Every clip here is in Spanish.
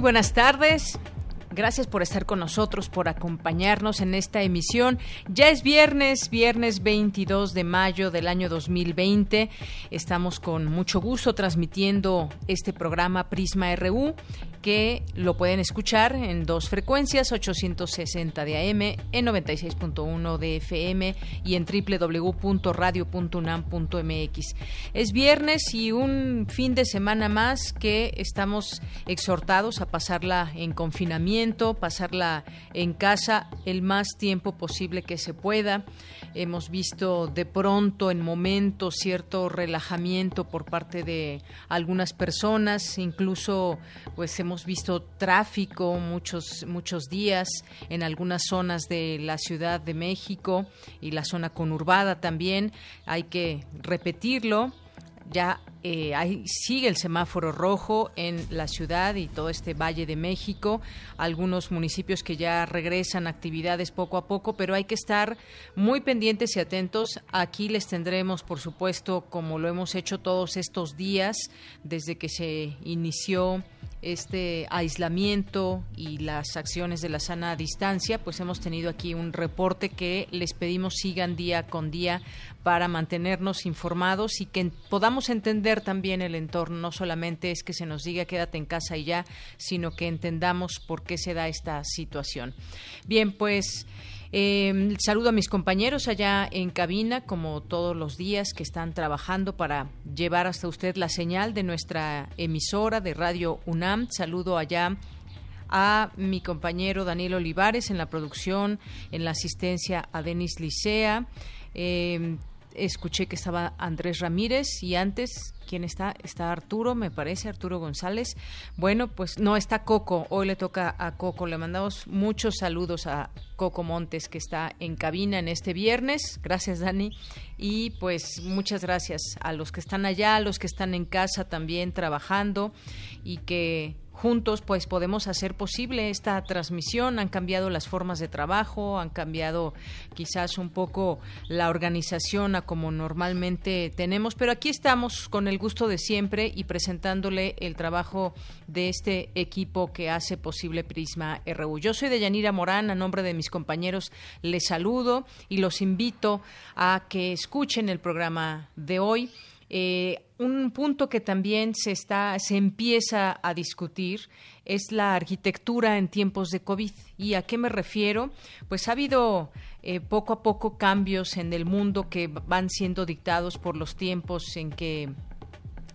Buenas tardes. Gracias por estar con nosotros, por acompañarnos en esta emisión. Ya es viernes, viernes 22 de mayo del año 2020. Estamos con mucho gusto transmitiendo este programa Prisma RU que lo pueden escuchar en dos frecuencias, 860 de AM, en 96.1 de FM y en www.radio.unam.mx. Es viernes y un fin de semana más que estamos exhortados a pasarla en confinamiento, pasarla en casa el más tiempo posible que se pueda. Hemos visto de pronto en momentos cierto relajamiento por parte de algunas personas, incluso pues hemos visto tráfico muchos muchos días en algunas zonas de la Ciudad de México y la zona conurbada también. Hay que repetirlo ya eh, sigue el semáforo rojo en la ciudad y todo este Valle de México, algunos municipios que ya regresan actividades poco a poco, pero hay que estar muy pendientes y atentos. Aquí les tendremos, por supuesto, como lo hemos hecho todos estos días, desde que se inició este aislamiento y las acciones de la sana distancia, pues hemos tenido aquí un reporte que les pedimos sigan día con día para mantenernos informados y que podamos entender también el entorno. No solamente es que se nos diga quédate en casa y ya, sino que entendamos por qué se da esta situación. Bien, pues. Eh, saludo a mis compañeros allá en cabina, como todos los días que están trabajando para llevar hasta usted la señal de nuestra emisora de Radio UNAM. Saludo allá a mi compañero Daniel Olivares en la producción, en la asistencia a Denis Licea. Eh, escuché que estaba Andrés Ramírez y antes, ¿quién está? Está Arturo, me parece, Arturo González. Bueno, pues no está Coco, hoy le toca a Coco. Le mandamos muchos saludos a Coco Montes que está en cabina en este viernes. Gracias, Dani. Y pues muchas gracias a los que están allá, a los que están en casa también trabajando y que juntos pues podemos hacer posible esta transmisión. Han cambiado las formas de trabajo, han cambiado quizás un poco la organización a como normalmente tenemos, pero aquí estamos con el gusto de siempre y presentándole el trabajo de este equipo que hace posible Prisma RU. Yo soy de Yanira Morán, a nombre de mis compañeros les saludo y los invito a que escuchen el programa de hoy. Eh, un punto que también se está, se empieza a discutir es la arquitectura en tiempos de COVID. ¿Y a qué me refiero? Pues ha habido eh, poco a poco cambios en el mundo que van siendo dictados por los tiempos en que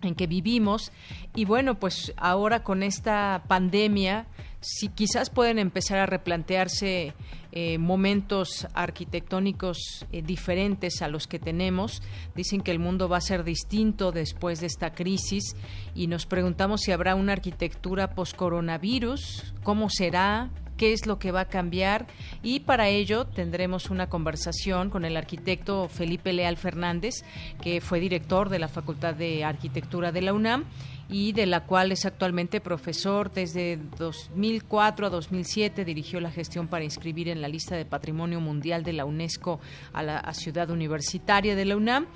en que vivimos y bueno pues ahora con esta pandemia si quizás pueden empezar a replantearse eh, momentos arquitectónicos eh, diferentes a los que tenemos. Dicen que el mundo va a ser distinto después de esta crisis y nos preguntamos si habrá una arquitectura post-coronavirus, cómo será, qué es lo que va a cambiar y para ello tendremos una conversación con el arquitecto Felipe Leal Fernández, que fue director de la Facultad de Arquitectura de la UNAM y de la cual es actualmente profesor. Desde 2004 a 2007 dirigió la gestión para inscribir en la lista de Patrimonio Mundial de la UNESCO a la ciudad universitaria de la UNAM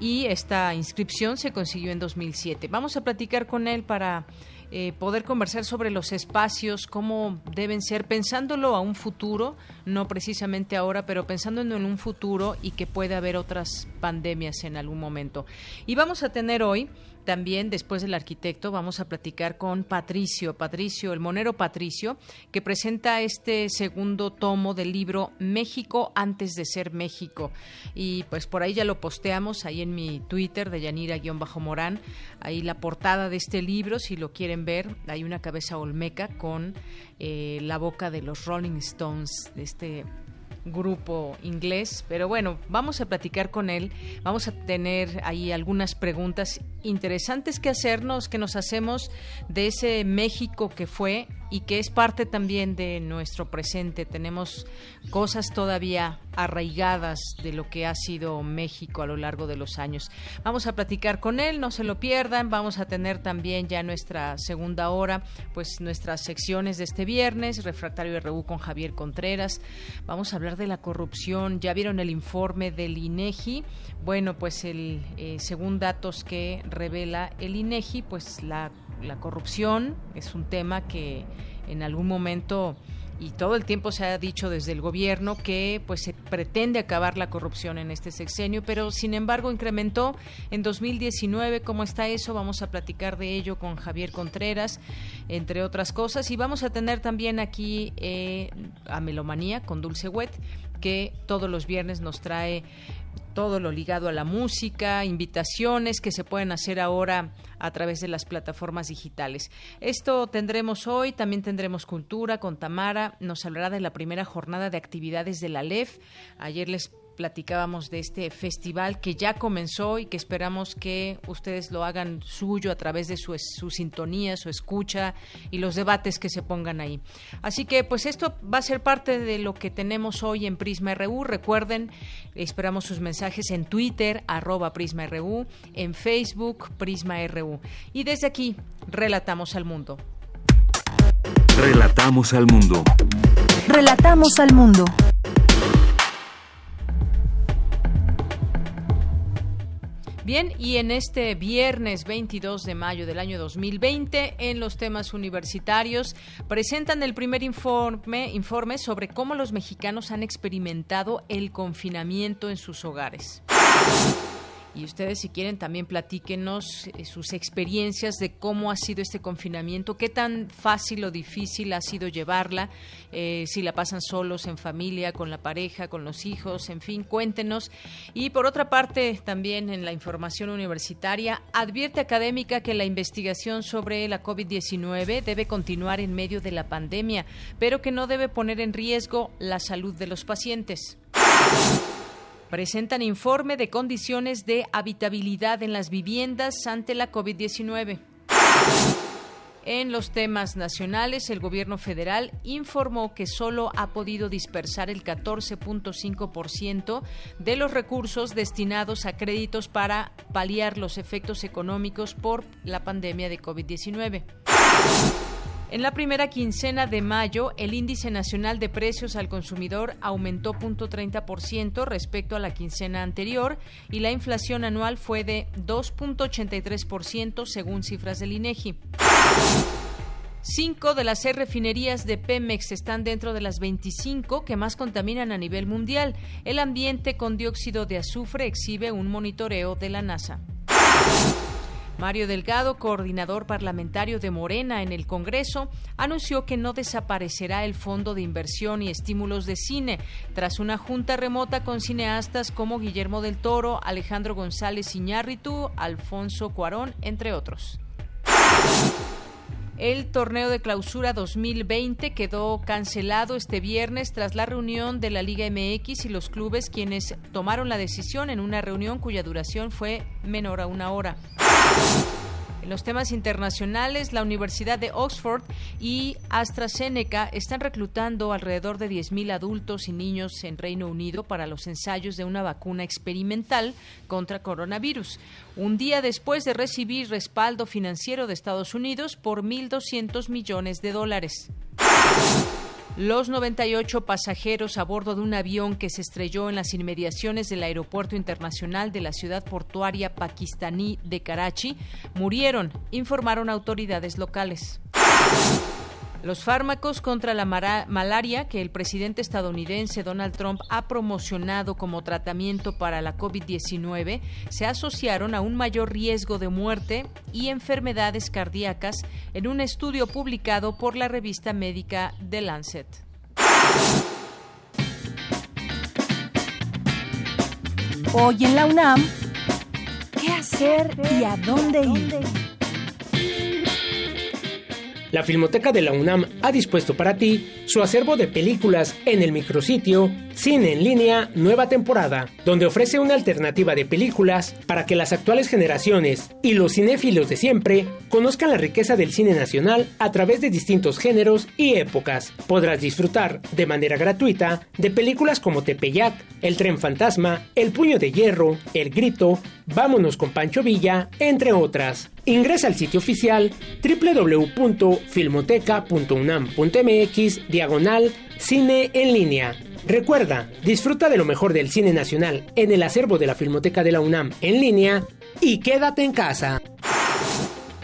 y esta inscripción se consiguió en 2007. Vamos a platicar con él para eh, poder conversar sobre los espacios, cómo deben ser, pensándolo a un futuro, no precisamente ahora, pero pensando en un futuro y que puede haber otras pandemias en algún momento. Y vamos a tener hoy también después del arquitecto vamos a platicar con Patricio, Patricio, el monero Patricio, que presenta este segundo tomo del libro México antes de ser México. Y pues por ahí ya lo posteamos, ahí en mi Twitter de Yanira-Morán, ahí la portada de este libro, si lo quieren ver, hay una cabeza olmeca con eh, la boca de los Rolling Stones, de este grupo inglés, pero bueno, vamos a platicar con él, vamos a tener ahí algunas preguntas interesantes que hacernos, que nos hacemos de ese México que fue y que es parte también de nuestro presente. Tenemos cosas todavía arraigadas de lo que ha sido México a lo largo de los años. Vamos a platicar con él, no se lo pierdan. Vamos a tener también ya nuestra segunda hora, pues nuestras secciones de este viernes, Refractario RU con Javier Contreras. Vamos a hablar de la corrupción. Ya vieron el informe del INEGI. Bueno, pues el eh, según datos que revela el INEGI, pues la la corrupción es un tema que en algún momento y todo el tiempo se ha dicho desde el gobierno que pues se pretende acabar la corrupción en este sexenio, pero sin embargo incrementó en 2019. ¿Cómo está eso? Vamos a platicar de ello con Javier Contreras, entre otras cosas, y vamos a tener también aquí eh, a Melomanía con Dulce Wet, que todos los viernes nos trae todo lo ligado a la música, invitaciones que se pueden hacer ahora a través de las plataformas digitales. Esto tendremos hoy, también tendremos cultura con Tamara, nos hablará de la primera jornada de actividades de la LEF. Ayer les platicábamos de este festival que ya comenzó y que esperamos que ustedes lo hagan suyo a través de su, su, sintonía, su escucha y los debates que se pongan ahí. Así que pues esto va a ser parte de lo que tenemos hoy en Prisma RU. Recuerden, esperamos sus mensajes en Twitter, arroba Prisma RU, en Facebook, Prisma RU. Y desde aquí, relatamos al mundo. Relatamos al mundo. Relatamos al mundo. Bien, y en este viernes 22 de mayo del año 2020, en los temas universitarios, presentan el primer informe, informe sobre cómo los mexicanos han experimentado el confinamiento en sus hogares. Y ustedes, si quieren, también platíquenos eh, sus experiencias de cómo ha sido este confinamiento, qué tan fácil o difícil ha sido llevarla, eh, si la pasan solos, en familia, con la pareja, con los hijos, en fin, cuéntenos. Y por otra parte, también en la información universitaria, advierte académica que la investigación sobre la COVID-19 debe continuar en medio de la pandemia, pero que no debe poner en riesgo la salud de los pacientes presentan informe de condiciones de habitabilidad en las viviendas ante la COVID-19. En los temas nacionales, el gobierno federal informó que solo ha podido dispersar el 14.5% de los recursos destinados a créditos para paliar los efectos económicos por la pandemia de COVID-19. En la primera quincena de mayo, el índice nacional de precios al consumidor aumentó 0.30% respecto a la quincena anterior y la inflación anual fue de 2.83% según cifras del INEGI. Cinco de las seis refinerías de Pemex están dentro de las 25 que más contaminan a nivel mundial. El ambiente con dióxido de azufre exhibe un monitoreo de la NASA. Mario Delgado, coordinador parlamentario de Morena en el Congreso, anunció que no desaparecerá el Fondo de Inversión y Estímulos de Cine tras una junta remota con cineastas como Guillermo del Toro, Alejandro González Iñárritu, Alfonso Cuarón, entre otros. El torneo de clausura 2020 quedó cancelado este viernes tras la reunión de la Liga MX y los clubes quienes tomaron la decisión en una reunión cuya duración fue menor a una hora. En los temas internacionales, la Universidad de Oxford y AstraZeneca están reclutando alrededor de 10.000 adultos y niños en Reino Unido para los ensayos de una vacuna experimental contra coronavirus, un día después de recibir respaldo financiero de Estados Unidos por 1.200 millones de dólares. Los 98 pasajeros a bordo de un avión que se estrelló en las inmediaciones del aeropuerto internacional de la ciudad portuaria pakistaní de Karachi murieron, informaron autoridades locales. Los fármacos contra la malaria que el presidente estadounidense Donald Trump ha promocionado como tratamiento para la COVID-19 se asociaron a un mayor riesgo de muerte y enfermedades cardíacas en un estudio publicado por la revista médica The Lancet. Hoy en la UNAM, ¿qué hacer y a dónde ir? La Filmoteca de la UNAM ha dispuesto para ti su acervo de películas en el micrositio Cine en línea Nueva temporada, donde ofrece una alternativa de películas para que las actuales generaciones y los cinéfilos de siempre conozcan la riqueza del cine nacional a través de distintos géneros y épocas. Podrás disfrutar de manera gratuita de películas como Tepeyac, El tren fantasma, El puño de hierro, El grito, Vámonos con Pancho Villa, entre otras. Ingresa al sitio oficial www.filmoteca.unam.mx diagonal cine en línea. Recuerda, disfruta de lo mejor del cine nacional en el acervo de la Filmoteca de la UNAM en línea y quédate en casa.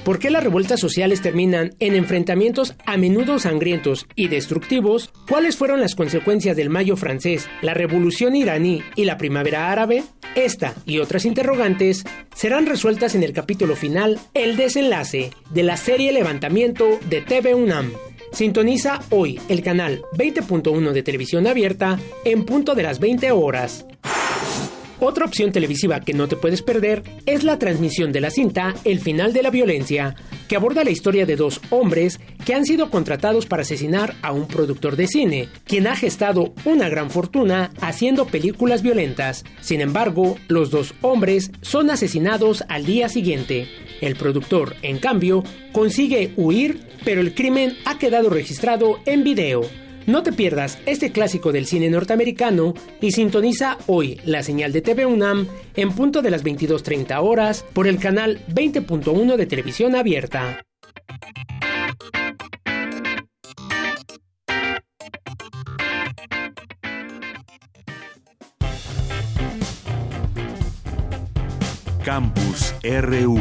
¿Por qué las revueltas sociales terminan en enfrentamientos a menudo sangrientos y destructivos? ¿Cuáles fueron las consecuencias del Mayo francés, la Revolución iraní y la Primavera árabe? Esta y otras interrogantes serán resueltas en el capítulo final, El desenlace, de la serie Levantamiento de TV UNAM. Sintoniza hoy el canal 20.1 de televisión abierta en punto de las 20 horas. Otra opción televisiva que no te puedes perder es la transmisión de la cinta El final de la violencia, que aborda la historia de dos hombres que han sido contratados para asesinar a un productor de cine, quien ha gestado una gran fortuna haciendo películas violentas. Sin embargo, los dos hombres son asesinados al día siguiente. El productor, en cambio, consigue huir, pero el crimen ha quedado registrado en video. No te pierdas este clásico del cine norteamericano y sintoniza hoy la señal de TV UNAM en punto de las 22.30 horas por el canal 20.1 de televisión abierta. Campus RU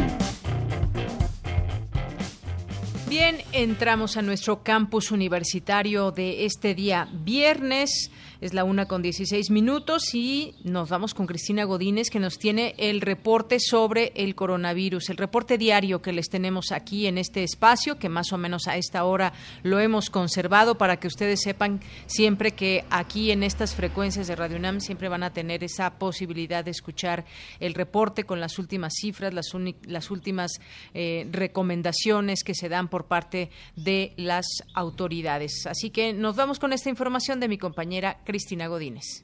Bien, entramos a nuestro campus universitario de este día viernes. Es la una con 16 minutos y nos vamos con Cristina Godínez que nos tiene el reporte sobre el coronavirus, el reporte diario que les tenemos aquí en este espacio, que más o menos a esta hora lo hemos conservado para que ustedes sepan siempre que aquí en estas frecuencias de Radio UNAM siempre van a tener esa posibilidad de escuchar el reporte con las últimas cifras, las, las últimas eh, recomendaciones que se dan por parte de las autoridades. Así que nos vamos con esta información de mi compañera Cristina Godínez.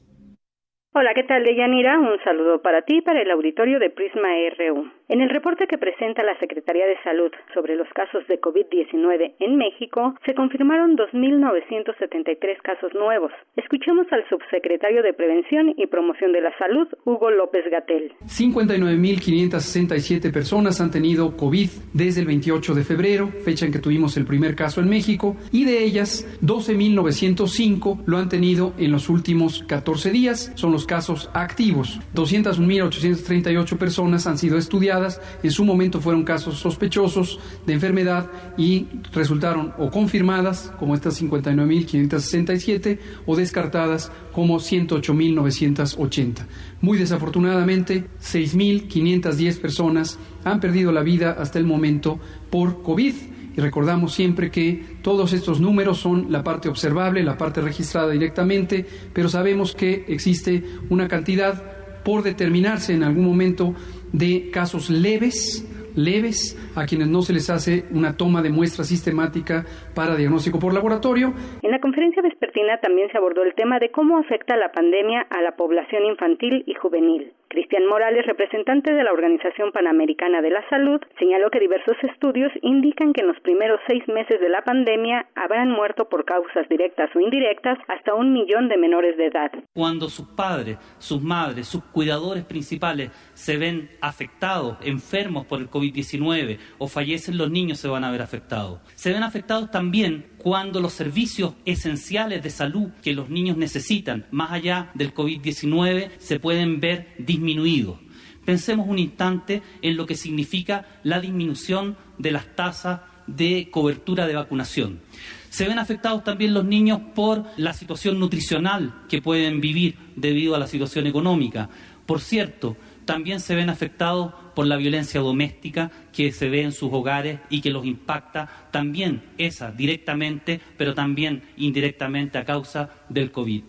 Hola, ¿qué tal, Deyanira? Un saludo para ti y para el auditorio de Prisma RU. En el reporte que presenta la Secretaría de Salud sobre los casos de COVID-19 en México, se confirmaron 2.973 casos nuevos. Escuchemos al subsecretario de Prevención y Promoción de la Salud, Hugo López Gatel. 59.567 personas han tenido COVID desde el 28 de febrero, fecha en que tuvimos el primer caso en México, y de ellas 12.905 lo han tenido en los últimos 14 días. Son los casos activos. 201.838 personas han sido estudiadas. En su momento fueron casos sospechosos de enfermedad y resultaron o confirmadas como estas 59.567 o descartadas como 108.980. Muy desafortunadamente, 6.510 personas han perdido la vida hasta el momento por COVID y recordamos siempre que todos estos números son la parte observable, la parte registrada directamente, pero sabemos que existe una cantidad por determinarse en algún momento de casos leves, leves a quienes no se les hace una toma de muestra sistemática para diagnóstico por laboratorio. En la conferencia vespertina también se abordó el tema de cómo afecta la pandemia a la población infantil y juvenil. Cristian Morales, representante de la Organización Panamericana de la Salud, señaló que diversos estudios indican que en los primeros seis meses de la pandemia habrán muerto por causas directas o indirectas hasta un millón de menores de edad. Cuando sus padres, sus madres, sus cuidadores principales se ven afectados, enfermos por el COVID-19 o fallecen los niños se van a ver afectados. Se ven afectados también cuando los servicios esenciales de salud que los niños necesitan, más allá del COVID-19, se pueden ver disminuidos. Pensemos un instante en lo que significa la disminución de las tasas de cobertura de vacunación. Se ven afectados también los niños por la situación nutricional que pueden vivir debido a la situación económica. Por cierto, también se ven afectados por la violencia doméstica que se ve en sus hogares y que los impacta también esa directamente, pero también indirectamente a causa del COVID.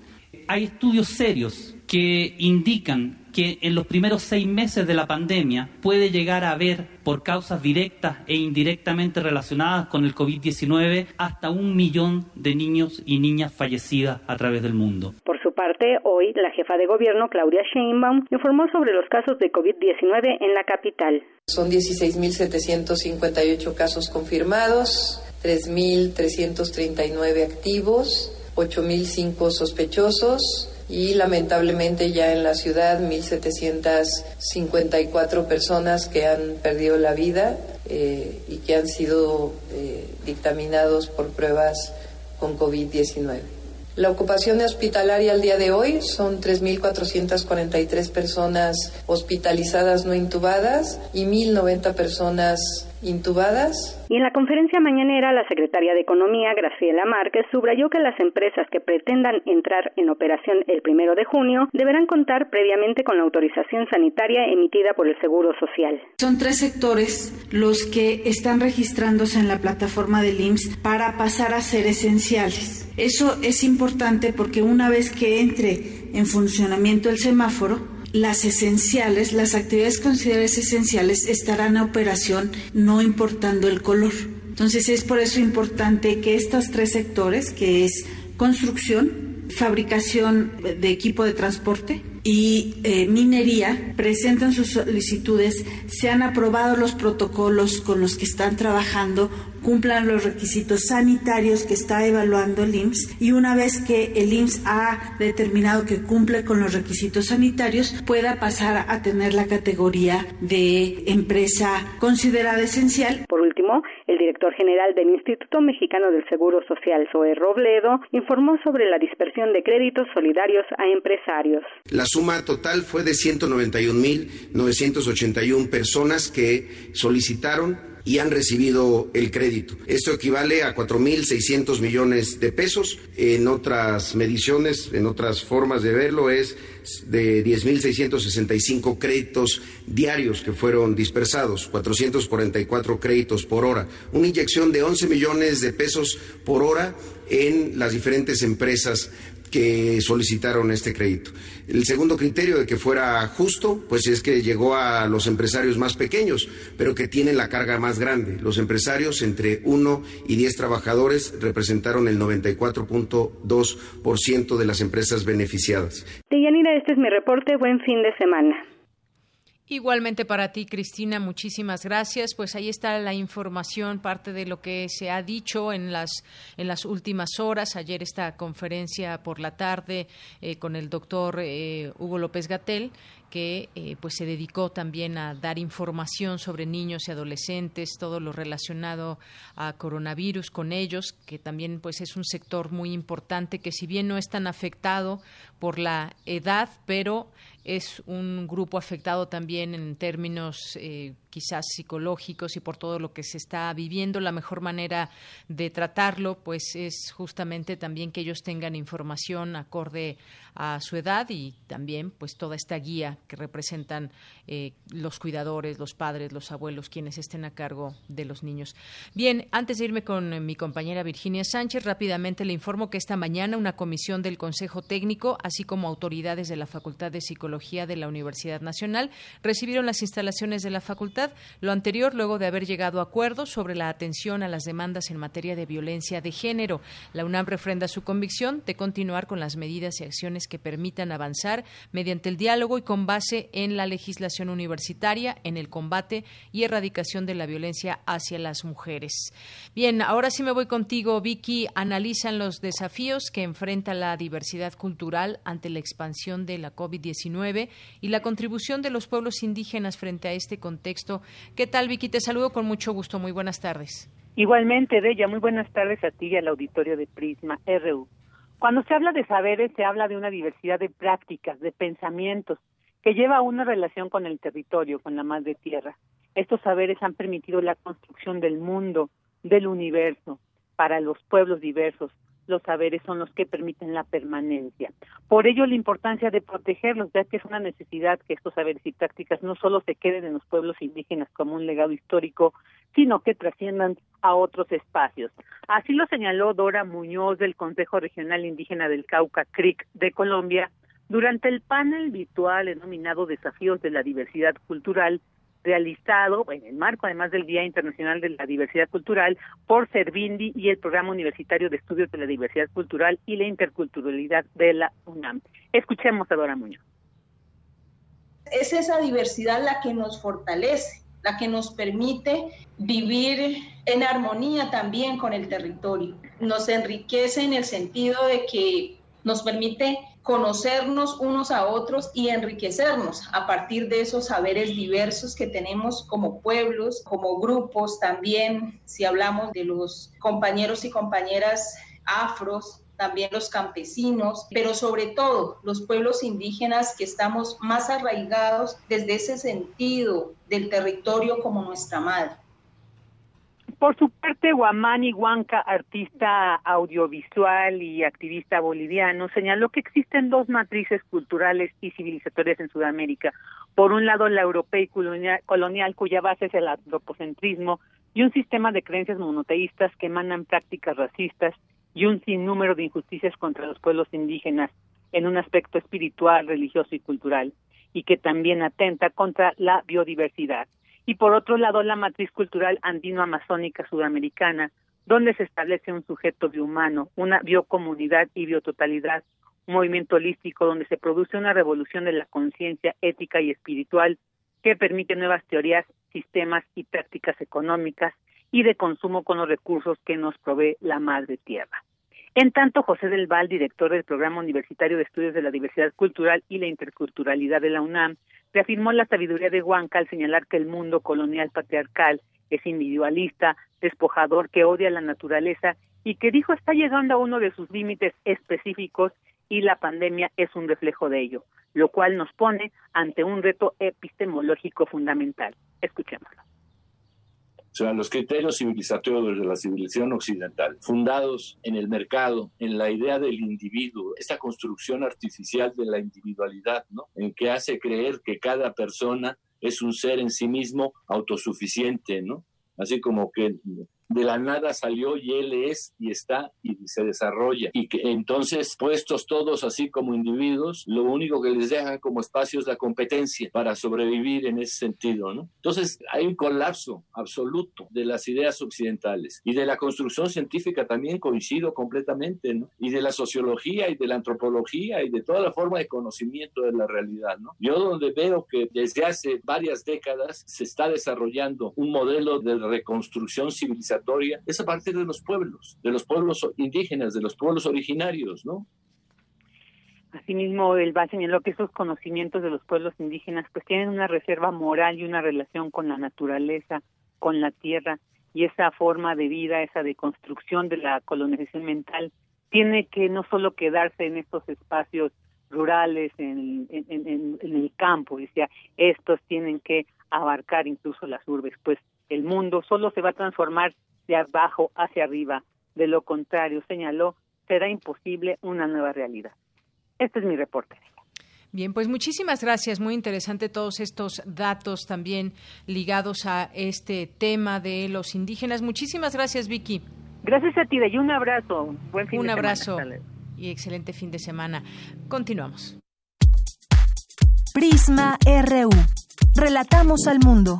Hay estudios serios que indican que en los primeros seis meses de la pandemia puede llegar a haber, por causas directas e indirectamente relacionadas con el COVID-19, hasta un millón de niños y niñas fallecidas a través del mundo. Parte, hoy la jefa de gobierno, Claudia Sheinbaum, informó sobre los casos de COVID-19 en la capital. Son 16.758 casos confirmados, 3.339 activos, 8.005 sospechosos, y lamentablemente ya en la ciudad 1.754 personas que han perdido la vida eh, y que han sido eh, dictaminados por pruebas con COVID-19. La ocupación hospitalaria al día de hoy son 3.443 personas hospitalizadas no intubadas y 1.090 personas intubadas. Y en la conferencia mañanera, la secretaria de Economía, Graciela Márquez, subrayó que las empresas que pretendan entrar en operación el primero de junio deberán contar previamente con la autorización sanitaria emitida por el Seguro Social. Son tres sectores los que están registrándose en la plataforma del IMSS para pasar a ser esenciales. Eso es importante porque una vez que entre en funcionamiento el semáforo, las esenciales, las actividades consideradas esenciales estarán a operación no importando el color. Entonces es por eso importante que estos tres sectores, que es construcción, fabricación de equipo de transporte y eh, minería, presenten sus solicitudes, se han aprobado los protocolos con los que están trabajando cumplan los requisitos sanitarios que está evaluando el IMSS y una vez que el IMSS ha determinado que cumple con los requisitos sanitarios, pueda pasar a tener la categoría de empresa considerada esencial. Por último, el director general del Instituto Mexicano del Seguro Social, Zoe Robledo, informó sobre la dispersión de créditos solidarios a empresarios. La suma total fue de 191.981 personas que solicitaron y han recibido el crédito. Esto equivale a 4.600 millones de pesos. En otras mediciones, en otras formas de verlo, es de 10.665 créditos diarios que fueron dispersados, 444 créditos por hora, una inyección de 11 millones de pesos por hora en las diferentes empresas que solicitaron este crédito. El segundo criterio de que fuera justo, pues es que llegó a los empresarios más pequeños, pero que tienen la carga más grande. Los empresarios entre 1 y 10 trabajadores representaron el 94.2% de las empresas beneficiadas. Deyanira, este es mi reporte. Buen fin de semana. Igualmente para ti, Cristina, muchísimas gracias. Pues ahí está la información, parte de lo que se ha dicho en las, en las últimas horas. Ayer esta conferencia por la tarde eh, con el doctor eh, Hugo López Gatel que eh, pues se dedicó también a dar información sobre niños y adolescentes, todo lo relacionado a coronavirus con ellos, que también pues es un sector muy importante que si bien no es tan afectado por la edad, pero es un grupo afectado también en términos eh, quizás psicológicos y por todo lo que se está viviendo. La mejor manera de tratarlo, pues, es justamente también que ellos tengan información acorde a su edad y también, pues, toda esta guía que representan eh, los cuidadores, los padres, los abuelos, quienes estén a cargo de los niños. Bien, antes de irme con eh, mi compañera Virginia Sánchez, rápidamente le informo que esta mañana una comisión del Consejo Técnico, así como autoridades de la Facultad de Psicología de la Universidad Nacional, recibieron las instalaciones de la facultad lo anterior luego de haber llegado a acuerdos sobre la atención a las demandas en materia de violencia de género. La UNAM refrenda su convicción de continuar con las medidas y acciones que permitan avanzar mediante el diálogo y con base en la legislación universitaria en el combate y erradicación de la violencia hacia las mujeres. Bien, ahora sí me voy contigo, Vicky. Analizan los desafíos que enfrenta la diversidad cultural ante la expansión de la COVID-19 y la contribución de los pueblos indígenas frente a este contexto ¿Qué tal, Vicky? Te saludo con mucho gusto. Muy buenas tardes. Igualmente, Bella, muy buenas tardes a ti y al auditorio de Prisma RU. Cuando se habla de saberes, se habla de una diversidad de prácticas, de pensamientos, que lleva a una relación con el territorio, con la madre tierra. Estos saberes han permitido la construcción del mundo, del universo. para los pueblos diversos, los saberes son los que permiten la permanencia. Por ello, la importancia de protegerlos, ya que es una necesidad que estos saberes y prácticas no solo se queden en los pueblos indígenas como un legado histórico, sino que trasciendan a otros espacios. Así lo señaló Dora Muñoz del Consejo Regional Indígena del Cauca, CRIC, de Colombia, durante el panel virtual denominado Desafíos de la Diversidad Cultural, realizado en el marco además del Día Internacional de la Diversidad Cultural por Servindi y el Programa Universitario de Estudios de la Diversidad Cultural y la Interculturalidad de la UNAM. Escuchemos a Dora Muñoz. Es esa diversidad la que nos fortalece, la que nos permite vivir en armonía también con el territorio. Nos enriquece en el sentido de que nos permite conocernos unos a otros y enriquecernos a partir de esos saberes diversos que tenemos como pueblos, como grupos también, si hablamos de los compañeros y compañeras afros, también los campesinos, pero sobre todo los pueblos indígenas que estamos más arraigados desde ese sentido del territorio como nuestra madre. Por su parte, Guamani Huanca, artista audiovisual y activista boliviano, señaló que existen dos matrices culturales y civilizatorias en Sudamérica. Por un lado, la europea y colonial, cuya base es el antropocentrismo, y un sistema de creencias monoteístas que emanan prácticas racistas y un sinnúmero de injusticias contra los pueblos indígenas en un aspecto espiritual, religioso y cultural, y que también atenta contra la biodiversidad y por otro lado la matriz cultural andino-amazónica sudamericana, donde se establece un sujeto biohumano, una biocomunidad y biototalidad, un movimiento holístico donde se produce una revolución de la conciencia ética y espiritual que permite nuevas teorías, sistemas y prácticas económicas y de consumo con los recursos que nos provee la madre tierra. En tanto, José del Val, director del Programa Universitario de Estudios de la Diversidad Cultural y la Interculturalidad de la UNAM, reafirmó la sabiduría de Huanca al señalar que el mundo colonial patriarcal es individualista, despojador, que odia la naturaleza y que dijo está llegando a uno de sus límites específicos y la pandemia es un reflejo de ello, lo cual nos pone ante un reto epistemológico fundamental. Escuchémoslo. Sea, los criterios civilizatorios de la civilización occidental, fundados en el mercado, en la idea del individuo, esta construcción artificial de la individualidad, ¿no? En que hace creer que cada persona es un ser en sí mismo autosuficiente, ¿no? Así como que de la nada salió y él es y está y se desarrolla. Y que entonces, puestos todos así como individuos, lo único que les dejan como espacio es la competencia para sobrevivir en ese sentido, ¿no? Entonces, hay un colapso absoluto de las ideas occidentales y de la construcción científica también coincido completamente, ¿no? Y de la sociología y de la antropología y de toda la forma de conocimiento de la realidad, ¿no? Yo donde veo que desde hace varias décadas se está desarrollando un modelo de reconstrucción civilizatoria es a partir de los pueblos, de los pueblos indígenas, de los pueblos originarios, ¿no? Asimismo, el va señaló que esos conocimientos de los pueblos indígenas pues tienen una reserva moral y una relación con la naturaleza, con la tierra, y esa forma de vida, esa deconstrucción de la colonización mental, tiene que no solo quedarse en estos espacios rurales, en el campo, decía, estos tienen que abarcar incluso las urbes, pues el mundo solo se va a transformar de abajo hacia arriba. De lo contrario, señaló, será imposible una nueva realidad. Este es mi reporte. Bien, pues muchísimas gracias. Muy interesante todos estos datos también ligados a este tema de los indígenas. Muchísimas gracias, Vicky. Gracias a ti, y un abrazo. Buen fin un de abrazo y excelente fin de semana. Continuamos. Prisma RU. Relatamos al mundo.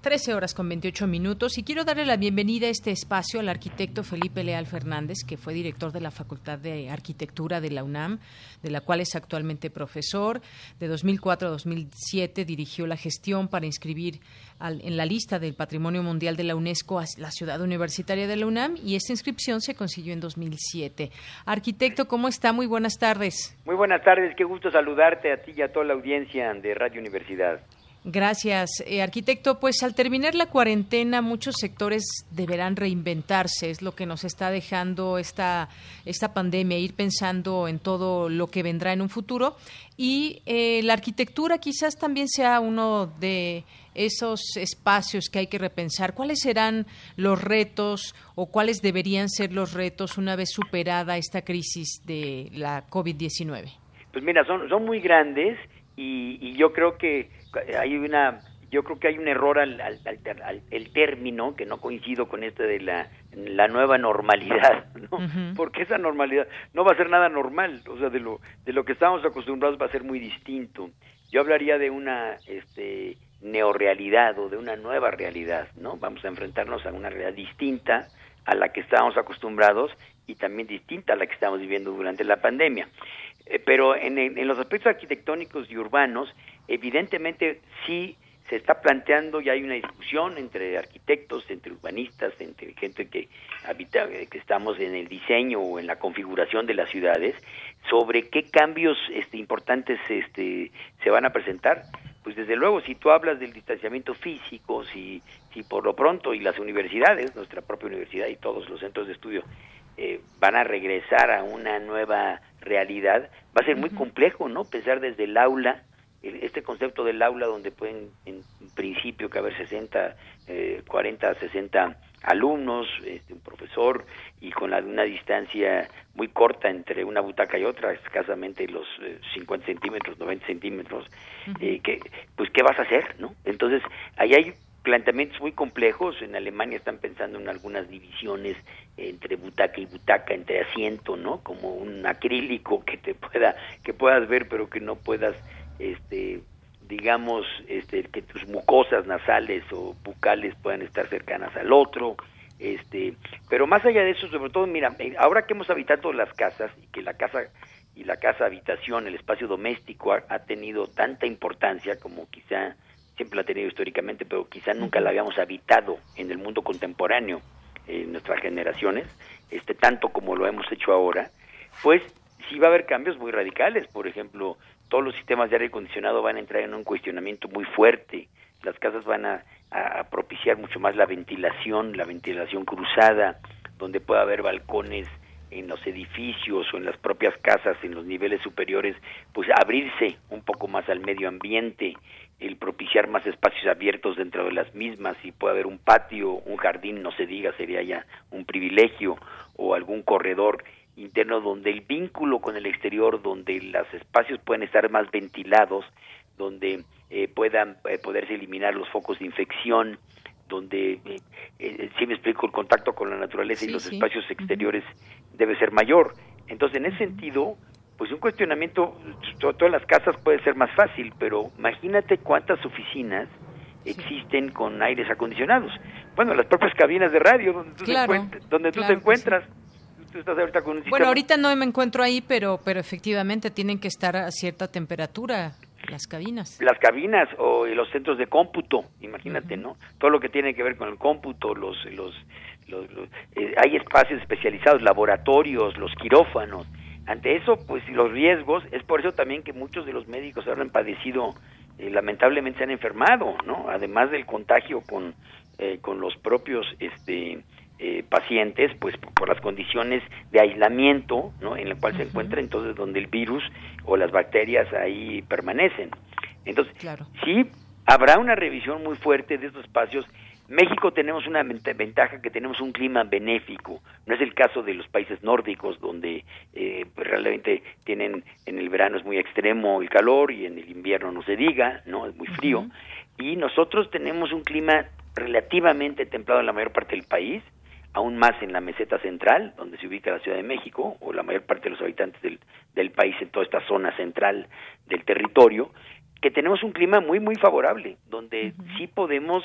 13 horas con 28 minutos y quiero darle la bienvenida a este espacio al arquitecto Felipe Leal Fernández, que fue director de la Facultad de Arquitectura de la UNAM, de la cual es actualmente profesor. De 2004 a 2007 dirigió la gestión para inscribir en la lista del Patrimonio Mundial de la UNESCO a la ciudad universitaria de la UNAM y esta inscripción se consiguió en 2007. Arquitecto, ¿cómo está? Muy buenas tardes. Muy buenas tardes, qué gusto saludarte a ti y a toda la audiencia de Radio Universidad. Gracias, eh, arquitecto. Pues al terminar la cuarentena, muchos sectores deberán reinventarse. Es lo que nos está dejando esta, esta pandemia, ir pensando en todo lo que vendrá en un futuro. Y eh, la arquitectura quizás también sea uno de esos espacios que hay que repensar. ¿Cuáles serán los retos o cuáles deberían ser los retos una vez superada esta crisis de la COVID-19? Pues mira, son, son muy grandes y, yo creo que hay una yo creo que hay un error al, al, el término que no coincido con este de la, la nueva normalidad, ¿no? Porque esa normalidad no va a ser nada normal, o sea, de lo de lo que estamos acostumbrados va a ser muy distinto. Yo hablaría de una este neorealidad o de una nueva realidad, ¿no? Vamos a enfrentarnos a una realidad distinta a la que estábamos acostumbrados y también distinta a la que estamos viviendo durante la pandemia. Eh, pero en, en, los aspectos arquitectónicos y urbanos, evidentemente sí se está planteando y hay una discusión entre arquitectos, entre urbanistas, entre gente que habita, eh, que estamos en el diseño o en la configuración de las ciudades, sobre qué cambios este, importantes este, se van a presentar. Pues desde luego, si tú hablas del distanciamiento físico, si, si por lo pronto y las universidades, nuestra propia universidad y todos los centros de estudio eh, van a regresar a una nueva realidad, va a ser muy complejo, ¿no? Pensar desde el aula, este concepto del aula donde pueden en principio caber 60, eh, 40, 60 alumnos, este, un profesor y con la, una distancia muy corta entre una butaca y otra, escasamente los 50 eh, centímetros, 90 centímetros, eh, que, pues qué vas a hacer, ¿no? Entonces ahí hay planteamientos muy complejos. En Alemania están pensando en algunas divisiones entre butaca y butaca, entre asiento, ¿no? Como un acrílico que te pueda, que puedas ver, pero que no puedas, este, digamos, este, que tus mucosas nasales o bucales puedan estar cercanas al otro. Este, pero más allá de eso, sobre todo, mira, eh, ahora que hemos habitado las casas y que la casa y la casa habitación, el espacio doméstico ha tenido tanta importancia como quizá siempre la ha tenido históricamente, pero quizá nunca la habíamos habitado en el mundo contemporáneo, en nuestras generaciones, este tanto como lo hemos hecho ahora, pues sí va a haber cambios muy radicales. Por ejemplo, todos los sistemas de aire acondicionado van a entrar en un cuestionamiento muy fuerte. Las casas van a, a propiciar mucho más la ventilación, la ventilación cruzada, donde pueda haber balcones en los edificios o en las propias casas en los niveles superiores, pues abrirse un poco más al medio ambiente, el propiciar más espacios abiertos dentro de las mismas, si puede haber un patio, un jardín, no se diga, sería ya un privilegio, o algún corredor interno donde el vínculo con el exterior, donde los espacios pueden estar más ventilados, donde eh, puedan eh, poderse eliminar los focos de infección, donde, eh, eh, si me explico, el contacto con la naturaleza y los espacios exteriores debe ser mayor. Entonces, en ese sentido, pues un cuestionamiento, todas las casas puede ser más fácil, pero imagínate cuántas oficinas existen con aires acondicionados. Bueno, las propias cabinas de radio donde tú, te, donde tú te encuentras. bueno, ahorita no me encuentro ahí, pero, pero efectivamente tienen que estar a cierta temperatura las cabinas. Las cabinas o los centros de cómputo, imagínate, ¿no? Todo lo que tiene que ver con el cómputo, los, los, eh, hay espacios especializados, laboratorios, los quirófanos. Ante eso, pues los riesgos, es por eso también que muchos de los médicos ahora han padecido, eh, lamentablemente se han enfermado, ¿no? Además del contagio con, eh, con los propios este, eh, pacientes, pues por las condiciones de aislamiento, ¿no? En la cual se encuentra entonces donde el virus o las bacterias ahí permanecen. Entonces, sí habrá una revisión muy fuerte de estos espacios México tenemos una ventaja que tenemos un clima benéfico. No es el caso de los países nórdicos donde eh, pues, realmente tienen en el verano es muy extremo el calor y en el invierno no se diga, no es muy frío. Y nosotros tenemos un clima relativamente templado en la mayor parte del país, aún más en la meseta central, donde se ubica la Ciudad de México, o la mayor parte de los habitantes del, del país en toda esta zona central del territorio, que tenemos un clima muy, muy favorable, donde sí podemos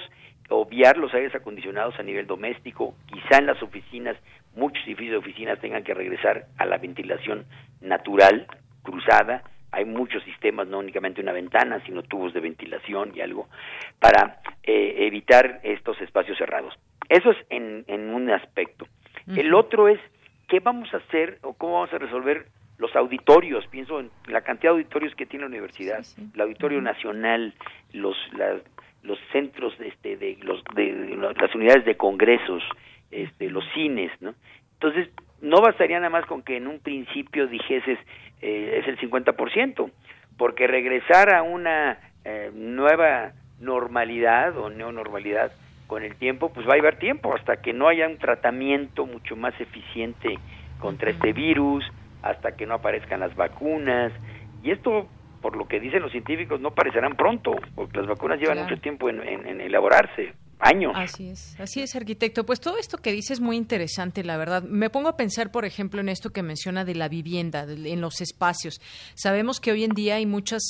obviar los aires acondicionados a nivel doméstico, quizá en las oficinas, muchos edificios de oficinas tengan que regresar a la ventilación natural, cruzada, hay muchos sistemas, no únicamente una ventana, sino tubos de ventilación y algo, para eh, evitar estos espacios cerrados. Eso es en, un aspecto. El otro es, ¿qué vamos a hacer o cómo vamos a resolver los auditorios, pienso en la cantidad de auditorios que tiene la universidad, el auditorio nacional, los los centros este, de los de las unidades de congresos, este, los cines, ¿no? Entonces, no bastaría nada más con que en un principio dijeses eh, es el 50%, porque regresar a una eh, nueva normalidad o neonormalidad con el tiempo, pues va a llevar tiempo hasta que no haya un tratamiento mucho más eficiente contra este virus, hasta que no aparezcan las vacunas. Y esto, por lo que dicen los científicos, no aparecerán pronto, porque las vacunas llevan mucho tiempo en elaborarse años. Así es, así es, arquitecto. Pues todo esto que dice es muy interesante, la verdad. Me pongo a pensar, por ejemplo, en esto que menciona de la vivienda, en los espacios. Sabemos que hoy en día hay muchas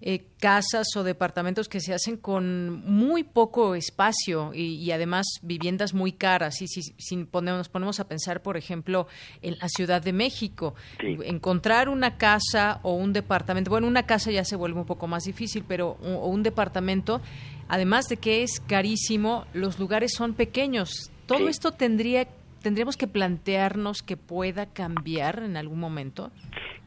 eh, casas o departamentos que se hacen con muy poco espacio y, además viviendas muy caras. Y si, si ponemos, nos ponemos a pensar, por ejemplo, en la Ciudad de México, encontrar una casa o un departamento, bueno, una casa ya se vuelve un poco más difícil, pero o un departamento además de que es carísimo, los lugares son pequeños. Todo esto tendría tendríamos que plantearnos que pueda cambiar en algún momento.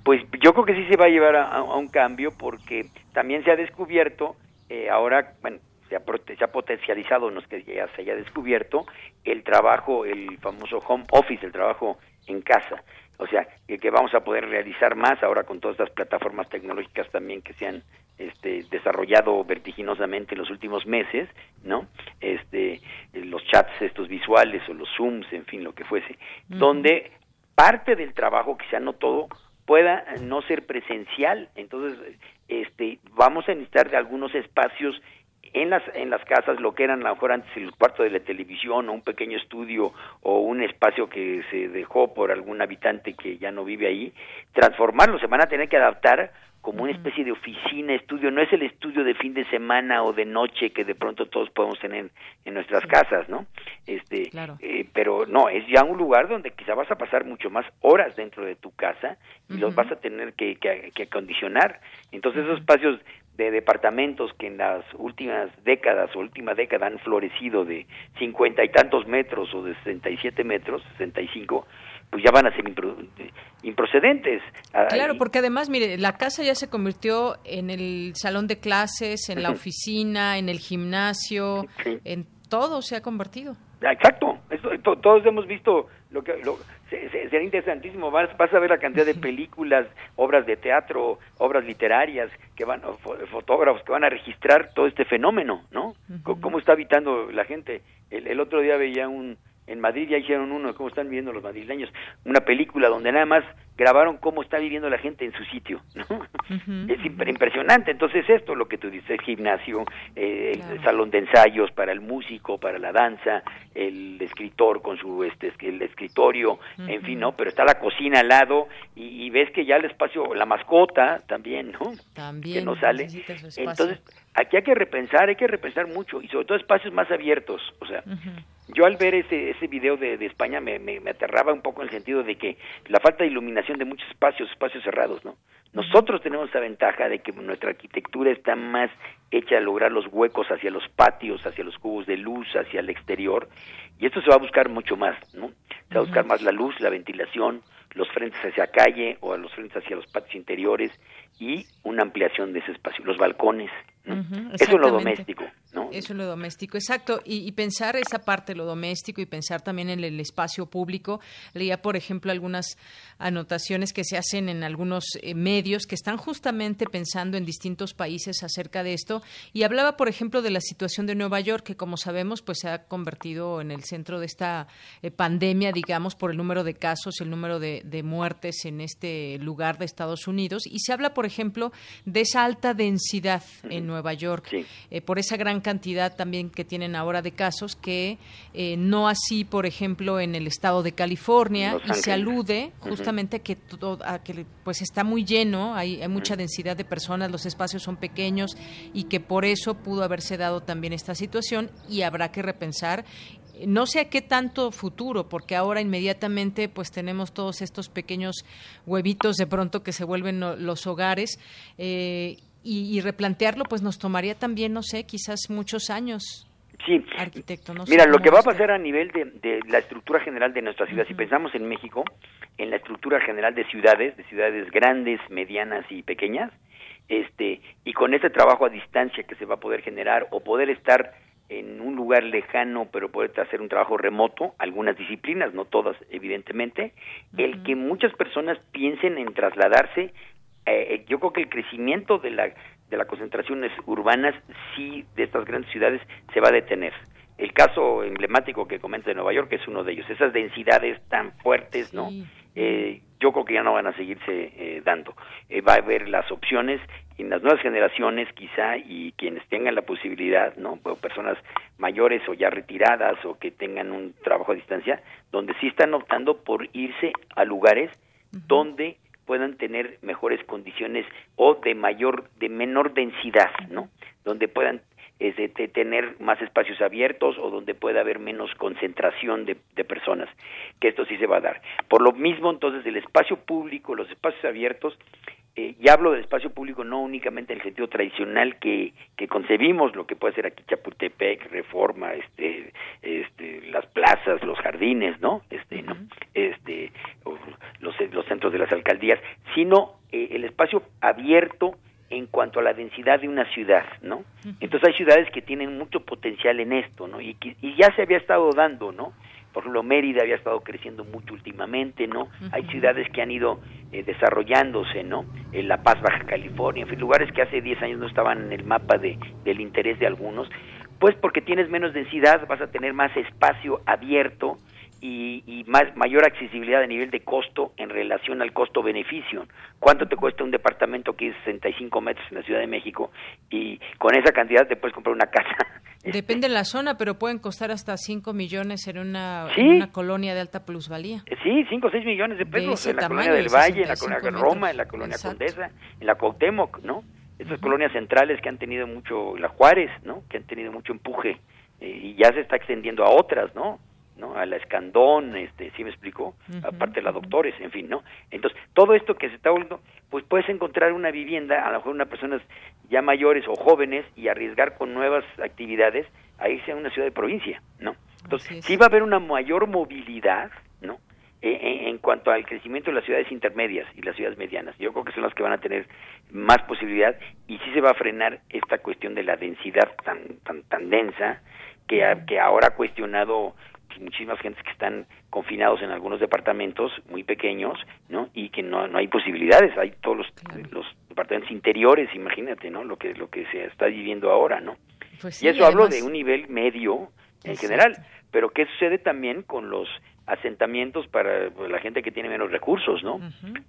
Pues yo creo que sí se va a llevar a, un cambio porque también se ha descubierto eh, ahora, bueno, se ha, se ha potencializado, no es que ya se haya descubierto, el trabajo, el famoso home office, el trabajo en casa. O sea, que vamos a poder realizar más ahora con todas estas plataformas tecnológicas también que se han este, desarrollado vertiginosamente en los últimos meses, ¿no? Este, los chats estos visuales o los zooms, en fin, lo que fuese, donde parte del trabajo, quizá no todo, pueda no ser presencial. Entonces, este, vamos a necesitar de algunos espacios en las en las casas lo que eran a lo mejor antes el cuarto de la televisión o un pequeño estudio o un espacio que se dejó por algún habitante que ya no vive ahí transformarlo. Se van a tener que adaptar como una especie de oficina, estudio, no es el estudio de fin de semana o de noche que de pronto todos podemos tener en nuestras casas, ¿no? Este, eh, pero no, es ya un lugar donde quizá vas a pasar mucho más horas dentro de tu casa y los vas a tener que, que, acondicionar. Entonces esos espacios de departamentos que en las últimas décadas o última década han florecido de cincuenta y tantos metros o de sesenta y siete metros, sesenta y cinco, pues ya van a ser improcedentes. Ah, claro, porque además, mire, la casa ya se convirtió en el salón de clases, en la oficina, en el gimnasio, en todo se ha convertido. Exacto, todos hemos visto lo que lo, será interesantísimo, vas, vas, a ver la cantidad de películas, obras de teatro, obras literarias que van fotógrafos que van a registrar todo este fenómeno, ¿no? Cómo está habitando la gente. el otro día veía un en Madrid ya hicieron uno de cómo están viviendo los madrileños, una película donde nada más grabaron cómo está viviendo la gente en su sitio, ¿no? Es impresionante. Entonces esto, lo que tú dices, gimnasio, eh, el salón de ensayos para el músico, para la danza, el escritor con su este el escritorio, en fin, ¿no? Pero está la cocina al lado y, ves que ya el espacio, la mascota también, ¿no? También. Que no sale. Entonces aquí hay que repensar, hay que repensar mucho y sobre todo espacios más abiertos, o sea, yo al ver ese, ese video de, de España me, me, aterraba un poco en el sentido de que la falta de iluminación de muchos espacios, espacios cerrados, ¿no? Nosotros tenemos esa ventaja de que nuestra arquitectura está más hecha a lograr los huecos hacia los patios, hacia los cubos de luz, hacia el exterior, y esto se va a buscar mucho más, ¿no? Se va a buscar más la luz, la ventilación, los frentes hacia calle o a los frentes hacia los patios interiores y una ampliación de ese espacio, los balcones, eso es lo doméstico, ¿no? Eso es lo doméstico, exacto. Y, pensar esa parte, lo doméstico, y pensar también en el espacio público. Leía, por ejemplo, algunas anotaciones que se hacen en algunos eh, medios que están justamente pensando en distintos países acerca de esto. Y hablaba, por ejemplo, de la situación de Nueva York, que como sabemos, pues se ha convertido en el centro de esta eh, pandemia, digamos, por el número de casos, el número de, de muertes en este lugar de Estados Unidos. Y se habla, por ejemplo, de esa alta densidad en Nueva York, eh, por esa gran cantidad también que tienen ahora de casos, que eh, no así, por ejemplo, en el estado de California, y se alude justamente a que, a que pues está muy lleno, hay, hay mucha densidad de personas, los espacios son pequeños y que por eso pudo haberse dado también esta situación y habrá que repensar no sé a qué tanto futuro, porque ahora inmediatamente pues tenemos todos estos pequeños huevitos de pronto que se vuelven los hogares eh, y, replantearlo pues nos tomaría también, no sé, quizás muchos años. Sí, arquitecto. No Mira, lo que va a pasar a nivel de, la estructura general de nuestra ciudad, si pensamos en México, en la estructura general de ciudades, de ciudades grandes, medianas y pequeñas, este, y con ese trabajo a distancia que se va a poder generar o poder estar en un lugar lejano, pero poder hacer un trabajo remoto, algunas disciplinas, no todas, evidentemente, el que muchas personas piensen en trasladarse, eh, yo creo que el crecimiento de la de las concentraciones urbanas sí de estas grandes ciudades se va a detener. El caso emblemático que comenta de Nueva York es uno de ellos. Esas densidades tan fuertes, ¿no? Eh, yo creo que ya no van a seguirse eh, dando. Eh, va a haber las opciones en las nuevas generaciones quizá y quienes tengan la posibilidad, ¿no? O personas mayores o ya retiradas o que tengan un trabajo a distancia, donde sí están optando por irse a lugares donde puedan tener mejores condiciones o de mayor, de menor densidad, ¿no? Donde puedan este, tener más espacios abiertos o donde pueda haber menos concentración de, de, personas, que esto sí se va a dar. Por lo mismo, entonces, el espacio público, los espacios abiertos, eh, y hablo del espacio público no únicamente en el sentido tradicional que, que concebimos, lo que puede ser aquí Chapultepec, Reforma, este, este, las plazas, los jardines, ¿no? Este, ¿no? Este, los, los centros de las alcaldías, sino eh, el espacio abierto en cuanto a la densidad de una ciudad, ¿no? Entonces hay ciudades que tienen mucho potencial en esto, ¿no? Y, y ya se había estado dando, ¿no? Por ejemplo, Mérida había estado creciendo mucho últimamente, ¿no? Hay ciudades que han ido eh, desarrollándose, ¿no? En La Paz, Baja California, en fin, lugares que hace 10 años no estaban en el mapa de, del interés de algunos, pues porque tienes menos densidad, vas a tener más espacio abierto, y, más mayor accesibilidad a nivel de costo en relación al costo-beneficio. ¿Cuánto te cuesta un departamento que es 65 metros en la Ciudad de México? Y con esa cantidad te puedes comprar una casa. Depende de la zona, pero pueden costar hasta 5 millones en una, una colonia de alta plusvalía. Eh, sí, 5 o 6 millones de pesos en la colonia del Valle, en la colonia Roma, en la colonia Condesa, en la Cuauhtémoc, ¿no? Estas colonias centrales que han tenido mucho, la Juárez, ¿no? Que han tenido mucho empuje eh, y ya se está extendiendo a otras, ¿no? ¿No? A la Escandón, este, ¿sí me explicó? Aparte de la Doctores, en fin, ¿no? Entonces, todo esto que se está volviendo, pues puedes encontrar una vivienda, a lo mejor una personas ya mayores o jóvenes y arriesgar con nuevas actividades a irse a una ciudad de provincia, ¿no? Entonces, sí va a haber una mayor movilidad, ¿no? E, e, en, cuanto al crecimiento de las ciudades intermedias y las ciudades medianas. Yo creo que son las que van a tener más posibilidad y sí se va a frenar esta cuestión de la densidad tan tan tan densa que, que ahora ha cuestionado muchísimas gentes que están confinados en algunos departamentos muy pequeños, ¿no? Y que no, no hay posibilidades, hay todos los, los departamentos interiores, imagínate, ¿no? Lo que lo que se está viviendo ahora, ¿no? Pues y eso hablo de un nivel medio en general, pero ¿qué sucede también con los asentamientos para la gente que tiene menos recursos, ¿no?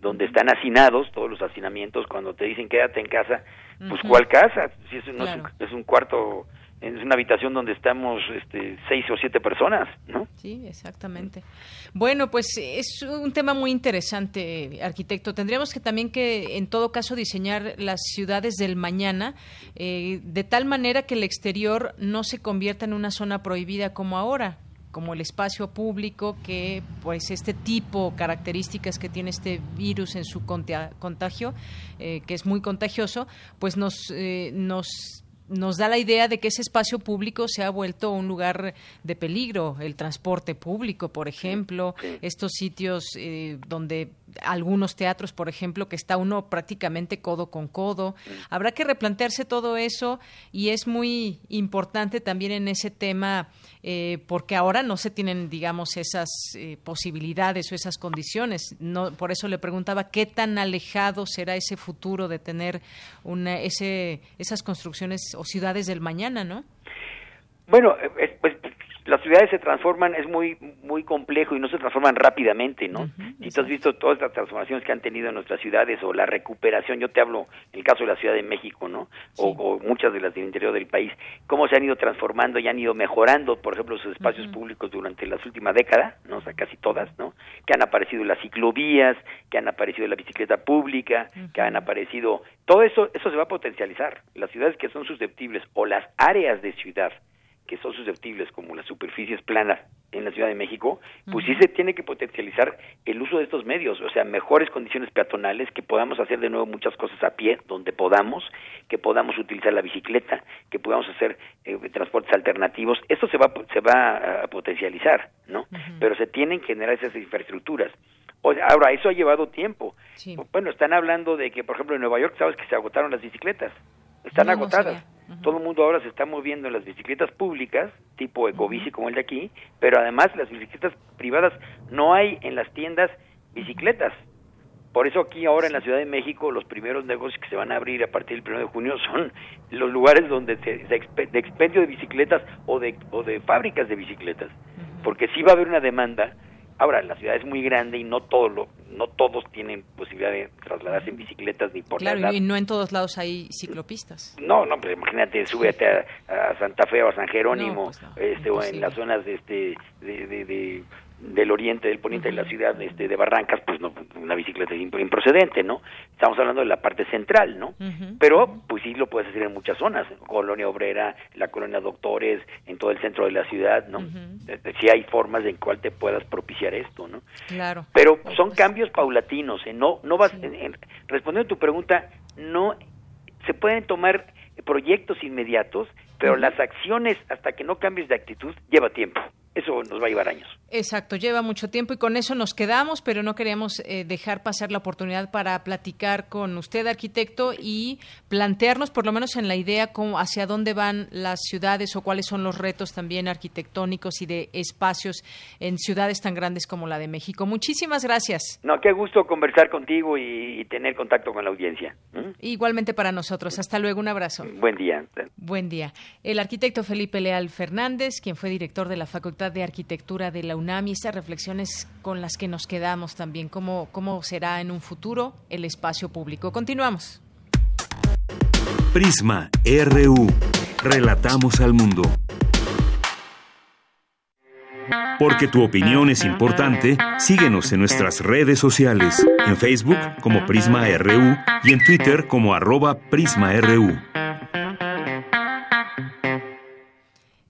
Donde están hacinados, todos los hacinamientos, cuando te dicen quédate en casa, pues ¿cuál casa? Si eso no es, un, es un cuarto es una habitación donde estamos este, seis o siete personas, ¿no? Sí, exactamente. Bueno, pues es un tema muy interesante, arquitecto. Tendríamos que también que, en todo caso, diseñar las ciudades del mañana eh, de tal manera que el exterior no se convierta en una zona prohibida como ahora como el espacio público que pues este tipo características que tiene este virus en su contagio eh, que es muy contagioso pues nos eh, nos nos da la idea de que ese espacio público se ha vuelto un lugar de peligro, el transporte público, por ejemplo, estos sitios eh, donde algunos teatros, por ejemplo, que está uno prácticamente codo con codo. Habrá que replantearse todo eso y es muy importante también en ese tema eh, porque ahora no se tienen, digamos, esas eh, posibilidades o esas condiciones. No, por eso le preguntaba qué tan alejado será ese futuro de tener una, ese, esas construcciones o ciudades del mañana, ¿no? Bueno, eh, pues las ciudades se transforman, es muy muy complejo y no se transforman rápidamente, ¿no? y tú has visto todas las transformaciones que han tenido en nuestras ciudades o la recuperación, yo te hablo en el caso de la Ciudad de México, ¿no? O, muchas de las del interior del país, cómo se han ido transformando y han ido mejorando, por ejemplo, sus espacios públicos durante las últimas décadas, ¿no? O sea, casi todas, ¿no? Que han aparecido las ciclovías, que han aparecido la bicicleta pública, que han aparecido, todo eso, eso se va a potencializar. Las ciudades que son susceptibles o las áreas de ciudad que son susceptibles, como las superficies planas en la Ciudad de México, pues sí se tiene que potencializar el uso de estos medios, o sea, mejores condiciones peatonales, que podamos hacer de nuevo muchas cosas a pie, donde podamos, que podamos utilizar la bicicleta, que podamos hacer eh, transportes alternativos, esto se va, se va a potencializar, ¿no? Pero se tienen que generar esas infraestructuras. ahora, eso ha llevado tiempo. Bueno, están hablando de que, por ejemplo, en Nueva York, sabes que se agotaron las bicicletas, están agotadas. Todo el mundo ahora se está moviendo en las bicicletas públicas, tipo ecobici como el de aquí, pero además las bicicletas privadas no hay en las tiendas bicicletas. Por eso aquí ahora en la Ciudad de México los primeros negocios que se van a abrir a partir del 1 de junio son los lugares donde se, de expendio de bicicletas o de, o de fábricas de bicicletas. Porque sí va a haber una demanda Ahora, la ciudad es muy grande y no todo lo, no todos tienen posibilidad de trasladarse en bicicletas ni por Claro, y no en todos lados hay ciclopistas. No, no, pues imagínate, súbete a, Santa Fe o a San Jerónimo, pues este, o en las zonas de, este, de del oriente, del poniente de la ciudad este, de Barrancas, pues no, una bicicleta es improcedente, ¿no? Estamos hablando de la parte central, ¿no? Pero, pues sí lo puedes hacer en muchas zonas, Colonia Obrera, la Colonia Doctores, en todo el centro de la ciudad, ¿no? Eh, eh, sí hay formas en cual te puedas propiciar esto, ¿no? Claro. Pero son cambios paulatinos, ¿eh? No, no vas, respondiendo a tu pregunta, no se pueden tomar proyectos inmediatos, pero las acciones, hasta que no cambies de actitud, lleva tiempo eso nos va a llevar años. Exacto, lleva mucho tiempo y con eso nos quedamos, pero no queríamos eh, dejar pasar la oportunidad para platicar con usted, arquitecto, y plantearnos, por lo menos en la idea, cómo, hacia dónde van las ciudades o cuáles son los retos también arquitectónicos y de espacios en ciudades tan grandes como la de México. Muchísimas gracias. No, qué gusto conversar contigo y, tener contacto con la audiencia. Igualmente para nosotros. Hasta luego, un abrazo. Buen día. Buen día. El arquitecto Felipe Leal Fernández, quien fue director de la Facultad de Arquitectura de la UNAM y estas reflexiones con las que nos quedamos también, cómo, cómo será en un futuro el espacio público. Continuamos. Prisma RU. Relatamos al mundo. Porque tu opinión es importante, síguenos en nuestras redes sociales, en Facebook como Prisma RU y en Twitter como arroba PrismaRU.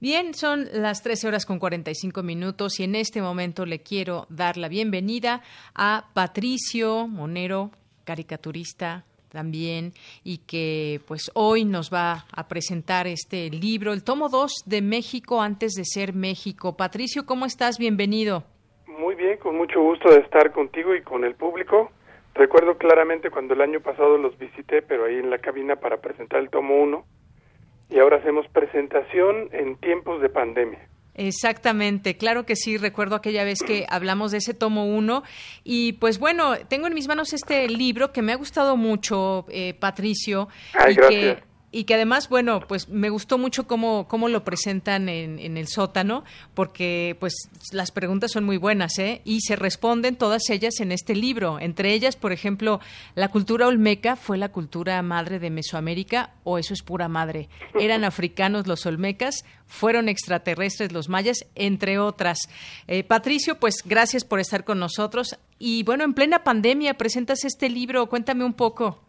Bien, son las 13 horas con 45 minutos y en este momento le quiero dar la bienvenida a Patricio Monero, caricaturista también y que pues hoy nos va a presentar este libro, el tomo 2 de México antes de ser México. Patricio, ¿cómo estás? Bienvenido. Muy bien, con mucho gusto de estar contigo y con el público. Recuerdo claramente cuando el año pasado los visité, pero ahí en la cabina para presentar el tomo 1 y ahora hacemos presentación en tiempos de pandemia. Exactamente, claro que sí, recuerdo aquella vez que hablamos de ese tomo 1 y pues bueno, tengo en mis manos este libro que me ha gustado mucho, eh, Patricio, Ay, gracias y que además, bueno, pues me gustó mucho cómo, cómo lo presentan en, en, el sótano, porque pues las preguntas son muy buenas, ¿eh? Y se responden todas ellas en este libro. Entre ellas, por ejemplo, ¿la cultura olmeca fue la cultura madre de Mesoamérica o eso es pura madre? ¿Eran africanos los olmecas? ¿Fueron extraterrestres los mayas? Entre otras. Eh, Patricio, pues gracias por estar con nosotros. Y bueno, en plena pandemia presentas este libro, cuéntame un poco.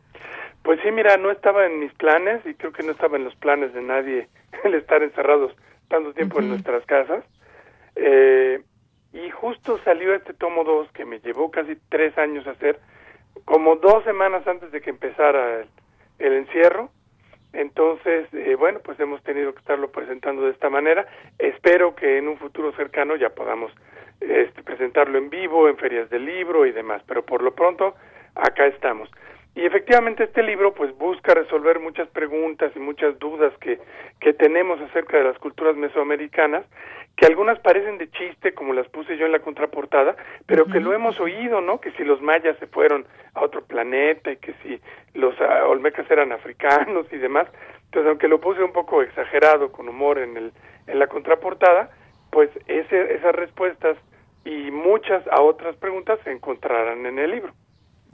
Pues sí, mira, no estaba en mis planes y creo que no estaba en los planes de nadie el estar encerrados tanto tiempo en nuestras casas. Eh, y justo salió este tomo 2 que me llevó casi tres años hacer, como dos semanas antes de que empezara el, encierro. Entonces, eh, bueno, pues hemos tenido que estarlo presentando de esta manera. Espero que en un futuro cercano ya podamos este, presentarlo en vivo, en ferias del libro y demás, pero por lo pronto acá estamos. Y efectivamente este libro pues busca resolver muchas preguntas y muchas dudas que, que tenemos acerca de las culturas mesoamericanas, que algunas parecen de chiste, como las puse yo en la contraportada, pero que lo hemos oído, ¿no? Que si los mayas se fueron a otro planeta y que si los ah, olmecas eran africanos y demás. Entonces, aunque lo puse un poco exagerado, con humor en, el, en la contraportada, pues ese, esas respuestas y muchas a otras preguntas se encontrarán en el libro.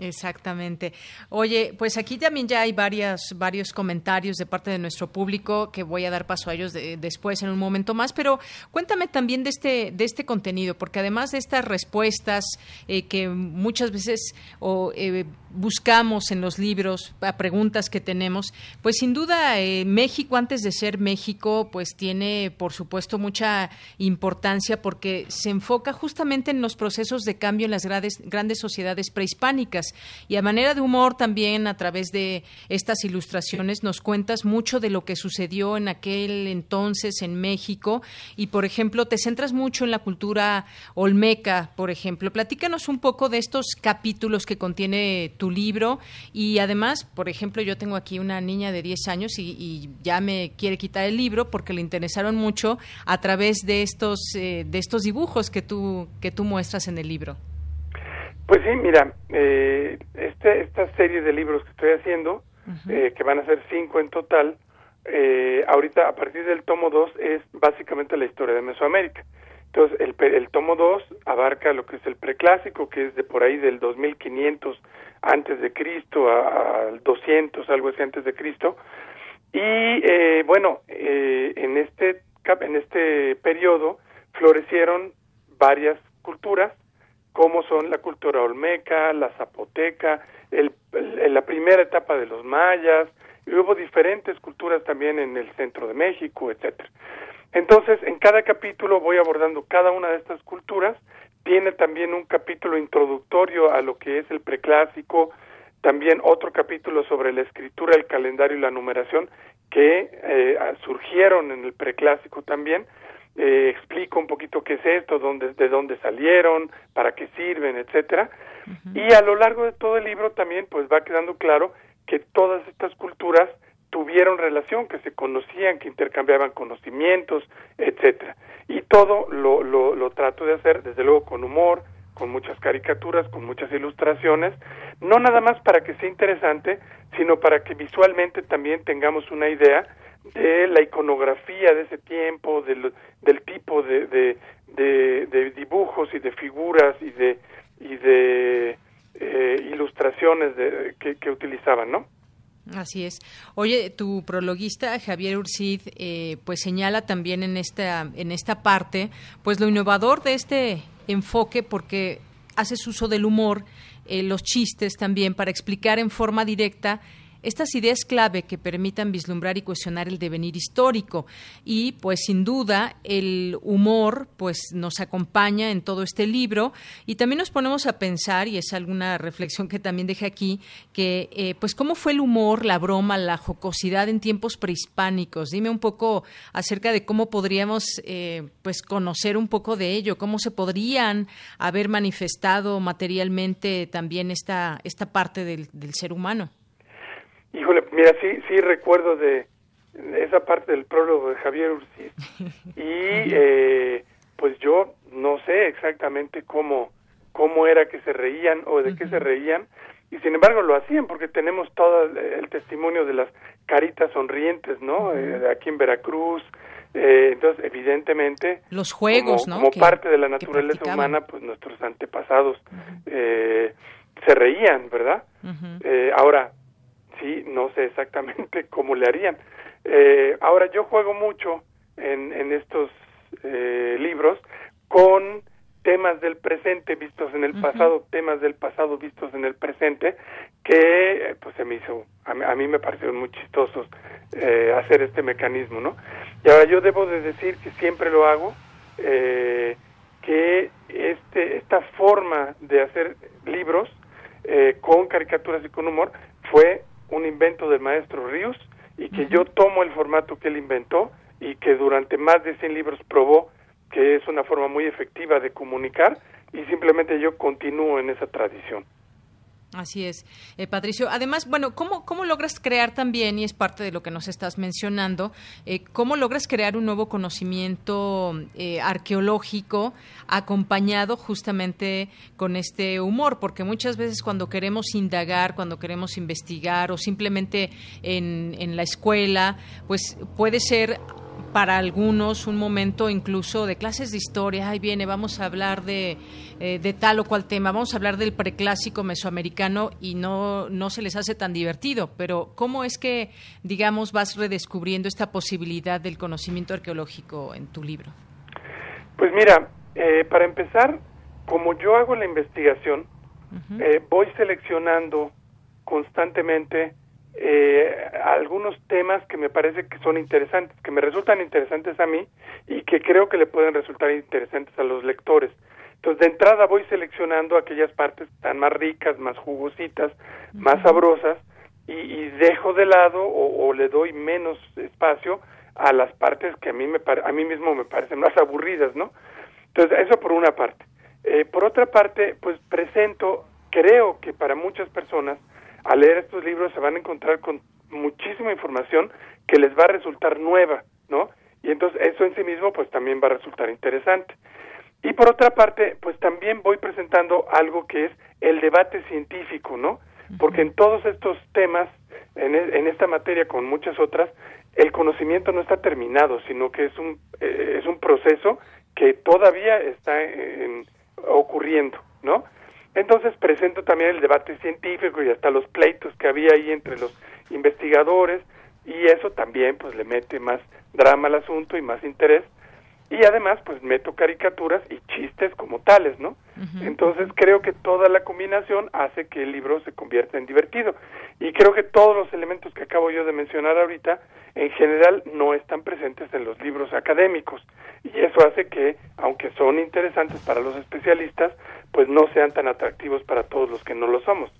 Exactamente. Oye, pues aquí también ya hay varias, varios comentarios de parte de nuestro público que voy a dar paso a ellos después en un momento más, pero cuéntame también de este, de este contenido, porque además de estas respuestas eh, que muchas veces o, eh, buscamos en los libros, a preguntas que tenemos, pues sin duda eh, México antes de ser México, pues tiene por supuesto mucha importancia porque se enfoca justamente en los procesos de cambio en las grandes, grandes sociedades prehispánicas y a manera de humor también a través de estas ilustraciones nos cuentas mucho de lo que sucedió en aquel entonces en México y por ejemplo te centras mucho en la cultura olmeca, por ejemplo. Platícanos un poco de estos capítulos que contiene tu libro y además, por ejemplo, yo tengo aquí una niña de 10 años y, ya me quiere quitar el libro porque le interesaron mucho a través de estos eh, de estos dibujos que tú que tú muestras en el libro. Pues sí, mira, eh, este, esta serie de libros que estoy haciendo, eh, que van a ser cinco en total, eh, ahorita a partir del tomo 2 es básicamente la historia de Mesoamérica. Entonces, el, el tomo 2 abarca lo que es el preclásico, que es de por ahí del 2500 antes de Cristo al 200, algo así antes de Cristo. Y eh, bueno, eh, en este en este periodo florecieron varias culturas, como son la cultura olmeca, la zapoteca, el, la primera etapa de los mayas, y hubo diferentes culturas también en el centro de México, etcétera. Entonces, en cada capítulo voy abordando cada una de estas culturas. Tiene también un capítulo introductorio a lo que es el preclásico, también otro capítulo sobre la escritura, el calendario y la numeración que eh, surgieron en el preclásico también. Eh, explico un poquito qué es esto, dónde, de dónde salieron, para qué sirven, etcétera. Y a lo largo de todo el libro también pues va quedando claro que todas estas culturas tuvieron relación, que se conocían, que intercambiaban conocimientos, etcétera. Y todo lo, lo, lo trato de hacer, desde luego, con humor, con muchas caricaturas, con muchas ilustraciones, no nada más para que sea interesante, sino para que visualmente también tengamos una idea de la iconografía de ese tiempo, del, del tipo de, de, de, dibujos y de figuras y de, y de eh, ilustraciones de, que, que utilizaban, ¿no? Así es. Oye, tu prologuista Javier Urcid, eh, pues señala también en esta en esta parte, pues lo innovador de este enfoque, porque haces uso del humor, eh, los chistes también para explicar en forma directa estas ideas clave que permitan vislumbrar y cuestionar el devenir histórico. Y pues sin duda el humor pues nos acompaña en todo este libro. Y también nos ponemos a pensar y es alguna reflexión que también dejé aquí que eh, pues cómo fue el humor la broma la jocosidad en tiempos prehispánicos dime un poco acerca de cómo podríamos eh, pues conocer un poco de ello. Cómo se podrían haber manifestado materialmente también esta esta parte del ser humano Híjole, mira, sí, sí recuerdo de esa parte del prólogo de Javier Ursi y eh, pues yo no sé exactamente cómo cómo era que se reían o de qué se reían. Y sin embargo lo hacían porque tenemos todo el testimonio de las caritas sonrientes, ¿no? Eh, aquí en Veracruz, eh, entonces evidentemente los juegos, como, ¿no? Como parte de la naturaleza humana, pues nuestros antepasados eh, se reían, ¿verdad? eh, ahora sí, no sé exactamente cómo le harían. Eh, ahora, yo juego mucho en, en estos eh, libros con temas del presente vistos en el pasado, temas del pasado vistos en el presente, que pues se me hizo, a mí, me parecieron muy chistosos eh, hacer este mecanismo, ¿no? Y ahora yo debo de decir que siempre lo hago, eh, que este, esta forma de hacer libros eh, con caricaturas y con humor fue un invento del maestro Ríos y que yo tomo el formato que él inventó y que durante más de 100 libros probó que es una forma muy efectiva de comunicar y simplemente yo continúo en esa tradición. Así es, eh, Patricio. Además, bueno, ¿cómo, ¿cómo logras crear también, y es parte de lo que nos estás mencionando, eh, cómo logras crear un nuevo conocimiento eh, arqueológico acompañado justamente con este humor? Porque muchas veces cuando queremos indagar, cuando queremos investigar o simplemente en, en la escuela, pues puede ser para algunos un momento incluso de clases de historia. Ahí viene, vamos a hablar de, eh, de tal o cual tema, vamos a hablar del preclásico mesoamericano y no, no se les hace tan divertido. Pero, ¿cómo es que, digamos, vas redescubriendo esta posibilidad del conocimiento arqueológico en tu libro? Pues mira, eh, para empezar, como yo hago la investigación, eh, voy seleccionando constantemente eh, algunos temas que me parece que son interesantes, que me resultan interesantes a mí y que creo que le pueden resultar interesantes a los lectores. Entonces, de entrada voy seleccionando aquellas partes que están más ricas, más jugositas, más sabrosas, y, dejo de lado o, le doy menos espacio a las partes que a mí, me a mí mismo me parecen más aburridas, ¿no? Entonces, eso por una parte. Eh, por otra parte, pues presento, creo que para muchas personas, al leer estos libros se van a encontrar con muchísima información que les va a resultar nueva, ¿no? Y entonces eso en sí mismo pues también va a resultar interesante. Y por otra parte, pues también voy presentando algo que es el debate científico, ¿no? Porque en todos estos temas, en, e, en esta materia con muchas otras, el conocimiento no está terminado, sino que es un, eh, es un proceso que todavía está en, ocurriendo, ¿no? Entonces presento también el debate científico y hasta los pleitos que había ahí entre los investigadores y eso también pues le mete más drama al asunto y más interés y además pues meto caricaturas y chistes como tales, ¿no? Entonces creo que toda la combinación hace que el libro se convierta en divertido y creo que todos los elementos que acabo yo de mencionar ahorita en general no están presentes en los libros académicos y eso hace que aunque son interesantes para los especialistas pues no sean tan atractivos para todos los que no lo somos.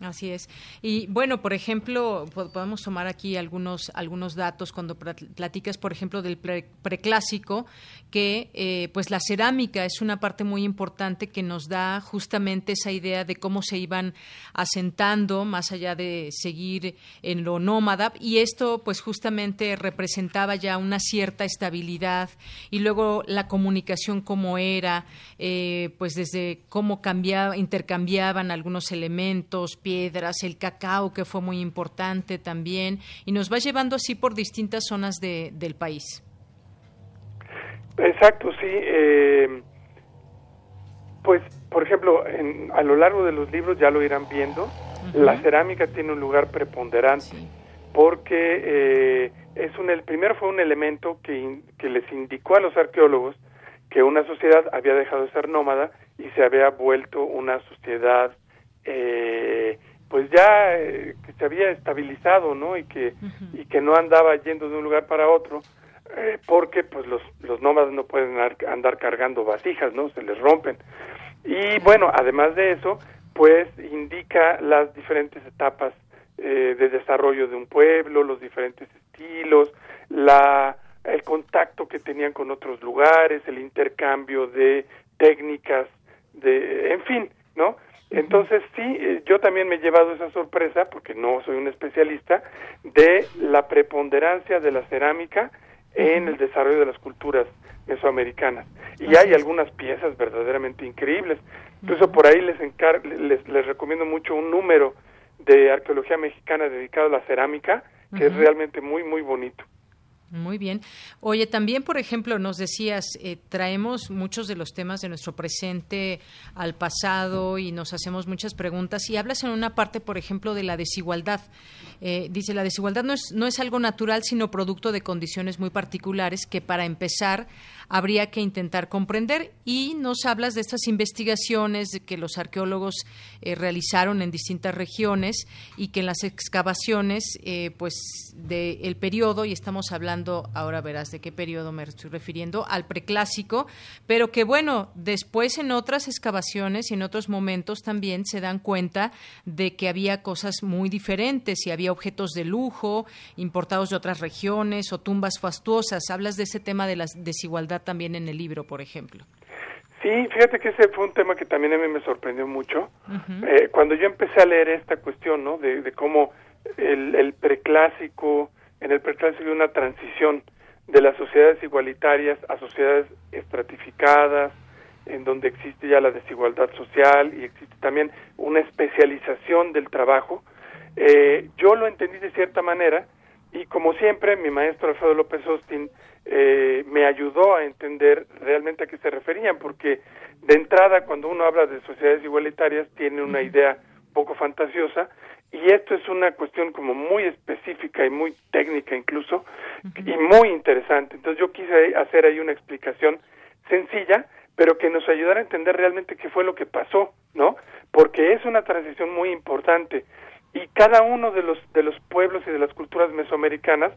Así es. Y bueno, por ejemplo, podemos tomar aquí algunos, algunos datos cuando platicas, por ejemplo, del preclásico, que eh, pues la cerámica es una parte muy importante que nos da justamente esa idea de cómo se iban asentando más allá de seguir en lo nómada y esto pues justamente representaba ya una cierta estabilidad y luego la comunicación como era, eh, pues desde cómo cambiaba, intercambiaban algunos elementos, piedras, el cacao que fue muy importante también y nos va llevando así por distintas zonas de, del país. Exacto, sí. Eh, pues, por ejemplo, a lo largo de los libros ya lo irán viendo, la cerámica tiene un lugar preponderante porque eh, es un, el primero fue un elemento que, que les indicó a los arqueólogos que una sociedad había dejado de ser nómada y se había vuelto una sociedad eh, pues ya que se había estabilizado no y que y que no andaba yendo de un lugar para otro eh, porque pues los, los nómadas no pueden andar, cargando vasijas, ¿no? Se les rompen. Y bueno, además de eso, pues indica las diferentes etapas eh, de desarrollo de un pueblo, los diferentes estilos, la el contacto que tenían con otros lugares, el intercambio de técnicas, de, en fin, ¿no? Entonces sí, eh, yo también me he llevado esa sorpresa, porque no soy un especialista, de la preponderancia de la cerámica en el desarrollo de las culturas mesoamericanas. Y hay algunas piezas verdaderamente increíbles. Incluso por ahí les, les, les recomiendo mucho un número de arqueología mexicana dedicado a la cerámica, que es realmente muy, muy bonito. Muy bien. Oye, también, por ejemplo, nos decías, eh, traemos muchos de los temas de nuestro presente al pasado y nos hacemos muchas preguntas y hablas en una parte, por ejemplo, de la desigualdad. Eh, dice, la desigualdad no es, no es algo natural, sino producto de condiciones muy particulares que, para empezar, habría que intentar comprender y nos hablas de estas investigaciones que los arqueólogos eh, realizaron en distintas regiones y que en las excavaciones, pues, del periodo, y estamos hablando ahora verás de qué periodo me estoy refiriendo, al preclásico, pero que bueno, después en otras excavaciones y en otros momentos también se dan cuenta de que había cosas muy diferentes y había objetos de lujo importados de otras regiones o tumbas fastuosas. Hablas de ese tema de la desigualdad también en el libro, por ejemplo. Sí, fíjate que ese fue un tema que también a mí me sorprendió mucho. Eh, cuando yo empecé a leer esta cuestión, ¿no? De, cómo el, el preclásico en el preclásico de una transición de las sociedades igualitarias a sociedades estratificadas, en donde existe ya la desigualdad social y existe también una especialización del trabajo. Eh, yo lo entendí de cierta manera y como siempre mi maestro Alfredo López Austin eh, me ayudó a entender realmente a qué se referían, porque de entrada cuando uno habla de sociedades igualitarias tiene una idea poco fantasiosa y esto es una cuestión como muy específica y muy técnica incluso y muy interesante. Entonces yo quise hacer ahí una explicación sencilla, pero que nos ayudara a entender realmente qué fue lo que pasó, ¿no? Porque es una transición muy importante y cada uno de los de los pueblos y de las culturas mesoamericanas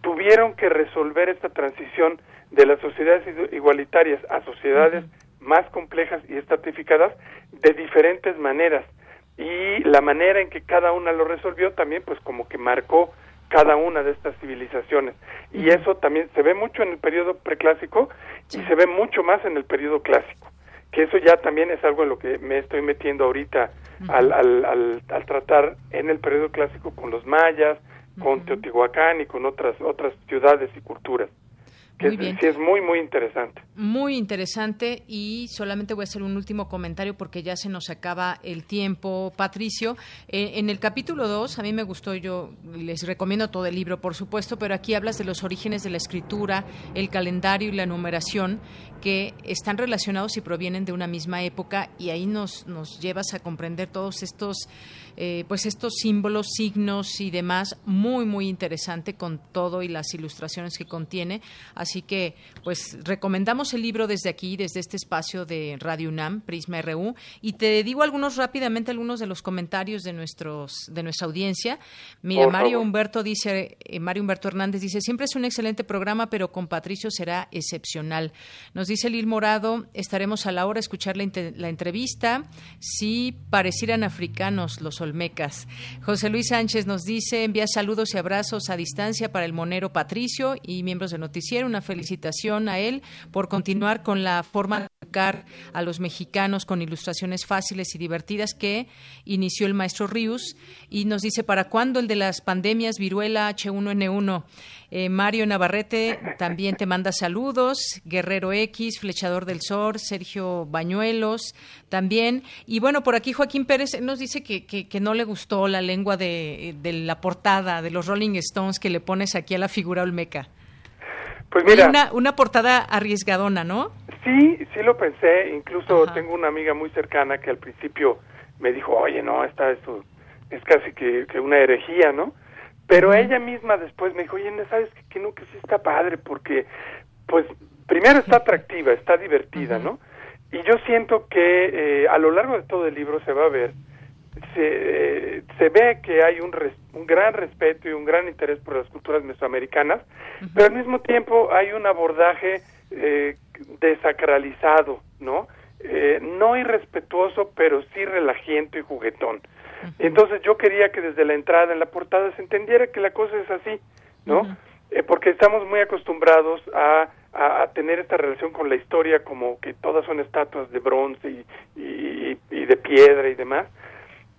tuvieron que resolver esta transición de las sociedades igualitarias a sociedades más complejas y estratificadas de diferentes maneras. Y la manera en que cada una lo resolvió también pues como que marcó cada una de estas civilizaciones. Y eso también se ve mucho en el periodo preclásico y se ve mucho más en el periodo clásico que eso ya también es algo en lo que me estoy metiendo ahorita al, al, al, al, tratar en el periodo clásico con los mayas, con Teotihuacán y con otras otras ciudades y culturas que sí es muy, muy interesante. Muy interesante y solamente voy a hacer un último comentario porque ya se nos acaba el tiempo, Patricio. Eh, en el capítulo 2, a mí me gustó, yo les recomiendo todo el libro, por supuesto, pero aquí hablas de los orígenes de la escritura, el calendario y la numeración que están relacionados y provienen de una misma época y ahí nos, nos llevas a comprender todos estos eh, pues estos símbolos, signos y demás, muy, muy interesante con todo y las ilustraciones que contiene. Así que, pues, recomendamos el libro desde aquí, desde este espacio de Radio UNAM, Prisma RU, y te digo algunos rápidamente, algunos de los comentarios de nuestros, de nuestra audiencia. Mira, Mario Humberto dice, eh, Mario Humberto Hernández dice, siempre es un excelente programa, pero con Patricio será excepcional. Nos dice Lil Morado, estaremos a la hora de escuchar la, la entrevista. Si parecieran africanos los Olmecas. José Luis Sánchez nos dice, envía saludos y abrazos a distancia para el monero Patricio y miembros del noticiero. Una felicitación a él por continuar con la forma a los mexicanos con ilustraciones fáciles y divertidas que inició el maestro Rius. Y nos dice, ¿para cuándo el de las pandemias viruela H1N1? Eh, Mario Navarrete también te manda saludos. Guerrero X, Flechador del Sol, Sergio Bañuelos también. Y bueno, por aquí Joaquín Pérez nos dice que, que, no le gustó la lengua de, de, la portada de los Rolling Stones que le pones aquí a la figura Olmeca. Pues mira. Una, una portada arriesgadona, ¿no? Sí, sí lo pensé. Incluso tengo una amiga muy cercana que al principio me dijo, oye, no, está esto es casi que, que una herejía, ¿no? Pero ella misma después me dijo, oye, ¿sabes qué? Que no, que sí está padre, porque, pues, primero está atractiva, está divertida, ¿no? Y yo siento que eh, a lo largo de todo el libro se va a ver, se, se ve que hay un, un gran respeto y un gran interés por las culturas mesoamericanas, pero al mismo tiempo hay un abordaje eh, desacralizado, ¿no? Eh, no irrespetuoso, pero sí relajiento y juguetón. Entonces yo quería que desde la entrada en la portada se entendiera que la cosa es así, ¿no? Eh, porque estamos muy acostumbrados a, a, tener esta relación con la historia como que todas son estatuas de bronce y, y, y de piedra y demás.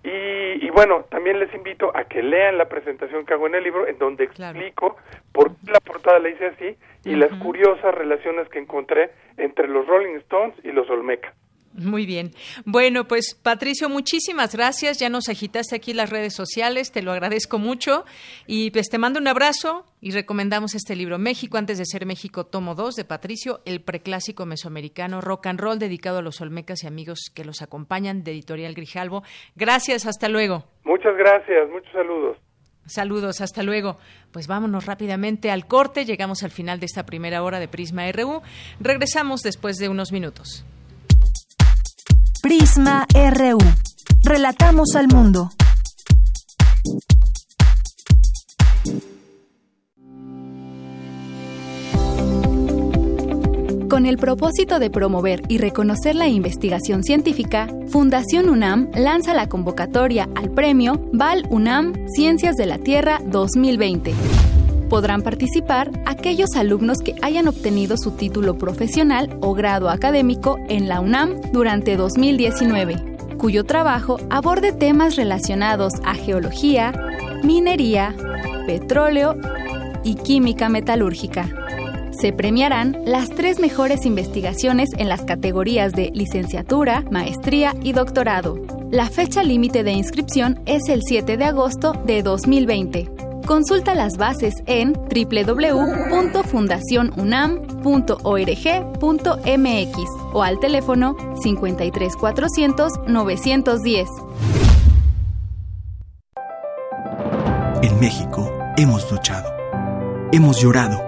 Y, y, bueno, también les invito a que lean la presentación que hago en el libro, en donde explico por qué la portada la hice así y las curiosas relaciones que encontré entre los Rolling Stones y los Olmeca. Muy bien. Bueno, pues Patricio, muchísimas gracias. Ya nos agitaste aquí las redes sociales, te lo agradezco mucho. Y pues te mando un abrazo y recomendamos este libro, México antes de ser México, tomo 2 de Patricio, el preclásico mesoamericano rock and roll dedicado a los olmecas y amigos que los acompañan de Editorial Grijalvo. Gracias, hasta luego. Muchas gracias, muchos saludos. Saludos, hasta luego. Pues vámonos rápidamente al corte. Llegamos al final de esta primera hora de Prisma RU. Regresamos después de unos minutos. Prisma RU. Relatamos al mundo. Con el propósito de promover y reconocer la investigación científica, Fundación UNAM lanza la convocatoria al premio Val UNAM Ciencias de la Tierra 2020 podrán participar aquellos alumnos que hayan obtenido su título profesional o grado académico en la UNAM durante 2019, cuyo trabajo aborde temas relacionados a geología, minería, petróleo y química metalúrgica. Se premiarán las tres mejores investigaciones en las categorías de licenciatura, maestría y doctorado. La fecha límite de inscripción es el 7 de agosto de 2020 Consulta las bases en www.fundacionunam.org.mx o al teléfono 53 400 910. En México hemos luchado, hemos llorado,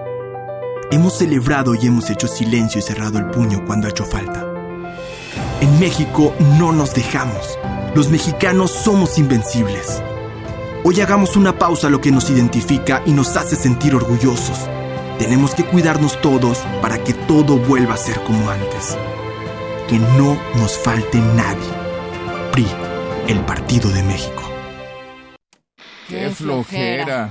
hemos celebrado y hemos hecho silencio y cerrado el puño cuando ha hecho falta. En México no nos dejamos. Los mexicanos somos invencibles. Hoy hagamos una pausa a lo que nos identifica y nos hace sentir orgullosos. Tenemos que cuidarnos todos para que todo vuelva a ser como antes. Que no nos falte nadie. PRI, el Partido de México. ¡Qué flojera!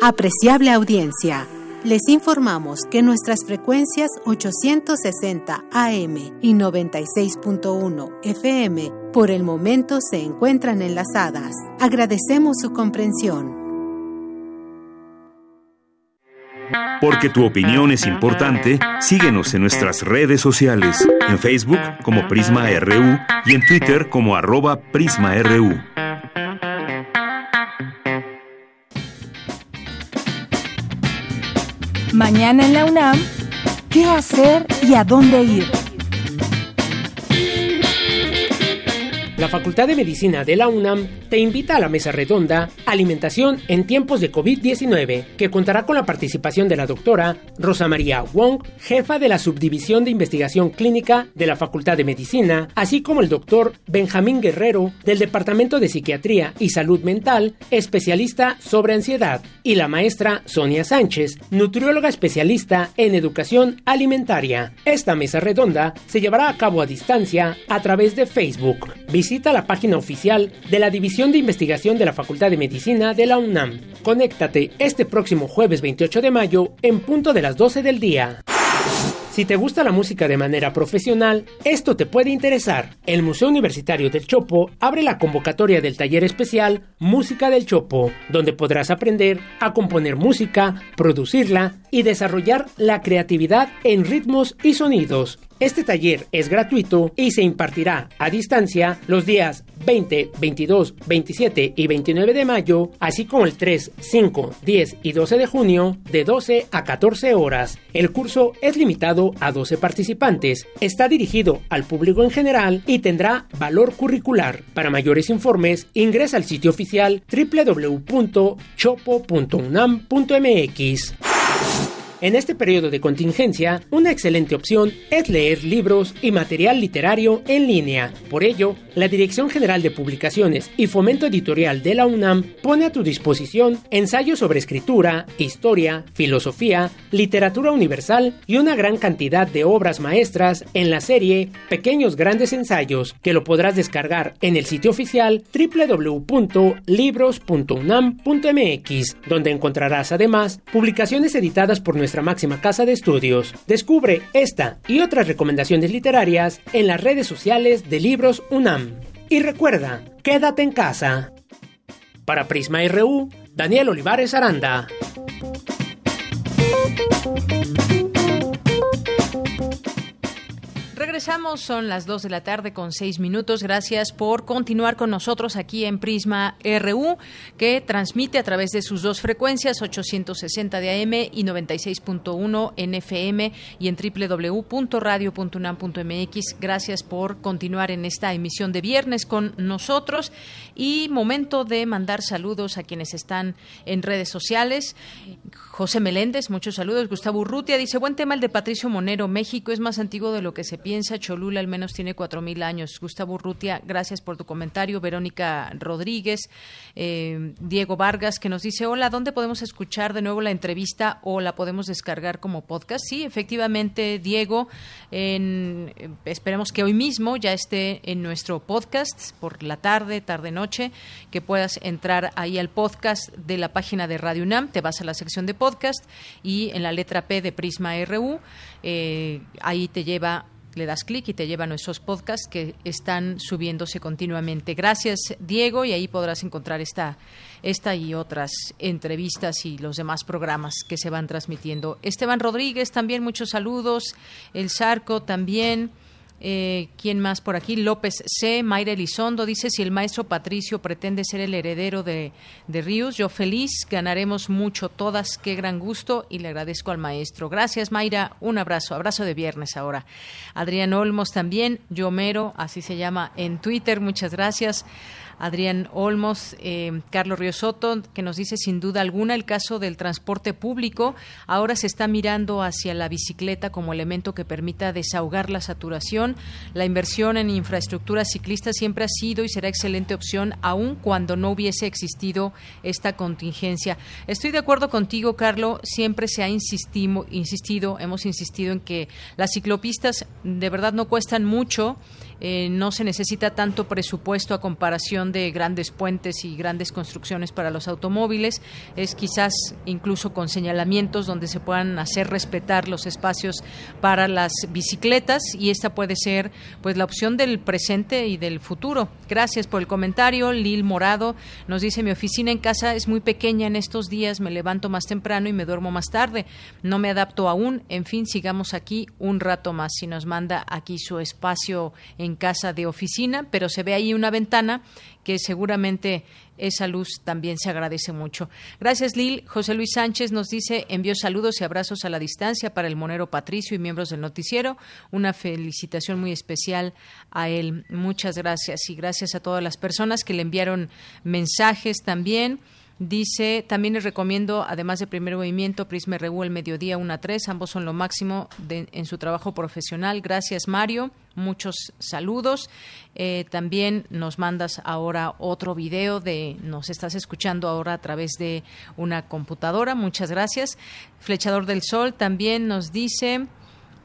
Apreciable audiencia, les informamos que nuestras frecuencias 860 AM y 96.1 FM por el momento se encuentran enlazadas. Agradecemos su comprensión. Porque tu opinión es importante, síguenos en nuestras redes sociales, en Facebook como Prisma RU y en Twitter como arroba PrismaRU. Mañana en la UNAM, ¿qué hacer y a dónde ir? La Facultad de Medicina de la UNAM te invita a la mesa redonda Alimentación en tiempos de COVID-19, que contará con la participación de la doctora Rosa María Wong, jefa de la Subdivisión de Investigación Clínica de la Facultad de Medicina, así como el doctor Benjamín Guerrero del Departamento de Psiquiatría y Salud Mental, especialista sobre ansiedad, y la maestra Sonia Sánchez, nutrióloga especialista en educación alimentaria. Esta mesa redonda se llevará a cabo a distancia a través de Facebook visita la página oficial de la División de Investigación de la Facultad de Medicina de la UNAM. Conéctate este próximo jueves 28 de mayo en punto de las 12 del día. Si te gusta la música de manera profesional, esto te puede interesar. El Museo Universitario del Chopo abre la convocatoria del taller especial Música del Chopo, donde podrás aprender a componer música, producirla y desarrollar la creatividad en ritmos y sonidos. Este taller es gratuito y se impartirá a distancia los días 20, 22, 27 y 29 de mayo, así como el 3, 5, 10 y 12 de junio de 12 a 14 horas. El curso es limitado a 12 participantes, está dirigido al público en general y tendrá valor curricular. Para mayores informes, ingresa al sitio oficial www.chopo.unam.mx. En este periodo de contingencia, una excelente opción es leer libros y material literario en línea. Por ello, la Dirección General de Publicaciones y Fomento Editorial de la UNAM pone a tu disposición ensayos sobre escritura, historia, filosofía, literatura universal y una gran cantidad de obras maestras en la serie Pequeños Grandes Ensayos, que lo podrás descargar en el sitio oficial www.libros.unam.mx, donde encontrarás además publicaciones editadas por nuestra máxima casa de estudios. Descubre esta y otras recomendaciones literarias en las redes sociales de Libros UNAM. Y recuerda, quédate en casa. Para Prisma RU, Daniel Olivares Aranda. Regresamos, son las 2 de la tarde con 6 minutos. Gracias por continuar con nosotros aquí en Prisma RU, que transmite a través de sus dos frecuencias, 860 de AM y 96.1 en FM y en www.radio.unam.mx. Gracias por continuar en esta emisión de viernes con nosotros. Y momento de mandar saludos a quienes están en redes sociales. José Meléndez, muchos saludos. Gustavo Urrutia dice, buen tema el de Patricio Monero. México es más antiguo de lo que se piensa piensa Cholula al menos tiene cuatro mil años. Gustavo Urrutia, gracias por tu comentario. Verónica Rodríguez, eh, Diego Vargas, que nos dice, hola, ¿dónde podemos escuchar de nuevo la entrevista o la podemos descargar como podcast? Sí, efectivamente, Diego, en, esperemos que hoy mismo ya esté en nuestro podcast por la tarde, tarde-noche, que puedas entrar ahí al podcast de la página de Radio UNAM, te vas a la sección de podcast y en la letra P de Prisma RU, eh, ahí te lleva le das clic y te lleva a nuestros podcasts que están subiéndose continuamente. Gracias, Diego, y ahí podrás encontrar esta, esta y otras entrevistas y los demás programas que se van transmitiendo. Esteban Rodríguez, también muchos saludos. El Sarco también. Eh, ¿Quién más por aquí? López C. Mayra Elizondo dice: Si el maestro Patricio pretende ser el heredero de, de Ríos, yo feliz, ganaremos mucho todas. Qué gran gusto y le agradezco al maestro. Gracias, Mayra. Un abrazo, abrazo de viernes ahora. Adrián Olmos también, Yomero, así se llama en Twitter. Muchas gracias. Adrián Olmos, eh, Carlos Río Soto, que nos dice sin duda alguna el caso del transporte público. Ahora se está mirando hacia la bicicleta como elemento que permita desahogar la saturación. La inversión en infraestructura ciclista siempre ha sido y será excelente opción, aun cuando no hubiese existido esta contingencia. Estoy de acuerdo contigo, Carlos. Siempre se ha insistido, hemos insistido en que las ciclopistas de verdad no cuestan mucho eh, no se necesita tanto presupuesto a comparación de grandes puentes y grandes construcciones para los automóviles. Es quizás incluso con señalamientos donde se puedan hacer respetar los espacios para las bicicletas y esta puede ser pues la opción del presente y del futuro. Gracias por el comentario. Lil Morado nos dice mi oficina en casa es muy pequeña en estos días, me levanto más temprano y me duermo más tarde. No me adapto aún. En fin, sigamos aquí un rato más. Si nos manda aquí su espacio en casa de oficina, pero se ve ahí una ventana que seguramente esa luz también se agradece mucho. Gracias, Lil. José Luis Sánchez nos dice, envió saludos y abrazos a la distancia para el monero Patricio y miembros del noticiero. Una felicitación muy especial a él. Muchas gracias y gracias a todas las personas que le enviaron mensajes también. Dice, también les recomiendo, además de Primer Movimiento, Prisma RU, el mediodía 1 a 3, ambos son lo máximo en su trabajo profesional. Gracias, Mario. Muchos saludos. Eh, también nos mandas ahora otro video de, nos estás escuchando ahora a través de una computadora. Muchas gracias. Flechador del Sol también nos dice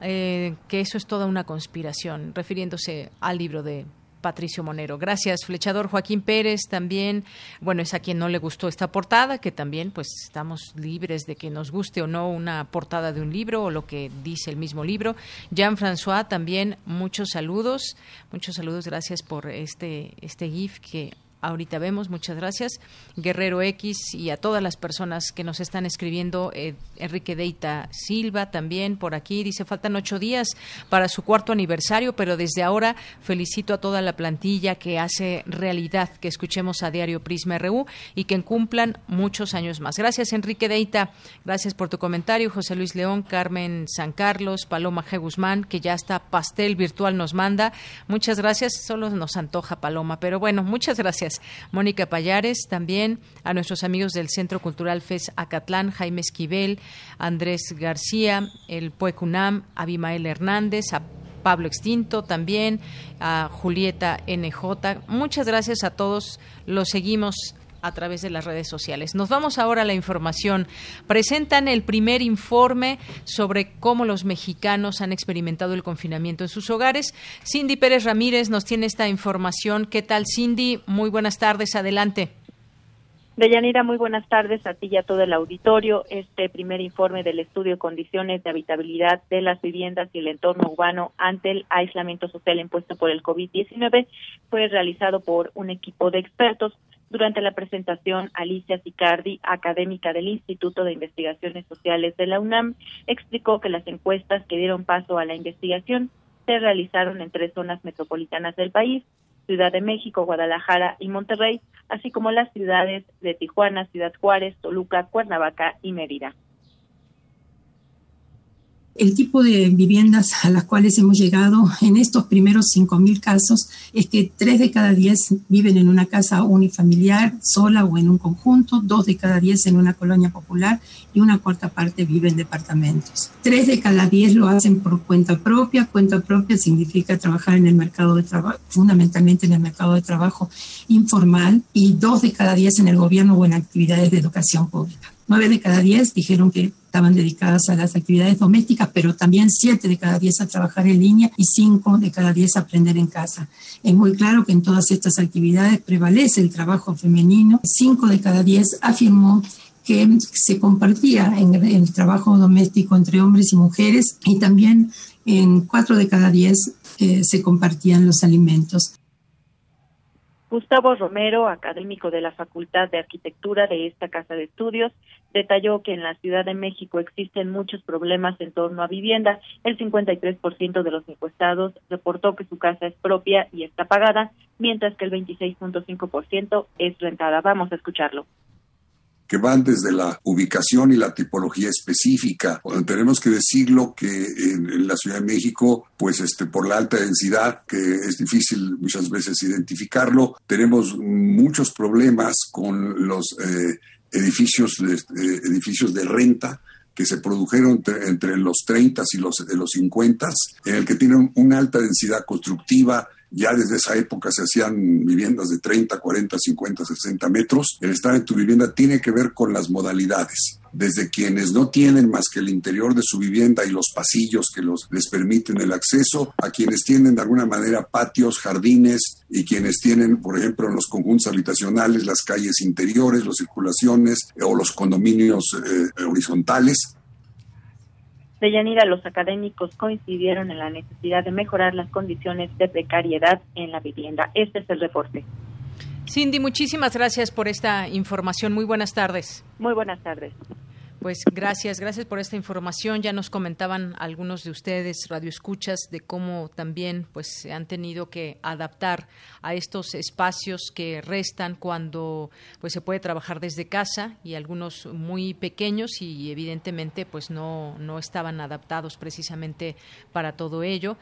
eh, que eso es toda una conspiración, refiriéndose al libro de Patricio Monero. Gracias, flechador Joaquín Pérez también. Bueno, es a quien no le gustó esta portada, que también pues estamos libres de que nos guste o no una portada de un libro o lo que dice el mismo libro. Jean-François también muchos saludos, muchos saludos, gracias por este este GIF que ahorita vemos. Muchas gracias. Guerrero X y a todas las personas que nos están escribiendo. Eh, Enrique Deita Silva también por aquí. Dice, faltan ocho días para su cuarto aniversario, pero desde ahora felicito a toda la plantilla que hace realidad que escuchemos a Diario Prisma RU y que cumplan muchos años más. Gracias, Enrique Deita. Gracias por tu comentario. José Luis León, Carmen San Carlos, Paloma G. Guzmán, que ya está pastel virtual nos manda. Muchas gracias. Solo nos antoja Paloma, pero bueno, muchas gracias. Mónica Payares, también a nuestros amigos del Centro Cultural FES Acatlán, Jaime Esquivel, Andrés García, el Puecunam, Abimael Hernández, a Pablo Extinto también, a Julieta NJ. Muchas gracias a todos. Los seguimos a través de las redes sociales. Nos vamos ahora a la información. Presentan el primer informe sobre cómo los mexicanos han experimentado el confinamiento en sus hogares. Cindy Pérez Ramírez nos tiene esta información. ¿Qué tal, Cindy? Muy buenas tardes. Adelante. Deyanira, muy buenas tardes a ti y a todo el auditorio. Este primer informe del estudio condiciones de habitabilidad de las viviendas y el entorno urbano ante el aislamiento social impuesto por el COVID-19 fue realizado por un equipo de expertos durante la presentación, Alicia Sicardi, académica del Instituto de Investigaciones Sociales de la UNAM, explicó que las encuestas que dieron paso a la investigación se realizaron en tres zonas metropolitanas del país, Ciudad de México, Guadalajara y Monterrey, así como las ciudades de Tijuana, Ciudad Juárez, Toluca, Cuernavaca y Mérida. El tipo de viviendas a las cuales hemos llegado en estos primeros 5.000 casos es que 3 de cada 10 viven en una casa unifamiliar, sola o en un conjunto, 2 de cada 10 en una colonia popular y una cuarta parte vive en departamentos. 3 de cada 10 lo hacen por cuenta propia. Cuenta propia significa trabajar en el mercado de trabajo, fundamentalmente en el mercado de trabajo informal y 2 de cada 10 en el gobierno o en actividades de educación pública. 9 de cada 10 dijeron que estaban dedicadas a las actividades domésticas, pero también siete de cada diez a trabajar en línea y cinco de cada diez a aprender en casa. Es muy claro que en todas estas actividades prevalece el trabajo femenino. Cinco de cada diez afirmó que se compartía el trabajo doméstico entre hombres y mujeres y también en cuatro de cada diez eh, se compartían los alimentos. Gustavo Romero, académico de la Facultad de Arquitectura de esta casa de estudios, detalló que en la Ciudad de México existen muchos problemas en torno a vivienda. El 53% de los encuestados reportó que su casa es propia y está pagada, mientras que el 26.5% es rentada. Vamos a escucharlo que van desde la ubicación y la tipología específica. tenemos que decirlo que en, la Ciudad de México, pues este, por la alta densidad, que es difícil muchas veces identificarlo, tenemos muchos problemas con los eh, edificios, de, eh, edificios de renta que se produjeron entre, los 30 y los, los 50, en el que tienen una alta densidad constructiva, ya desde esa época se hacían viviendas de 30, 40, 50, 60 metros. El estar en tu vivienda tiene que ver con las modalidades. Desde quienes no tienen más que el interior de su vivienda y los pasillos que los, les permiten el acceso, a quienes tienen de alguna manera patios, jardines y quienes tienen, por ejemplo, en los conjuntos habitacionales, las calles interiores, las circulaciones o los condominios eh, horizontales de Yanira, los académicos coincidieron en la necesidad de mejorar las condiciones de precariedad en la vivienda. Este es el reporte. Cindy, muchísimas gracias por esta información. Muy buenas tardes. Muy buenas tardes. Pues gracias, gracias por esta información. Ya nos comentaban algunos de ustedes, radioescuchas, de cómo también pues se han tenido que adaptar a estos espacios que restan cuando pues se puede trabajar desde casa y algunos muy pequeños y evidentemente pues no no estaban adaptados precisamente para todo ello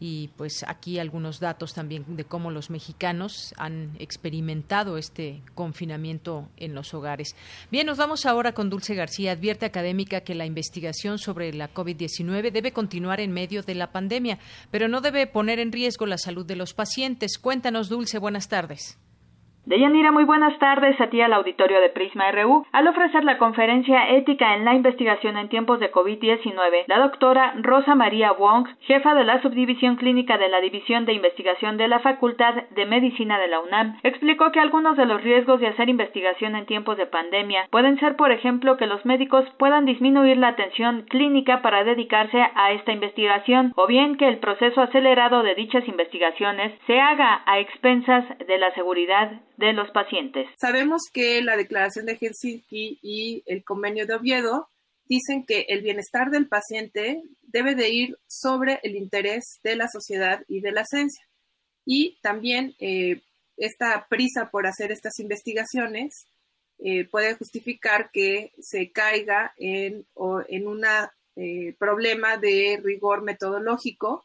y pues aquí algunos datos también de cómo los mexicanos han experimentado este confinamiento en los hogares. Bien, nos vamos ahora con Dulce García. Advierte académica que la investigación sobre la COVID-19 debe continuar en medio de la pandemia, pero no debe poner en riesgo la salud de los pacientes. Cuéntanos, Dulce, buenas tardes. Deyanira, muy buenas tardes a ti al auditorio de Prisma RU. Al ofrecer la conferencia Ética en la Investigación en tiempos de COVID-19, la doctora Rosa María Wong, jefa de la Subdivisión Clínica de la División de Investigación de la Facultad de Medicina de la UNAM, explicó que algunos de los riesgos de hacer investigación en tiempos de pandemia pueden ser, por ejemplo, que los médicos puedan disminuir la atención clínica para dedicarse a esta investigación, o bien que el proceso acelerado de dichas investigaciones se haga a expensas de la seguridad de los pacientes. Sabemos que la Declaración de Helsinki y el Convenio de Oviedo dicen que el bienestar del paciente debe de ir sobre el interés de la sociedad y de la ciencia. Y también eh, esta prisa por hacer estas investigaciones eh, puede justificar que se caiga en, un eh, problema de rigor metodológico.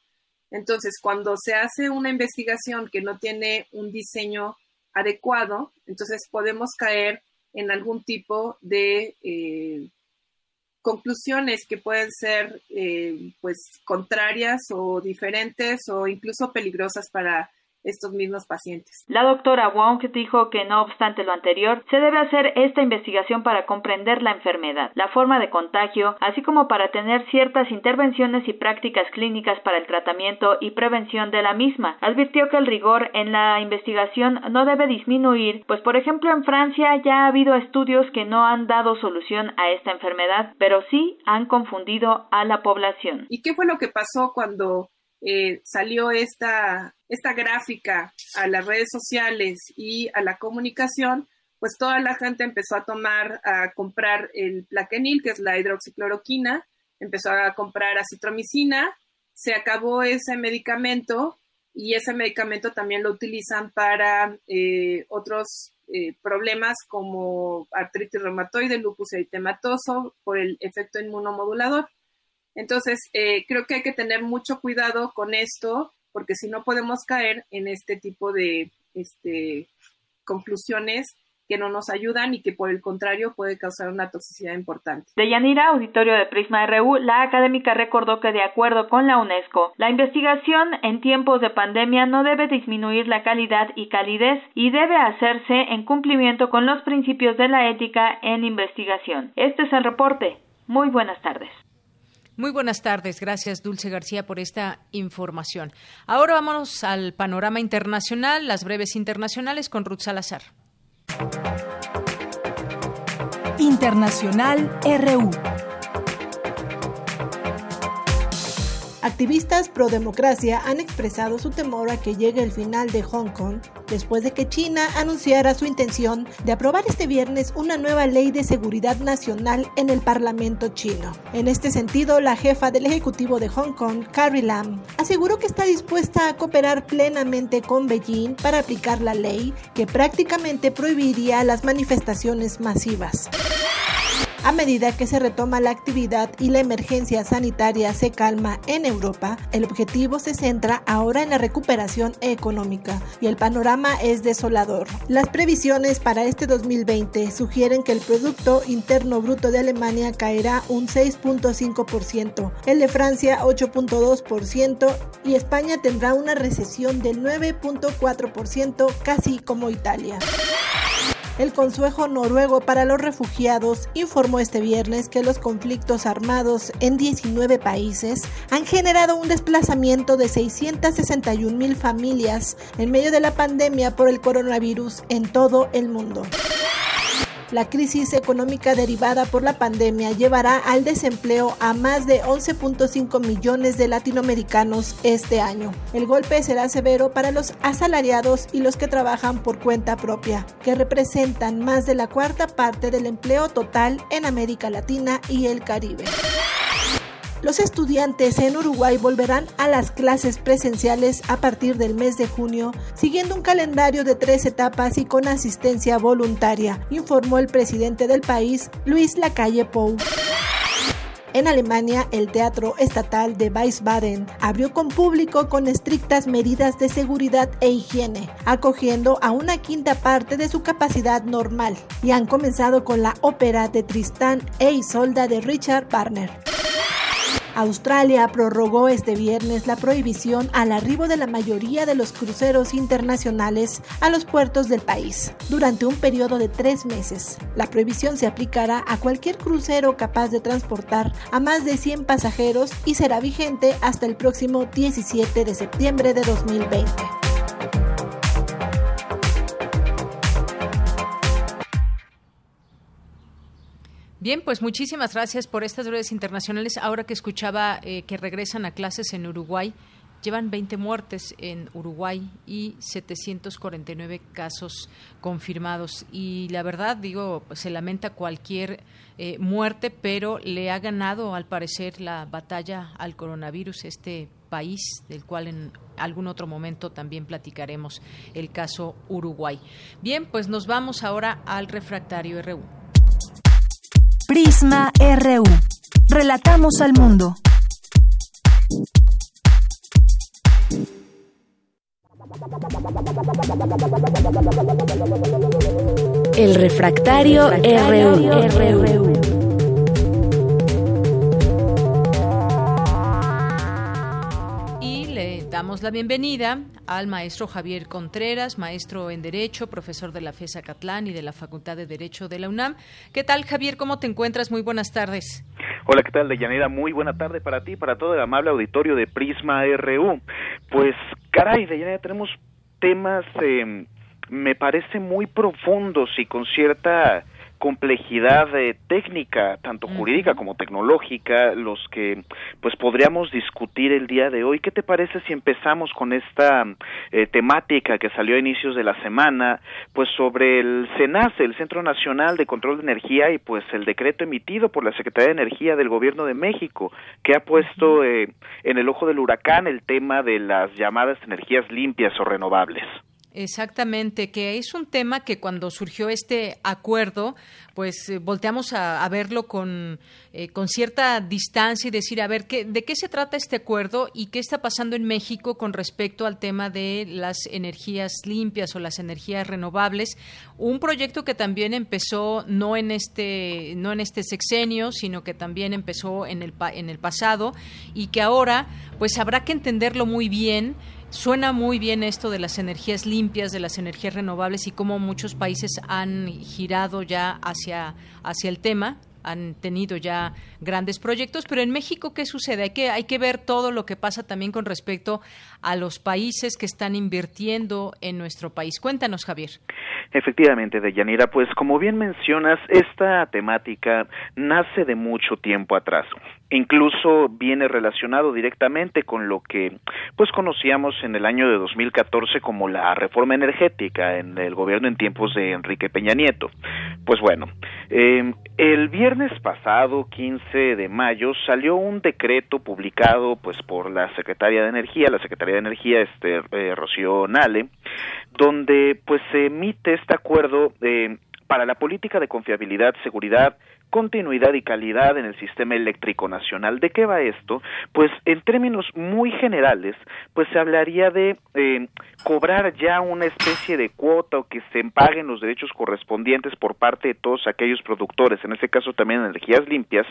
Entonces, cuando se hace una investigación que no tiene un diseño adecuado, entonces podemos caer en algún tipo de eh, conclusiones que pueden ser eh, pues contrarias o diferentes o incluso peligrosas para estos mismos pacientes. La doctora Wong dijo que no obstante lo anterior, se debe hacer esta investigación para comprender la enfermedad, la forma de contagio, así como para tener ciertas intervenciones y prácticas clínicas para el tratamiento y prevención de la misma. Advirtió que el rigor en la investigación no debe disminuir, pues por ejemplo en Francia ya ha habido estudios que no han dado solución a esta enfermedad, pero sí han confundido a la población. ¿Y qué fue lo que pasó cuando eh, salió esta, esta gráfica a las redes sociales y a la comunicación, pues toda la gente empezó a tomar, a comprar el plaquenil, que es la hidroxicloroquina, empezó a comprar acitromicina, se acabó ese medicamento y ese medicamento también lo utilizan para eh, otros eh, problemas como artritis reumatoide, lupus eritematoso, por el efecto inmunomodulador. Entonces, eh, creo que hay que tener mucho cuidado con esto, porque si no podemos caer en este tipo de este, conclusiones que no nos ayudan y que por el contrario puede causar una toxicidad importante. De Yanira, auditorio de Prisma RU, la académica recordó que de acuerdo con la UNESCO, la investigación en tiempos de pandemia no debe disminuir la calidad y calidez y debe hacerse en cumplimiento con los principios de la ética en investigación. Este es el reporte. Muy buenas tardes. Muy buenas tardes. Gracias, Dulce García, por esta información. Ahora vamos al panorama internacional, las breves internacionales con Ruth Salazar. Internacional RU. Activistas pro democracia han expresado su temor a que llegue el final de Hong Kong después de que China anunciara su intención de aprobar este viernes una nueva ley de seguridad nacional en el Parlamento chino. En este sentido, la jefa del Ejecutivo de Hong Kong, Carrie Lam, aseguró que está dispuesta a cooperar plenamente con Beijing para aplicar la ley que prácticamente prohibiría las manifestaciones masivas. A medida que se retoma la actividad y la emergencia sanitaria se calma en Europa, el objetivo se centra ahora en la recuperación económica y el panorama es desolador. Las previsiones para este 2020 sugieren que el Producto Interno Bruto de Alemania caerá un 6.5%, el de Francia 8.2% y España tendrá una recesión del 9.4%, casi como Italia. El Consejo Noruego para los Refugiados informó este viernes que los conflictos armados en 19 países han generado un desplazamiento de 661 mil familias en medio de la pandemia por el coronavirus en todo el mundo. La crisis económica derivada por la pandemia llevará al desempleo a más de 11.5 millones de latinoamericanos este año. El golpe será severo para los asalariados y los que trabajan por cuenta propia, que representan más de la cuarta parte del empleo total en América Latina y el Caribe. Los estudiantes en Uruguay volverán a las clases presenciales a partir del mes de junio, siguiendo un calendario de tres etapas y con asistencia voluntaria, informó el presidente del país, Luis Lacalle Pou. En Alemania, el Teatro Estatal de Wiesbaden abrió con público con estrictas medidas de seguridad e higiene, acogiendo a una quinta parte de su capacidad normal, y han comenzado con la ópera de Tristán e Isolda de Richard Wagner. Australia prorrogó este viernes la prohibición al arribo de la mayoría de los cruceros internacionales a los puertos del país durante un periodo de tres meses. La prohibición se aplicará a cualquier crucero capaz de transportar a más de 100 pasajeros y será vigente hasta el próximo 17 de septiembre de 2020. Bien, pues muchísimas gracias por estas redes internacionales. Ahora que escuchaba eh, que regresan a clases en Uruguay, llevan 20 muertes en Uruguay y 749 casos confirmados. Y la verdad, digo, se lamenta cualquier eh, muerte, pero le ha ganado, al parecer, la batalla al coronavirus este país, del cual en algún otro momento también platicaremos el caso Uruguay. Bien, pues nos vamos ahora al refractario RU. Prisma RU. Relatamos al mundo. El refractario, RU. Damos la bienvenida al maestro Javier Contreras, maestro en Derecho, profesor de la FESA Catlán y de la Facultad de Derecho de la UNAM. ¿Qué tal, Javier? ¿Cómo te encuentras? Muy buenas tardes. Hola, ¿qué tal, Deyanira? Muy buena tarde para ti, para todo el amable auditorio de Prisma RU. Pues, caray, Deyanira, tenemos temas, eh, me parece, muy profundos y con cierta complejidad eh, técnica, tanto jurídica como tecnológica, los que pues podríamos discutir el día de hoy. ¿Qué te parece si empezamos con esta eh, temática que salió a inicios de la semana, pues sobre el CENACE, el Centro Nacional de Control de Energía y pues el decreto emitido por la Secretaría de Energía del Gobierno de México, que ha puesto eh, en el ojo del huracán el tema de las llamadas energías limpias o renovables? Exactamente, que es un tema que cuando surgió este acuerdo, pues eh, volteamos a, verlo con, eh, con cierta distancia y decir, a ver, ¿qué, ¿de qué se trata este acuerdo y qué está pasando en México con respecto al tema de las energías limpias o las energías renovables? Un proyecto que también empezó no en este, no en este sexenio, sino que también empezó en el, en el pasado y que ahora, pues habrá que entenderlo muy bien Suena muy bien esto de las energías limpias, de las energías renovables y cómo muchos países han girado ya hacia, hacia el tema han tenido ya grandes proyectos, pero en México, ¿qué sucede? Hay que, hay que ver todo lo que pasa también con respecto a los países que están invirtiendo en nuestro país. Cuéntanos, Javier. Efectivamente, Deyanira, pues como bien mencionas, esta temática nace de mucho tiempo atrás. Incluso viene relacionado directamente con lo que pues conocíamos en el año de 2014 como la reforma energética en el gobierno en tiempos de Enrique Peña Nieto. Pues bueno, eh, el viernes pasado, 15 de mayo, salió un decreto publicado pues por la Secretaría de Energía, la Secretaría de Energía este eh, Rocío Nale, donde pues se emite este acuerdo eh, para la política de confiabilidad, seguridad, continuidad y calidad en el sistema eléctrico nacional. ¿De qué va esto? Pues en términos muy generales, pues se hablaría de eh, cobrar ya una especie de cuota o que se paguen los derechos correspondientes por parte de todos aquellos productores, en este caso también energías limpias,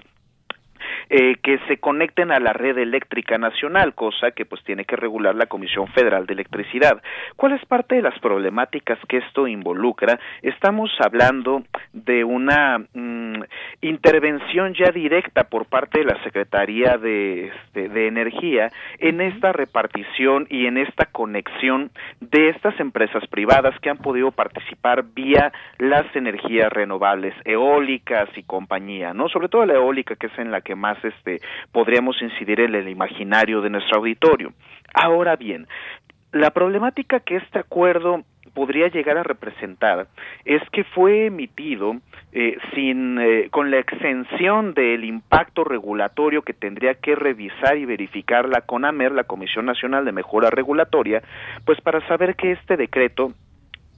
eh, que se conecten a la red eléctrica nacional, cosa que pues tiene que regular la Comisión Federal de Electricidad. ¿Cuál es parte de las problemáticas que esto involucra? Estamos hablando de una mm, intervención ya directa por parte de la Secretaría de, este, de Energía en esta repartición y en esta conexión de estas empresas privadas que han podido participar vía las energías renovables, eólicas y compañía, ¿no? Sobre todo la eólica que es en la que más este podríamos incidir en el imaginario de nuestro auditorio. Ahora bien, la problemática que este acuerdo podría llegar a representar es que fue emitido eh, sin eh, con la exención del impacto regulatorio que tendría que revisar y verificar la CONAMER, la Comisión Nacional de Mejora Regulatoria, pues para saber que este decreto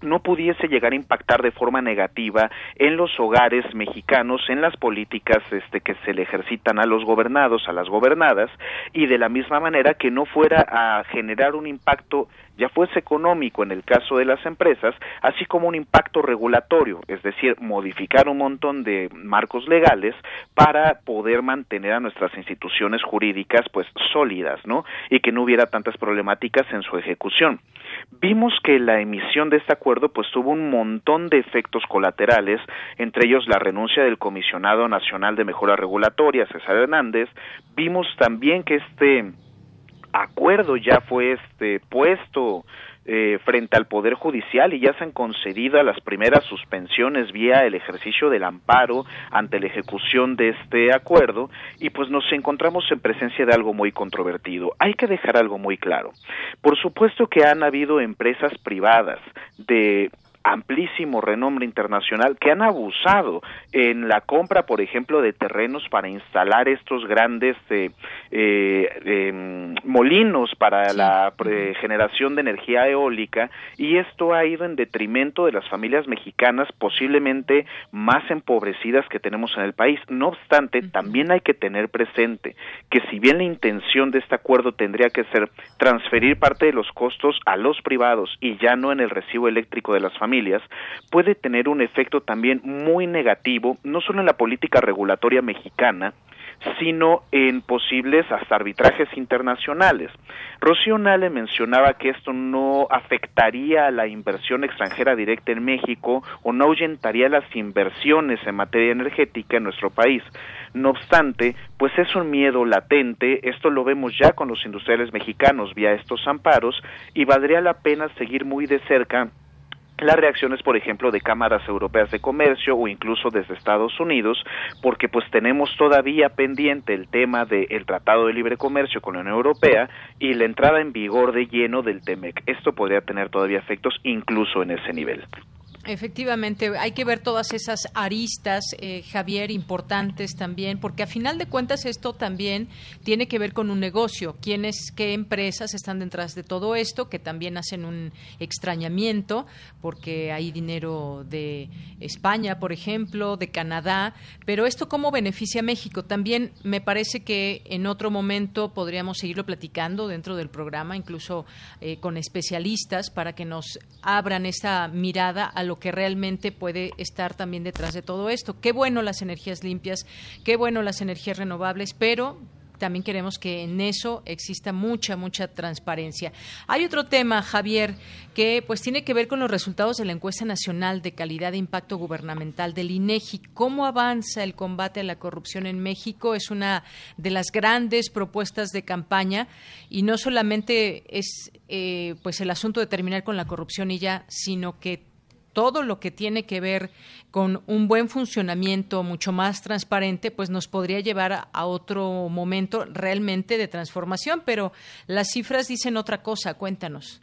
no pudiese llegar a impactar de forma negativa en los hogares mexicanos, en las políticas este, que se le ejercitan a los gobernados, a las gobernadas, y de la misma manera que no fuera a generar un impacto ya fuese económico en el caso de las empresas, así como un impacto regulatorio, es decir, modificar un montón de marcos legales para poder mantener a nuestras instituciones jurídicas pues sólidas, ¿no? Y que no hubiera tantas problemáticas en su ejecución. Vimos que la emisión de este acuerdo pues tuvo un montón de efectos colaterales, entre ellos la renuncia del comisionado nacional de mejora regulatoria, César Hernández. Vimos también que este acuerdo ya fue este puesto eh, frente al Poder Judicial y ya se han concedido las primeras suspensiones vía el ejercicio del amparo ante la ejecución de este acuerdo y pues nos encontramos en presencia de algo muy controvertido. Hay que dejar algo muy claro. Por supuesto que han habido empresas privadas de amplísimo renombre internacional que han abusado en la compra, por ejemplo, de terrenos para instalar estos grandes eh, eh, em, molinos para la generación de energía eólica y esto ha ido en detrimento de las familias mexicanas posiblemente más empobrecidas que tenemos en el país. No obstante, también hay que tener presente que si bien la intención de este acuerdo tendría que ser transferir parte de los costos a los privados y ya no en el recibo eléctrico de las familias, puede tener un efecto también muy negativo, no solo en la política regulatoria mexicana, sino en posibles arbitrajes internacionales. Rocío Nale mencionaba que esto no afectaría a la inversión extranjera directa en México o no ahuyentaría las inversiones en materia energética en nuestro país. No obstante, pues es un miedo latente, esto lo vemos ya con los industriales mexicanos vía estos amparos y valdría la pena seguir muy de cerca las reacciones, por ejemplo, de cámaras europeas de comercio o incluso desde Estados Unidos, porque pues tenemos todavía pendiente el tema del Tratado de Libre Comercio con la Unión Europea y la entrada en vigor de lleno del TEMEC. Esto podría tener todavía efectos incluso en ese nivel. Efectivamente, hay que ver todas esas aristas, eh, Javier, importantes también, porque a final de cuentas esto también tiene que ver con un negocio. ¿Quiénes, qué empresas están detrás de todo esto? Que también hacen un extrañamiento, porque hay dinero de España, por ejemplo, de Canadá. Pero esto, ¿cómo beneficia a México? También me parece que en otro momento podríamos seguirlo platicando dentro del programa, incluso eh, con especialistas, para que nos abran esta mirada a lo que realmente puede estar también detrás de todo esto. Qué bueno las energías limpias, qué bueno las energías renovables, pero también queremos que en eso exista mucha, mucha transparencia. Hay otro tema, Javier, que pues tiene que ver con los resultados de la encuesta nacional de calidad de impacto gubernamental del INEGI. ¿Cómo avanza el combate a la corrupción en México? Es una de las grandes propuestas de campaña y no solamente es eh, pues el asunto de terminar con la corrupción y ya, sino que todo lo que tiene que ver con un buen funcionamiento mucho más transparente, pues nos podría llevar a, otro momento realmente de transformación, pero las cifras dicen otra cosa, cuéntanos.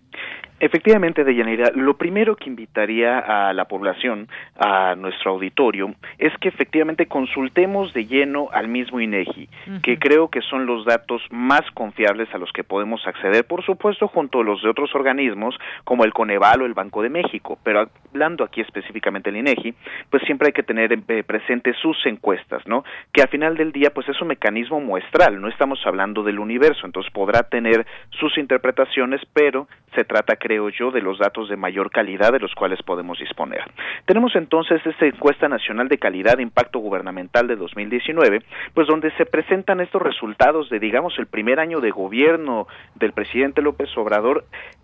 Efectivamente, Deyanira, lo primero que invitaría a la población, a nuestro auditorio, es que efectivamente consultemos de lleno al mismo INEGI, que creo que son los datos más confiables a los que podemos acceder, por supuesto, junto a los de otros organismos como el Coneval o el Banco de México, pero hablando aquí específicamente del INEGI, pues siempre hay que tener eh, presente sus encuestas, ¿no? Que al final del día, pues es un mecanismo muestral, no estamos hablando del universo, entonces podrá tener sus interpretaciones, pero se trata, creo yo, de los datos de mayor calidad de los cuales podemos disponer. Tenemos entonces esta encuesta nacional de calidad de impacto gubernamental de 2019, pues donde se presentan estos resultados de, digamos, el primer año de gobierno del presidente López Obrador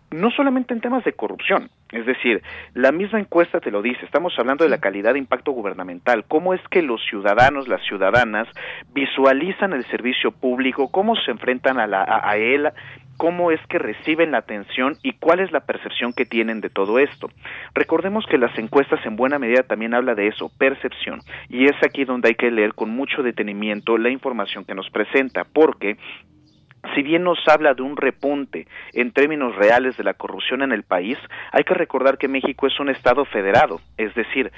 no solamente en temas de corrupción, es decir, la misma encuesta te lo dice, estamos hablando de la calidad de impacto gubernamental, cómo es que los ciudadanos, las ciudadanas visualizan el servicio público, cómo se enfrentan a, la, a él cómo es que reciben la atención y cuál es la percepción que tienen de todo esto. Recordemos que las encuestas en buena medida también habla de eso, percepción, y es aquí donde hay que leer con mucho detenimiento la información que nos presenta, porque si bien nos habla de un repunte en términos reales de la corrupción en el país, hay que recordar que México es un Estado federado, es decir,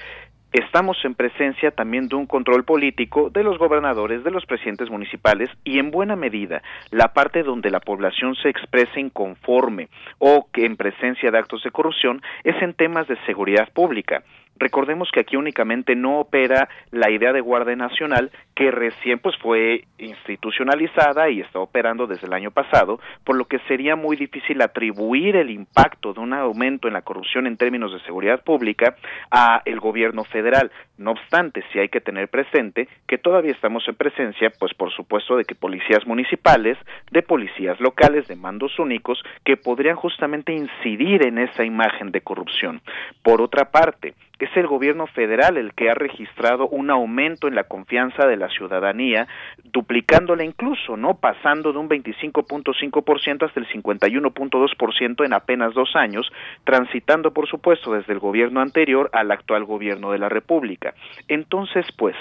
estamos en presencia también de un control político de los gobernadores, de los presidentes municipales y en buena medida la parte donde la población se expresa inconforme o que en presencia de actos de corrupción es en temas de seguridad pública. Recordemos que aquí únicamente no opera la idea de Guardia Nacional que recién pues fue institucionalizada y está operando desde el año pasado, por lo que sería muy difícil atribuir el impacto de un aumento en la corrupción en términos de seguridad pública a el gobierno federal. No obstante, sí hay que tener presente que todavía estamos en presencia, pues por supuesto, de que policías municipales, de policías locales, de mandos únicos, que podrían justamente incidir en esa imagen de corrupción. Por otra parte, es el gobierno federal el que ha registrado un aumento en la confianza de la ciudadanía, duplicándola incluso, ¿no? Pasando de un 25.5% hasta el 51.2% en apenas dos años, transitando, por supuesto, desde el gobierno anterior al actual gobierno de la República. Entonces, pues,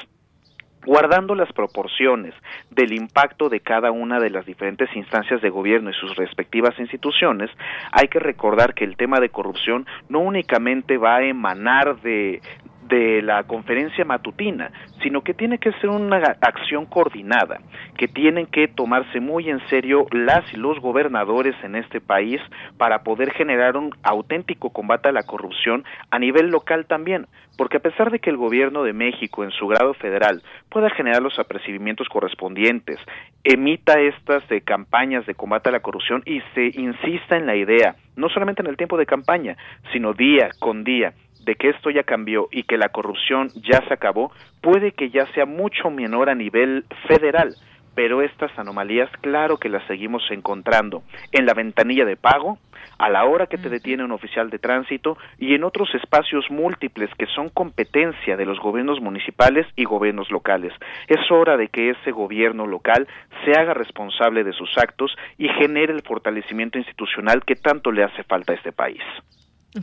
guardando las proporciones del impacto de cada una de las diferentes instancias de gobierno y sus respectivas instituciones, hay que recordar que el tema de corrupción no únicamente va a emanar de, de la conferencia matutina, sino que tiene que ser una acción coordinada, que tienen que tomarse muy en serio las y los gobernadores en este país para poder generar un auténtico combate a la corrupción a nivel local también, porque a pesar de que el gobierno de México en su grado federal pueda generar los apercibimientos correspondientes, emita estas de campañas de combate a la corrupción y se insista en la idea, no solamente en el tiempo de campaña, sino día con día, de que esto ya cambió y que la corrupción ya se acabó, puede que ya sea mucho menor a nivel federal, pero estas anomalías claro que las seguimos encontrando en la ventanilla de pago, a la hora que te detiene un oficial de tránsito y en otros espacios múltiples que son competencia de los gobiernos municipales y gobiernos locales. Es hora de que ese gobierno local se haga responsable de sus actos y genere el fortalecimiento institucional que tanto le hace falta a este país.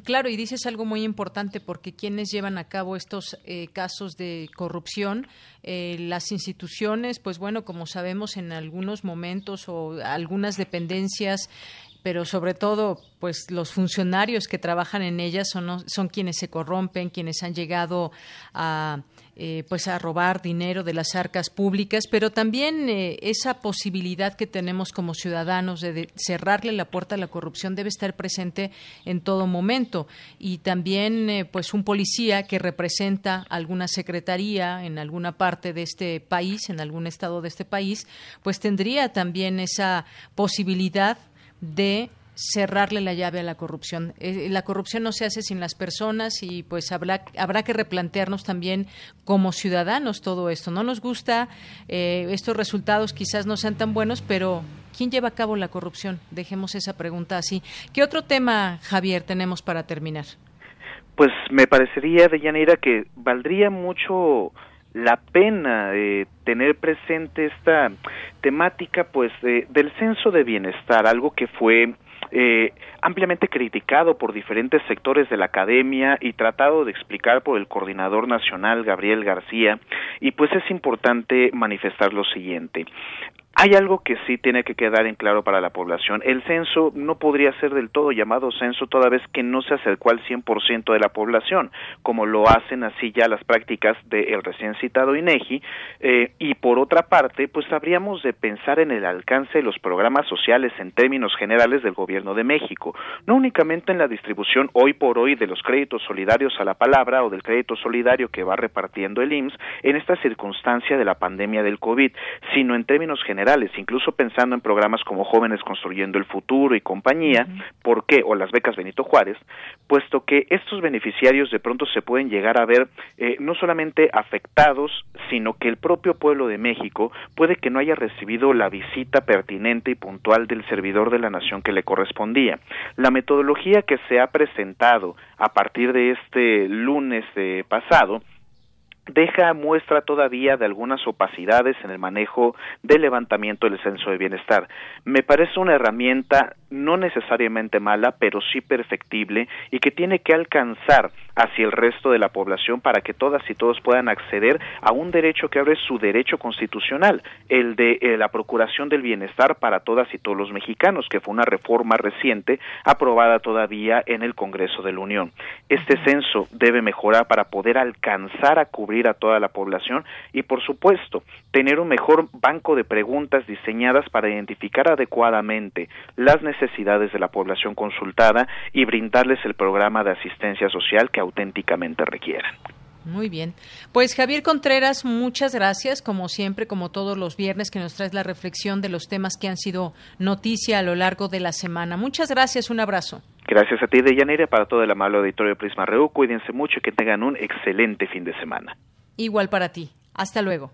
Claro, y dices algo muy importante porque quienes llevan a cabo estos eh, casos de corrupción, eh, las instituciones, pues bueno, como sabemos en algunos momentos o algunas dependencias pero sobre todo, pues los funcionarios que trabajan en ellas son, son quienes se corrompen, quienes han llegado a eh, pues a robar dinero de las arcas públicas, pero también eh, esa posibilidad que tenemos como ciudadanos de, cerrarle la puerta a la corrupción debe estar presente en todo momento. Y también eh, pues un policía que representa alguna secretaría en alguna parte de este país, en algún estado de este país, pues tendría también esa posibilidad de cerrarle la llave a la corrupción. Eh, la corrupción no se hace sin las personas y pues habrá, habrá que replantearnos también como ciudadanos todo esto. No nos gusta, eh, estos resultados quizás no sean tan buenos, pero ¿quién lleva a cabo la corrupción? Dejemos esa pregunta así. ¿Qué otro tema, Javier, tenemos para terminar? Pues me parecería, Deyanira, que valdría mucho la pena eh, tener presente esta temática pues del censo de bienestar, algo que fue eh, ampliamente criticado por diferentes sectores de la academia y tratado de explicar por el coordinador nacional Gabriel García y pues es importante manifestar lo siguiente hay algo que sí tiene que quedar en claro para la población. El censo no podría ser del todo llamado censo toda vez que no se acercó al 100% de la población, como lo hacen así ya las prácticas del recién citado INEGI. Eh, y por otra parte, pues habríamos de pensar en el alcance de los programas sociales en términos generales del Gobierno de México, no únicamente en la distribución hoy por hoy de los créditos solidarios a la palabra o del crédito solidario que va repartiendo el IMSS en esta circunstancia de la pandemia del COVID, sino en términos generales incluso pensando en programas como Jóvenes Construyendo el Futuro y compañía, ¿por qué? O las becas Benito Juárez, puesto que estos beneficiarios de pronto se pueden llegar a ver eh, no solamente afectados, sino que el propio pueblo de México puede que no haya recibido la visita pertinente y puntual del servidor de la nación que le correspondía. La metodología que se ha presentado a partir de este lunes pasado deja muestra todavía de algunas opacidades en el manejo del levantamiento del censo de bienestar. Me parece una herramienta no necesariamente mala, pero sí perfectible y que tiene que alcanzar hacia el resto de la población para que todas y todos puedan acceder a un derecho que es su derecho constitucional, el de eh, la procuración del bienestar para todas y todos los mexicanos, que fue una reforma reciente aprobada todavía en el Congreso de la Unión. Este censo debe mejorar para poder alcanzar a cubrir a toda la población y, por supuesto, tener un mejor banco de preguntas diseñadas para identificar adecuadamente las necesidades de la población consultada y brindarles el programa de asistencia social que auténticamente requieran. Muy bien. Pues Javier Contreras, muchas gracias, como siempre, como todos los viernes, que nos traes la reflexión de los temas que han sido noticia a lo largo de la semana. Muchas gracias, un abrazo. Gracias a ti, Deyanira, para todo el amable auditorio de Prisma Reu. Cuídense mucho y que tengan un excelente fin de semana. Igual para ti. Hasta luego.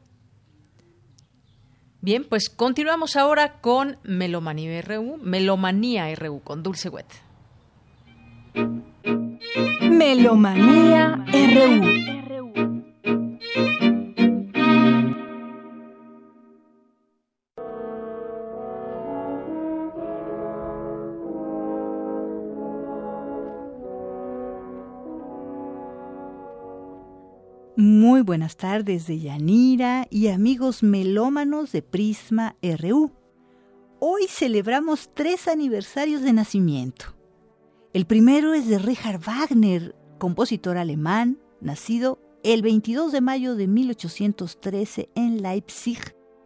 Bien, pues continuamos ahora con Melomanía RU, Melomanía RU, con Dulce Wet. Melomanía RU. Muy buenas tardes de Yanira y amigos melómanos de Prisma RU. Hoy celebramos tres aniversarios de nacimiento. El primero es de Richard Wagner, compositor alemán, nacido el 22 de mayo de 1813 en Leipzig,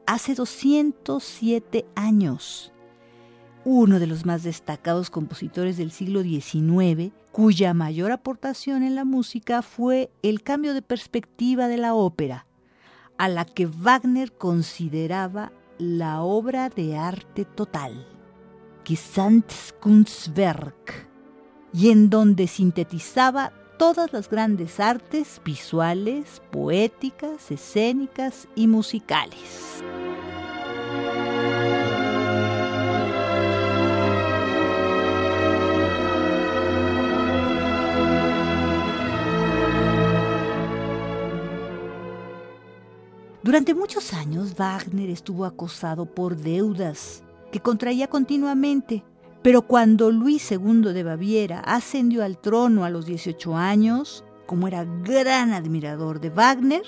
hace 207 años. Uno de los más destacados compositores del siglo XIX, cuya mayor aportación en la música fue el cambio de perspectiva de la ópera, a la que Wagner consideraba la obra de arte total, Gesamtkunstwerk, y en donde sintetizaba todas las grandes artes visuales, poéticas, escénicas y musicales. Durante muchos años Wagner estuvo acosado por deudas que contraía continuamente, pero cuando Luis II de Baviera ascendió al trono a los 18 años, como era gran admirador de Wagner,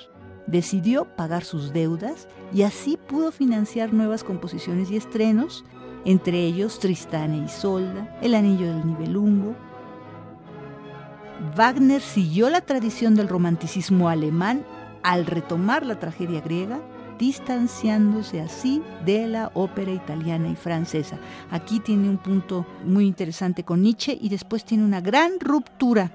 decidió pagar sus deudas y así pudo financiar nuevas composiciones y estrenos, entre ellos Tristán e Isolda, El Anillo del Nibelungo. Wagner siguió la tradición del romanticismo alemán al retomar la tragedia griega, distanciándose así de la ópera italiana y francesa. Aquí tiene un punto muy interesante con Nietzsche y después tiene una gran ruptura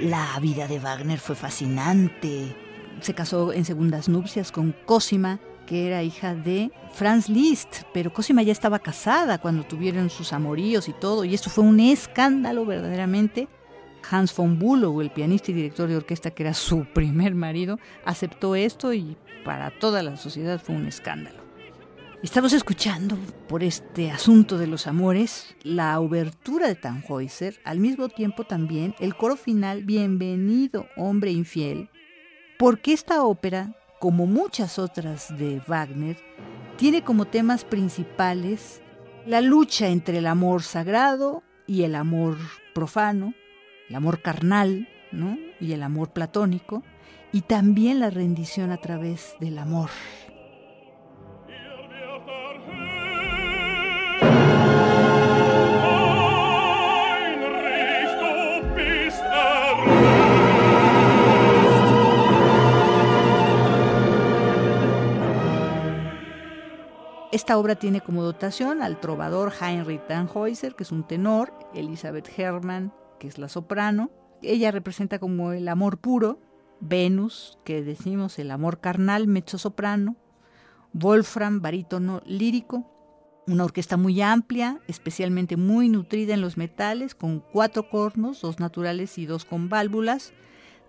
La vida de Wagner fue fascinante. Se casó en segundas nupcias con Cosima, que era hija de Franz Liszt, pero Cosima ya estaba casada cuando tuvieron sus amoríos y todo, y esto fue un escándalo verdaderamente. Hans von Bülow, el pianista y director de orquesta que era su primer marido, aceptó esto y para toda la sociedad fue un escándalo. Estamos escuchando por este asunto de los amores la obertura de Tannhäuser, al mismo tiempo también el coro final Bienvenido hombre infiel, porque esta ópera, como muchas otras de Wagner, tiene como temas principales la lucha entre el amor sagrado y el amor profano, el amor carnal, ¿no? y el amor platónico, y también la rendición a través del amor. Esta obra tiene como dotación al trovador Heinrich Tannhäuser, que es un tenor, Elizabeth Herrmann, que es la soprano. Ella representa como el amor puro, Venus, que decimos el amor carnal, mezzo soprano, Wolfram, barítono lírico, una orquesta muy amplia, especialmente muy nutrida en los metales, con cuatro cornos, dos naturales y dos con válvulas,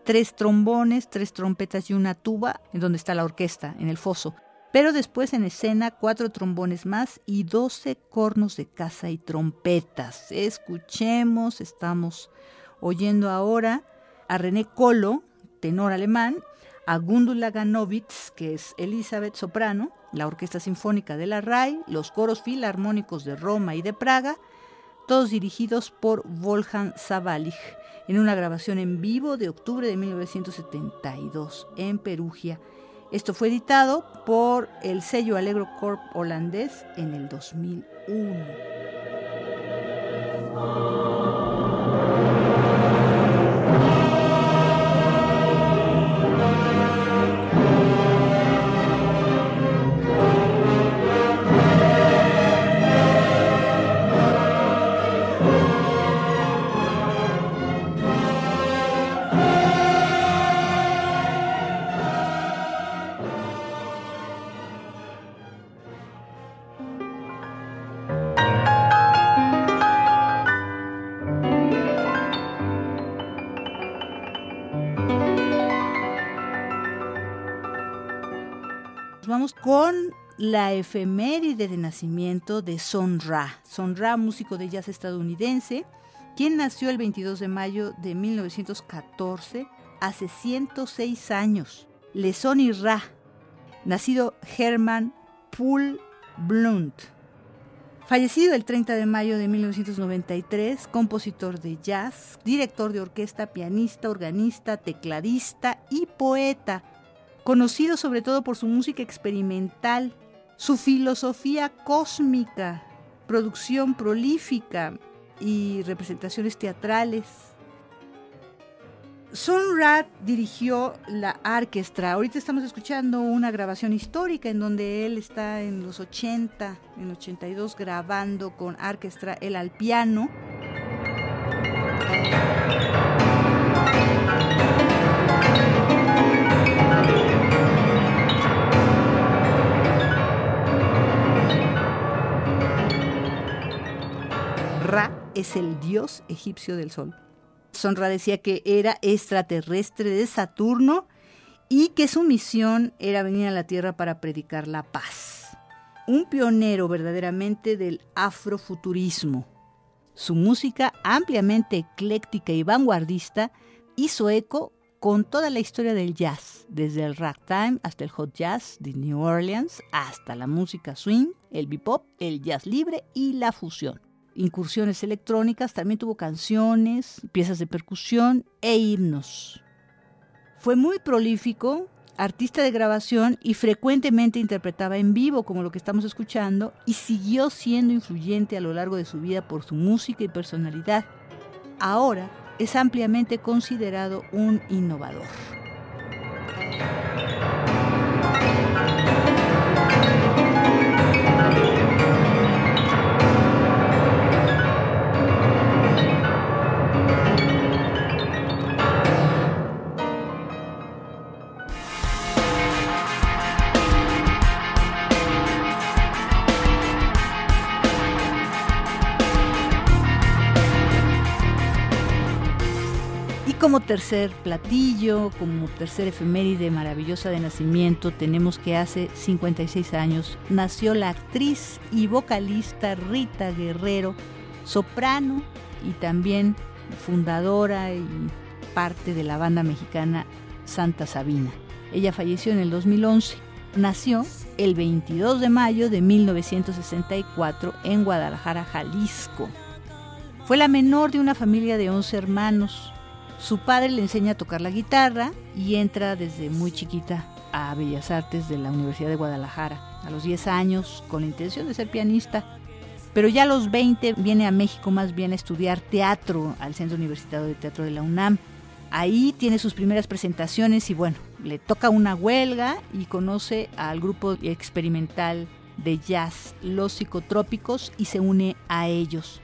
tres trombones, tres trompetas y una tuba, en donde está la orquesta, en el foso. Pero después en escena cuatro trombones más y doce cornos de caza y trompetas. Escuchemos, estamos oyendo ahora a René Colo, tenor alemán, a Gundula Ganowitz, que es Elizabeth soprano, la Orquesta Sinfónica de la RAI, los coros filarmónicos de Roma y de Praga, todos dirigidos por Wolfgang Savalich, en una grabación en vivo de octubre de 1972 en Perugia. Esto fue editado por el sello Allegro Corp holandés en el 2001. La efeméride de nacimiento de Son Ra. Son Ra, músico de jazz estadounidense, quien nació el 22 de mayo de 1914, hace 106 años. Le y Ra, nacido Herman Poole Blunt. Fallecido el 30 de mayo de 1993, compositor de jazz, director de orquesta, pianista, organista, tecladista y poeta conocido sobre todo por su música experimental, su filosofía cósmica, producción prolífica y representaciones teatrales. Sun Ra dirigió la orquesta. Ahorita estamos escuchando una grabación histórica en donde él está en los 80, en 82 grabando con orquesta él al piano. Es el dios egipcio del sol. Sonra decía que era extraterrestre de Saturno y que su misión era venir a la Tierra para predicar la paz. Un pionero verdaderamente del afrofuturismo. Su música, ampliamente ecléctica y vanguardista, hizo eco con toda la historia del jazz, desde el ragtime hasta el hot jazz de New Orleans, hasta la música swing, el bebop, el jazz libre y la fusión. Incursiones electrónicas, también tuvo canciones, piezas de percusión e himnos. Fue muy prolífico, artista de grabación y frecuentemente interpretaba en vivo, como lo que estamos escuchando, y siguió siendo influyente a lo largo de su vida por su música y personalidad. Ahora es ampliamente considerado un innovador. Como tercer platillo, como tercer efeméride maravillosa de nacimiento, tenemos que hace 56 años nació la actriz y vocalista Rita Guerrero, soprano y también fundadora y parte de la banda mexicana Santa Sabina. Ella falleció en el 2011. Nació el 22 de mayo de 1964 en Guadalajara, Jalisco. Fue la menor de una familia de 11 hermanos. Su padre le enseña a tocar la guitarra y entra desde muy chiquita a Bellas Artes de la Universidad de Guadalajara, a los 10 años, con la intención de ser pianista. Pero ya a los 20 viene a México más bien a estudiar teatro al Centro Universitario de Teatro de la UNAM. Ahí tiene sus primeras presentaciones y bueno, le toca una huelga y conoce al grupo experimental de jazz Los Psicotrópicos y se une a ellos.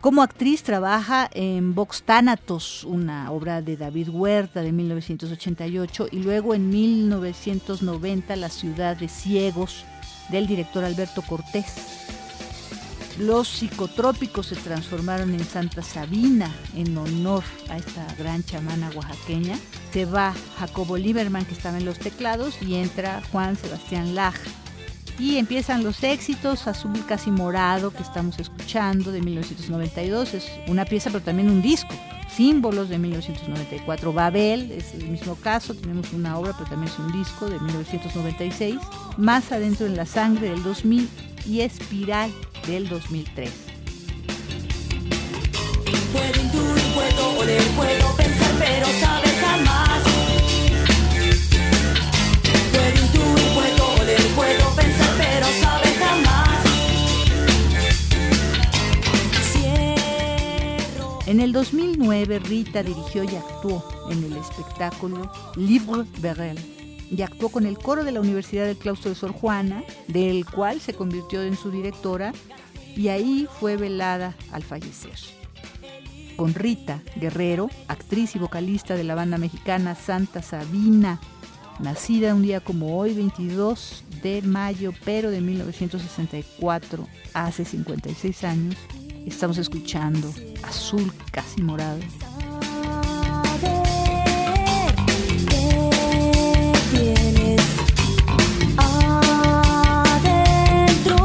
Como actriz trabaja en Vox Thanatos, una obra de David Huerta de 1988, y luego en 1990 La ciudad de ciegos del director Alberto Cortés. Los psicotrópicos se transformaron en Santa Sabina en honor a esta gran chamana oaxaqueña. Se va Jacobo Lieberman, que estaba en los teclados, y entra Juan Sebastián Laj y empiezan los éxitos, Azul Casi Morado, que estamos escuchando, de 1992, es una pieza pero también un disco. Símbolos de 1994, Babel, es el mismo caso, tenemos una obra pero también es un disco de 1996, Más Adentro en la Sangre del 2000 y Espiral del 2003. Puedo puedo pensar, pero En el 2009 Rita dirigió y actuó en el espectáculo Livre Berel y actuó con el coro de la Universidad del Claustro de Sor Juana, del cual se convirtió en su directora y ahí fue velada al fallecer. Con Rita Guerrero, actriz y vocalista de la banda mexicana Santa Sabina, nacida un día como hoy, 22 de mayo, pero de 1964, hace 56 años, Estamos escuchando Azul casi morado. tienes adentro,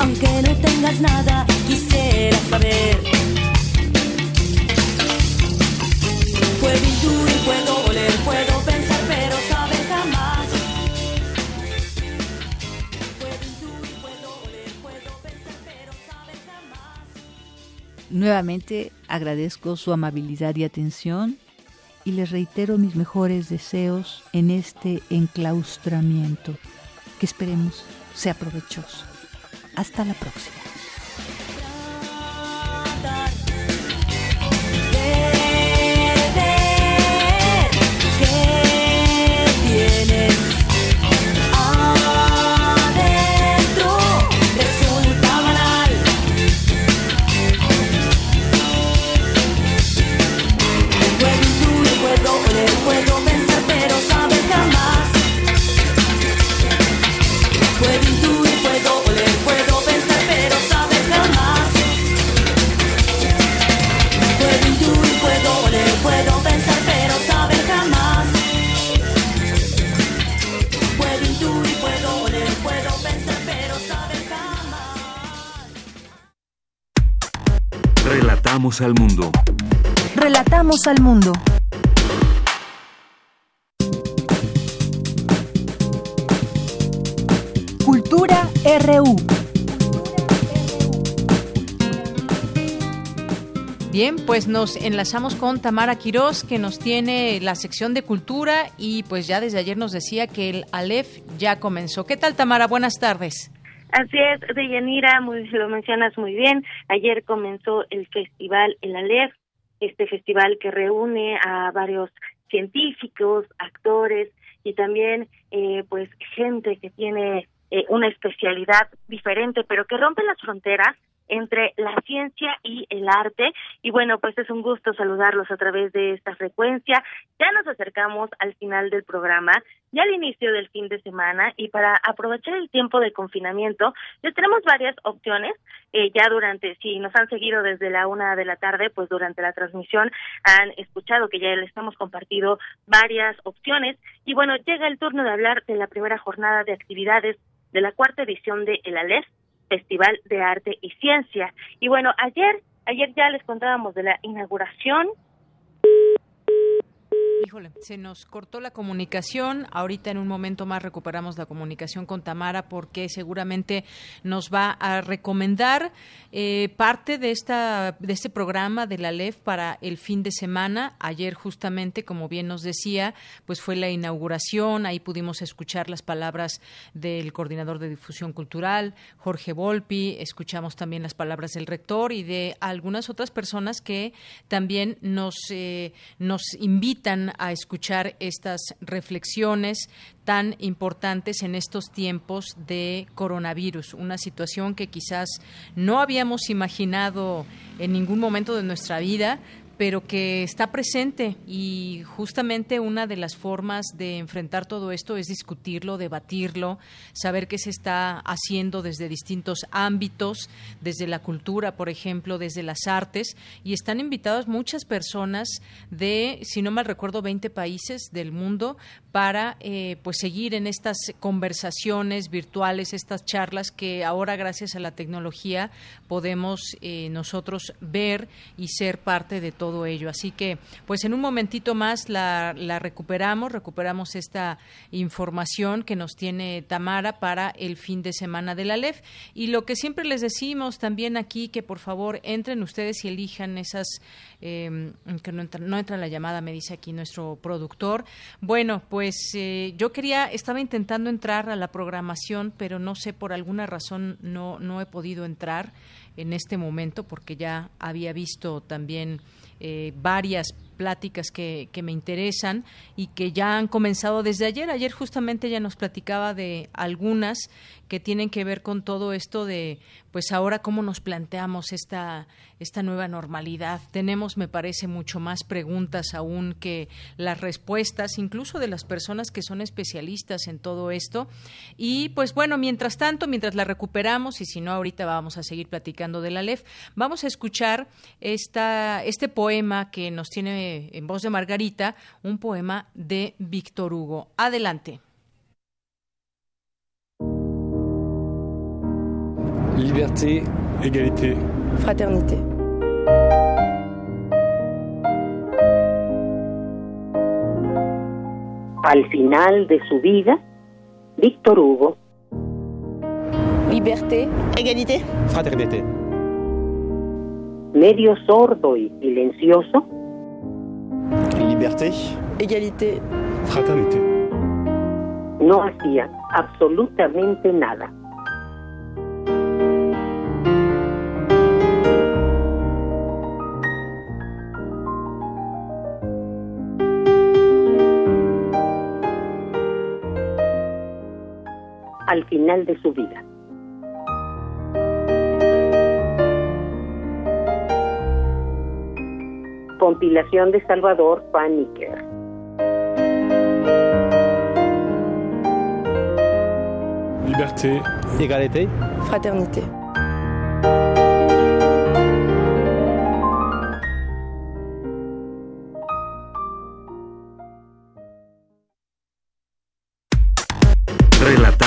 aunque no tengas nada, quisiera saber. Puedo intuir, puedo oler, puedo pensar, Nuevamente agradezco su amabilidad y atención y les reitero mis mejores deseos en este enclaustramiento que esperemos sea provechoso. Hasta la próxima. Al mundo. Relatamos al mundo. Cultura RU. Bien, pues nos enlazamos con Tamara Quirós, que nos tiene la sección de cultura y pues ya desde ayer nos decía que el Aleph ya comenzó. ¿Qué tal, Tamara? Buenas tardes. Así es, Deyanira, muy, lo mencionas muy bien. Ayer comenzó el festival El Aleph, este festival que reúne a varios científicos, actores y también eh, pues gente que tiene eh, una especialidad diferente, pero que rompe las fronteras entre la ciencia y el arte. Y bueno, pues es un gusto saludarlos a través de esta frecuencia. Ya nos acercamos al final del programa, ya al inicio del fin de semana, y para aprovechar el tiempo de confinamiento, les tenemos varias opciones. Eh, ya durante, si nos han seguido desde la una de la tarde, pues durante la transmisión han escuchado que ya les hemos compartido varias opciones. Y bueno, llega el turno de hablar de la primera jornada de actividades de la cuarta edición de El Aleph, Festival de Arte y Ciencia. Y bueno, ayer, ayer ya les contábamos de la inauguración Híjole, se nos cortó la comunicación. Ahorita en un momento más recuperamos la comunicación con Tamara porque seguramente nos va a recomendar eh, parte de esta de este programa de la LEF para el fin de semana. Ayer justamente, como bien nos decía, pues fue la inauguración. Ahí pudimos escuchar las palabras del coordinador de difusión cultural, Jorge Volpi. Escuchamos también las palabras del rector y de algunas otras personas que también nos eh, nos invitan a escuchar estas reflexiones tan importantes en estos tiempos de coronavirus, una situación que quizás no habíamos imaginado en ningún momento de nuestra vida, pero que está presente y justamente una de las formas de enfrentar todo esto es discutirlo, debatirlo, saber qué se está haciendo desde distintos ámbitos, desde la cultura, por ejemplo, desde las artes, y están invitadas muchas personas de, si no mal recuerdo, 20 países del mundo para eh, pues seguir en estas conversaciones virtuales, estas charlas que ahora gracias a la tecnología podemos eh, nosotros ver y ser parte de todo Así que, pues en un momentito más la, la recuperamos, recuperamos esta información que nos tiene Tamara para el fin de semana de la LEF. Y lo que siempre les decimos también aquí, que por favor entren ustedes y elijan esas, eh, que no entra, no entra la llamada, me dice aquí nuestro productor. Bueno, pues eh, yo quería, estaba intentando entrar a la programación, pero no sé, por alguna razón no, no he podido entrar en este momento porque ya había visto también eh, varias pláticas que, que, me interesan y que ya han comenzado desde ayer. Ayer justamente ya nos platicaba de algunas que tienen que ver con todo esto de, pues ahora cómo nos planteamos esta, esta nueva normalidad. Tenemos, me parece, mucho más preguntas aún que las respuestas, incluso de las personas que son especialistas en todo esto. Y pues bueno, mientras tanto, mientras la recuperamos, y si no, ahorita vamos a seguir platicando de la LEF, vamos a escuchar esta, este poema que nos tiene en voz de Margarita, un poema de Víctor Hugo. Adelante. Liberté, égalité, fraternité. Al final de su vida, Víctor Hugo. Liberté, égalité, fraternité. Medio sordo y silencioso. Liberté, égalité, fraternité. No hacía absolutamente nada. Al final de su vida. Compilación de Salvador Paniker. Liberté, égalité, fraternité.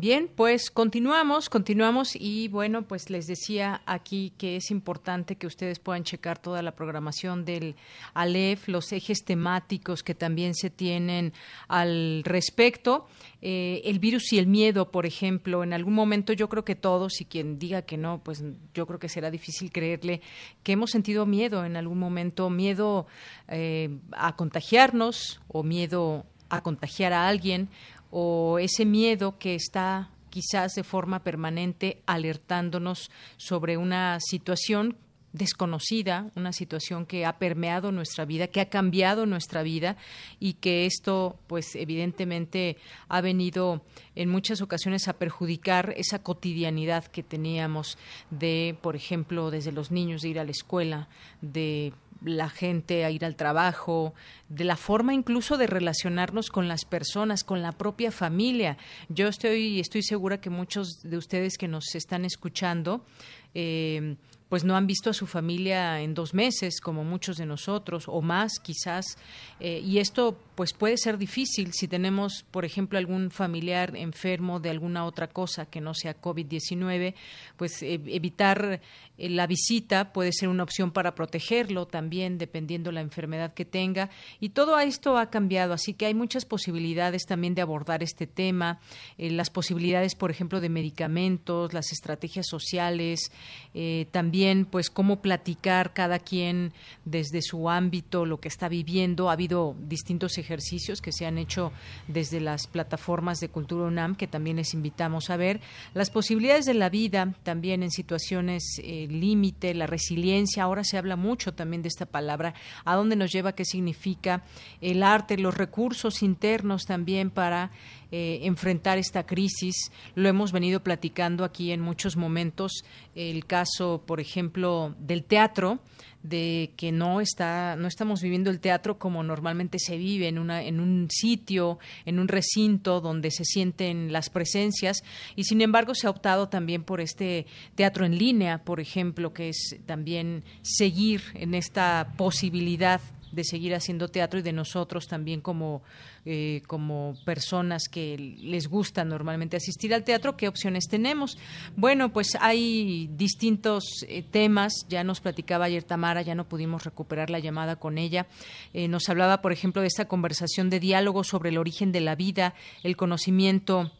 Bien, pues continuamos, continuamos y bueno, pues les decía aquí que es importante que ustedes puedan checar toda la programación del ALEF, los ejes temáticos que también se tienen al respecto. Eh, el virus y el miedo, por ejemplo, en algún momento yo creo que todos, y quien diga que no, pues yo creo que será difícil creerle que hemos sentido miedo en algún momento, miedo eh, a contagiarnos o miedo a contagiar a alguien o ese miedo que está quizás de forma permanente alertándonos sobre una situación desconocida, una situación que ha permeado nuestra vida, que ha cambiado nuestra vida y que esto, pues evidentemente, ha venido en muchas ocasiones a perjudicar esa cotidianidad que teníamos de, por ejemplo, desde los niños de ir a la escuela, de la gente a ir al trabajo, de la forma incluso de relacionarnos con las personas, con la propia familia. Yo estoy, estoy segura que muchos de ustedes que nos están escuchando eh, pues no han visto a su familia en dos meses, como muchos de nosotros, o más quizás. Eh, y esto pues puede ser difícil si tenemos, por ejemplo, algún familiar enfermo de alguna otra cosa que no sea COVID-19, pues eh, evitar eh, la visita puede ser una opción para protegerlo también, dependiendo la enfermedad que tenga. Y todo esto ha cambiado, así que hay muchas posibilidades también de abordar este tema, las posibilidades, por ejemplo, de medicamentos, las estrategias sociales, también pues cómo platicar cada quien desde su ámbito lo que está viviendo. Ha habido distintos ejercicios que se han hecho desde las plataformas de Cultura UNAM que también les invitamos a ver. Las posibilidades de la vida también en situaciones eh, límite, la resiliencia. Ahora se habla mucho también de esta palabra. ¿A dónde nos lleva? ¿Qué significa? El arte, los recursos internos también para eh, enfrentar esta crisis. Lo hemos venido platicando aquí en muchos momentos. El caso, por ejemplo, del teatro de que no está no estamos viviendo el teatro como normalmente se vive en una en un sitio en un recinto donde se sienten las presencias y sin embargo se ha optado también por este teatro en línea por ejemplo que es también seguir en esta posibilidad de seguir haciendo teatro y de nosotros también como, eh, como personas que les gusta normalmente asistir al teatro, ¿qué opciones tenemos? Bueno, pues hay distintos eh, temas, ya nos platicaba ayer Tamara, ya no pudimos recuperar la llamada con ella, eh, nos hablaba, por ejemplo, de esta conversación de diálogo sobre el origen de la vida, el conocimiento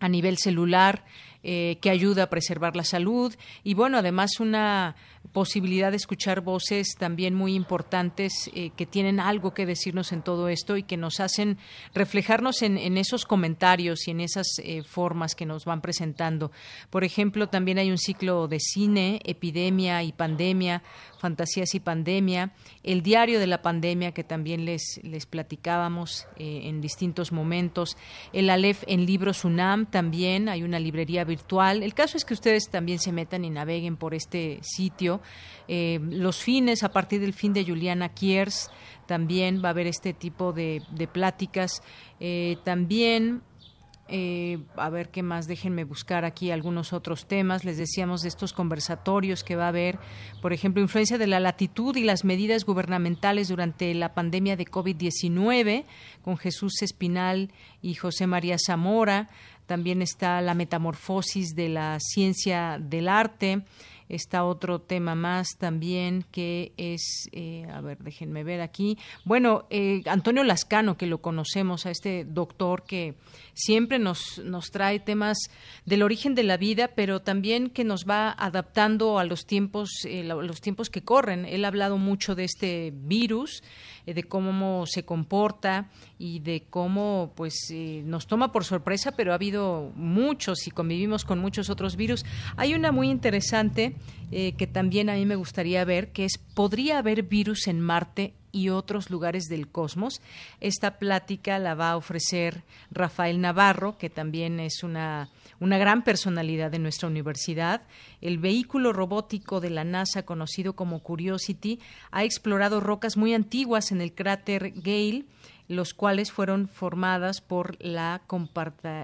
a nivel celular, que ayuda a preservar la salud. Y bueno, además una posibilidad de escuchar voces también muy importantes eh, que tienen algo que decirnos en todo esto y que nos hacen reflejarnos en, esos comentarios y en esas eh, formas que nos van presentando. Por ejemplo, también hay un ciclo de cine, epidemia y pandemia, fantasías y pandemia, el diario de la pandemia que también les, les platicábamos eh, en distintos momentos, el Aleph en libros UNAM también, hay una librería virtual. El caso es que ustedes también se metan y naveguen por este sitio eh, los fines, a partir del fin de Juliana Kiers, también va a haber este tipo de, pláticas. Eh, también eh, a ver qué más, déjenme buscar aquí algunos otros temas. Les decíamos de estos conversatorios que va a haber, por ejemplo, influencia de la latitud y las medidas gubernamentales durante la pandemia de COVID-19, con Jesús Espinal y José María Zamora. También está la metamorfosis de la ciencia del arte está otro tema más también que es, eh, a ver, déjenme ver aquí. Bueno, eh, Antonio Lascano, que lo conocemos, a este doctor que siempre nos, nos trae temas del origen de la vida, pero también que nos va adaptando a los tiempos, eh, los tiempos que corren. Él ha hablado mucho de este virus, de cómo se comporta y de cómo pues nos toma por sorpresa, pero ha habido muchos y convivimos con muchos otros virus. Hay una muy interesante eh, que también a mí me gustaría ver, que es, ¿podría haber virus en Marte y otros lugares del cosmos? Esta plática la va a ofrecer Rafael Navarro, que también es una, una gran personalidad de nuestra universidad. El vehículo robótico de la NASA, conocido como Curiosity, ha explorado rocas muy antiguas en el cráter Gale, los cuales fueron formadas por la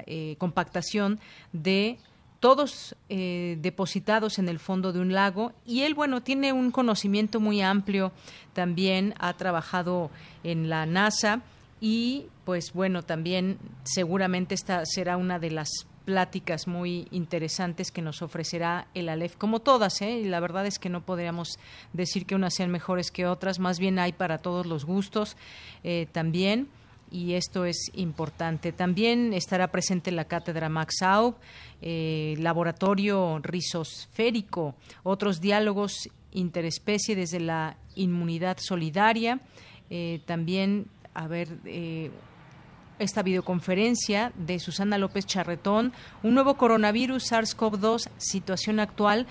eh, compactación de todos eh, depositados en el fondo de un lago. Y él bueno tiene un conocimiento muy amplio también ha trabajado en la NASA y pues bueno también seguramente esta será una de las pláticas muy interesantes que nos ofrecerá el Aleph, como todas, ¿eh? y la verdad es que no podríamos decir que unas sean mejores que otras, más bien hay para todos los gustos eh, también y esto es importante. También estará presente la cátedra Max Aub, eh, laboratorio rizosférico, otros diálogos interespecie desde la inmunidad solidaria, eh, también a ver eh, esta videoconferencia de Susana López Charretón, un nuevo coronavirus SARS-CoV-2, situación actual.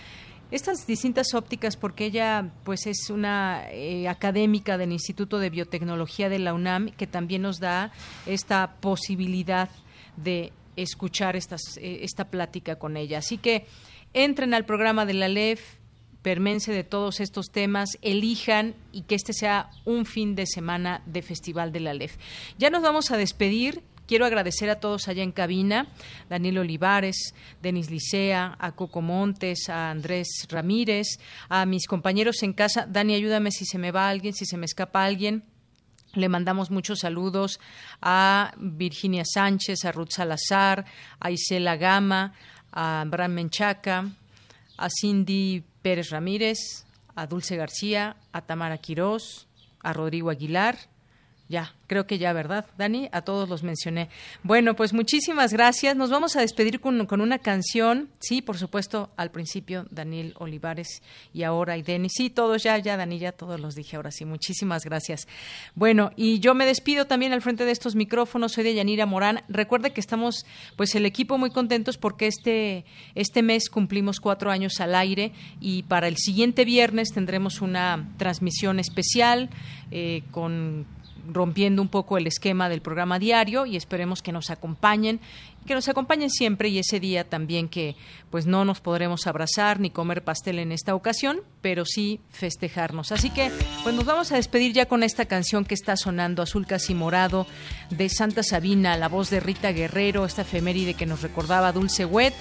Estas distintas ópticas, porque ella pues es una eh, académica del Instituto de Biotecnología de la UNAM, que también nos da esta posibilidad de escuchar eh, esta plática con ella. Así que entren al programa de la LEF, permense de todos estos temas, elijan y que este sea un fin de semana de Festival de la LEF. Ya nos vamos a despedir. Quiero agradecer a todos allá en cabina, Daniel Olivares, Denis Licea, a Coco Montes, a Andrés Ramírez, a mis compañeros en casa. Dani, ayúdame si se me va alguien, si se me escapa alguien. Le mandamos muchos saludos a Virginia Sánchez, a Ruth Salazar, a Isela Gama, a Abraham Menchaca, a Cindy Pérez Ramírez, a Dulce García, a Tamara Quirós, a Rodrigo Aguilar. Ya, creo que ya, ¿verdad, Dani? A todos los mencioné. Bueno, pues muchísimas gracias. Nos vamos a despedir con, con una canción. Sí, por supuesto, al principio Daniel Olivares y ahora y Denis. Sí, todos ya, ya, Dani, ya todos los dije ahora sí. Muchísimas gracias. Bueno, y yo me despido también al frente de estos micrófonos. Soy de Yanira Morán. Recuerde que estamos, pues, el equipo muy contentos porque este, este mes cumplimos cuatro años al aire y para el siguiente viernes tendremos una transmisión especial eh, con rompiendo un poco el esquema del programa diario y esperemos que nos acompañen, que nos acompañen siempre y ese día también que pues no nos podremos abrazar ni comer pastel en esta ocasión, pero sí festejarnos. Así que pues nos vamos a despedir ya con esta canción que está sonando Azul casi morado de Santa Sabina, la voz de Rita Guerrero, esta efeméride que nos recordaba Dulce Wet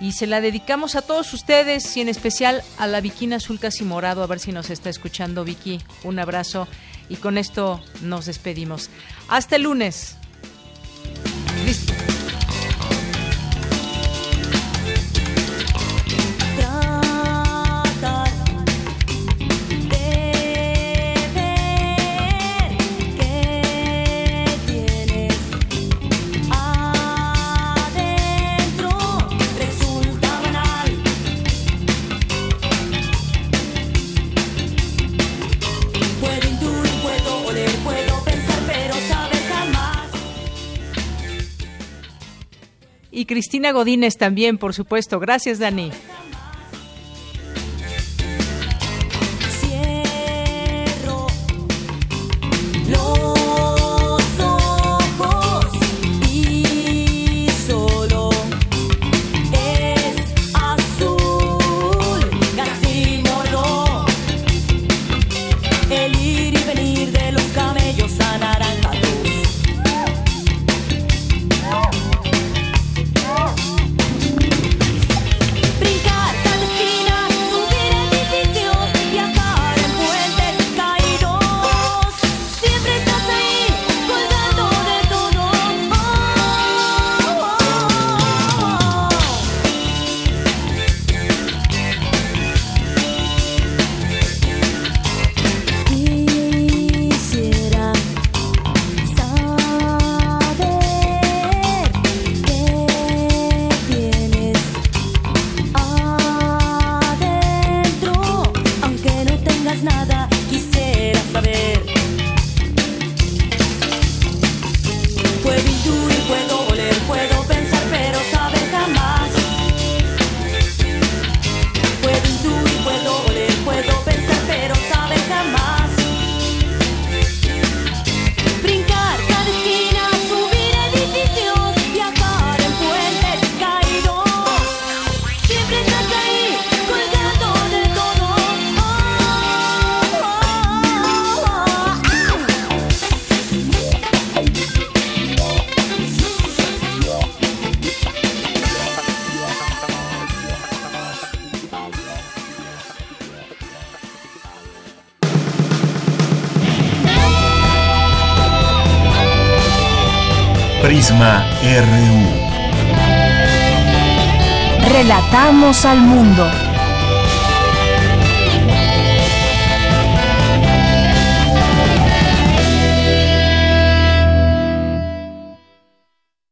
y se la dedicamos a todos ustedes y en especial a la Viquina Azul Casi Morado, a ver si nos está escuchando Vicky. Un abrazo y con esto nos despedimos. Hasta el lunes. Listo. Cristina Godínez también, por supuesto. Gracias, Dani. RU. Relatamos al mundo.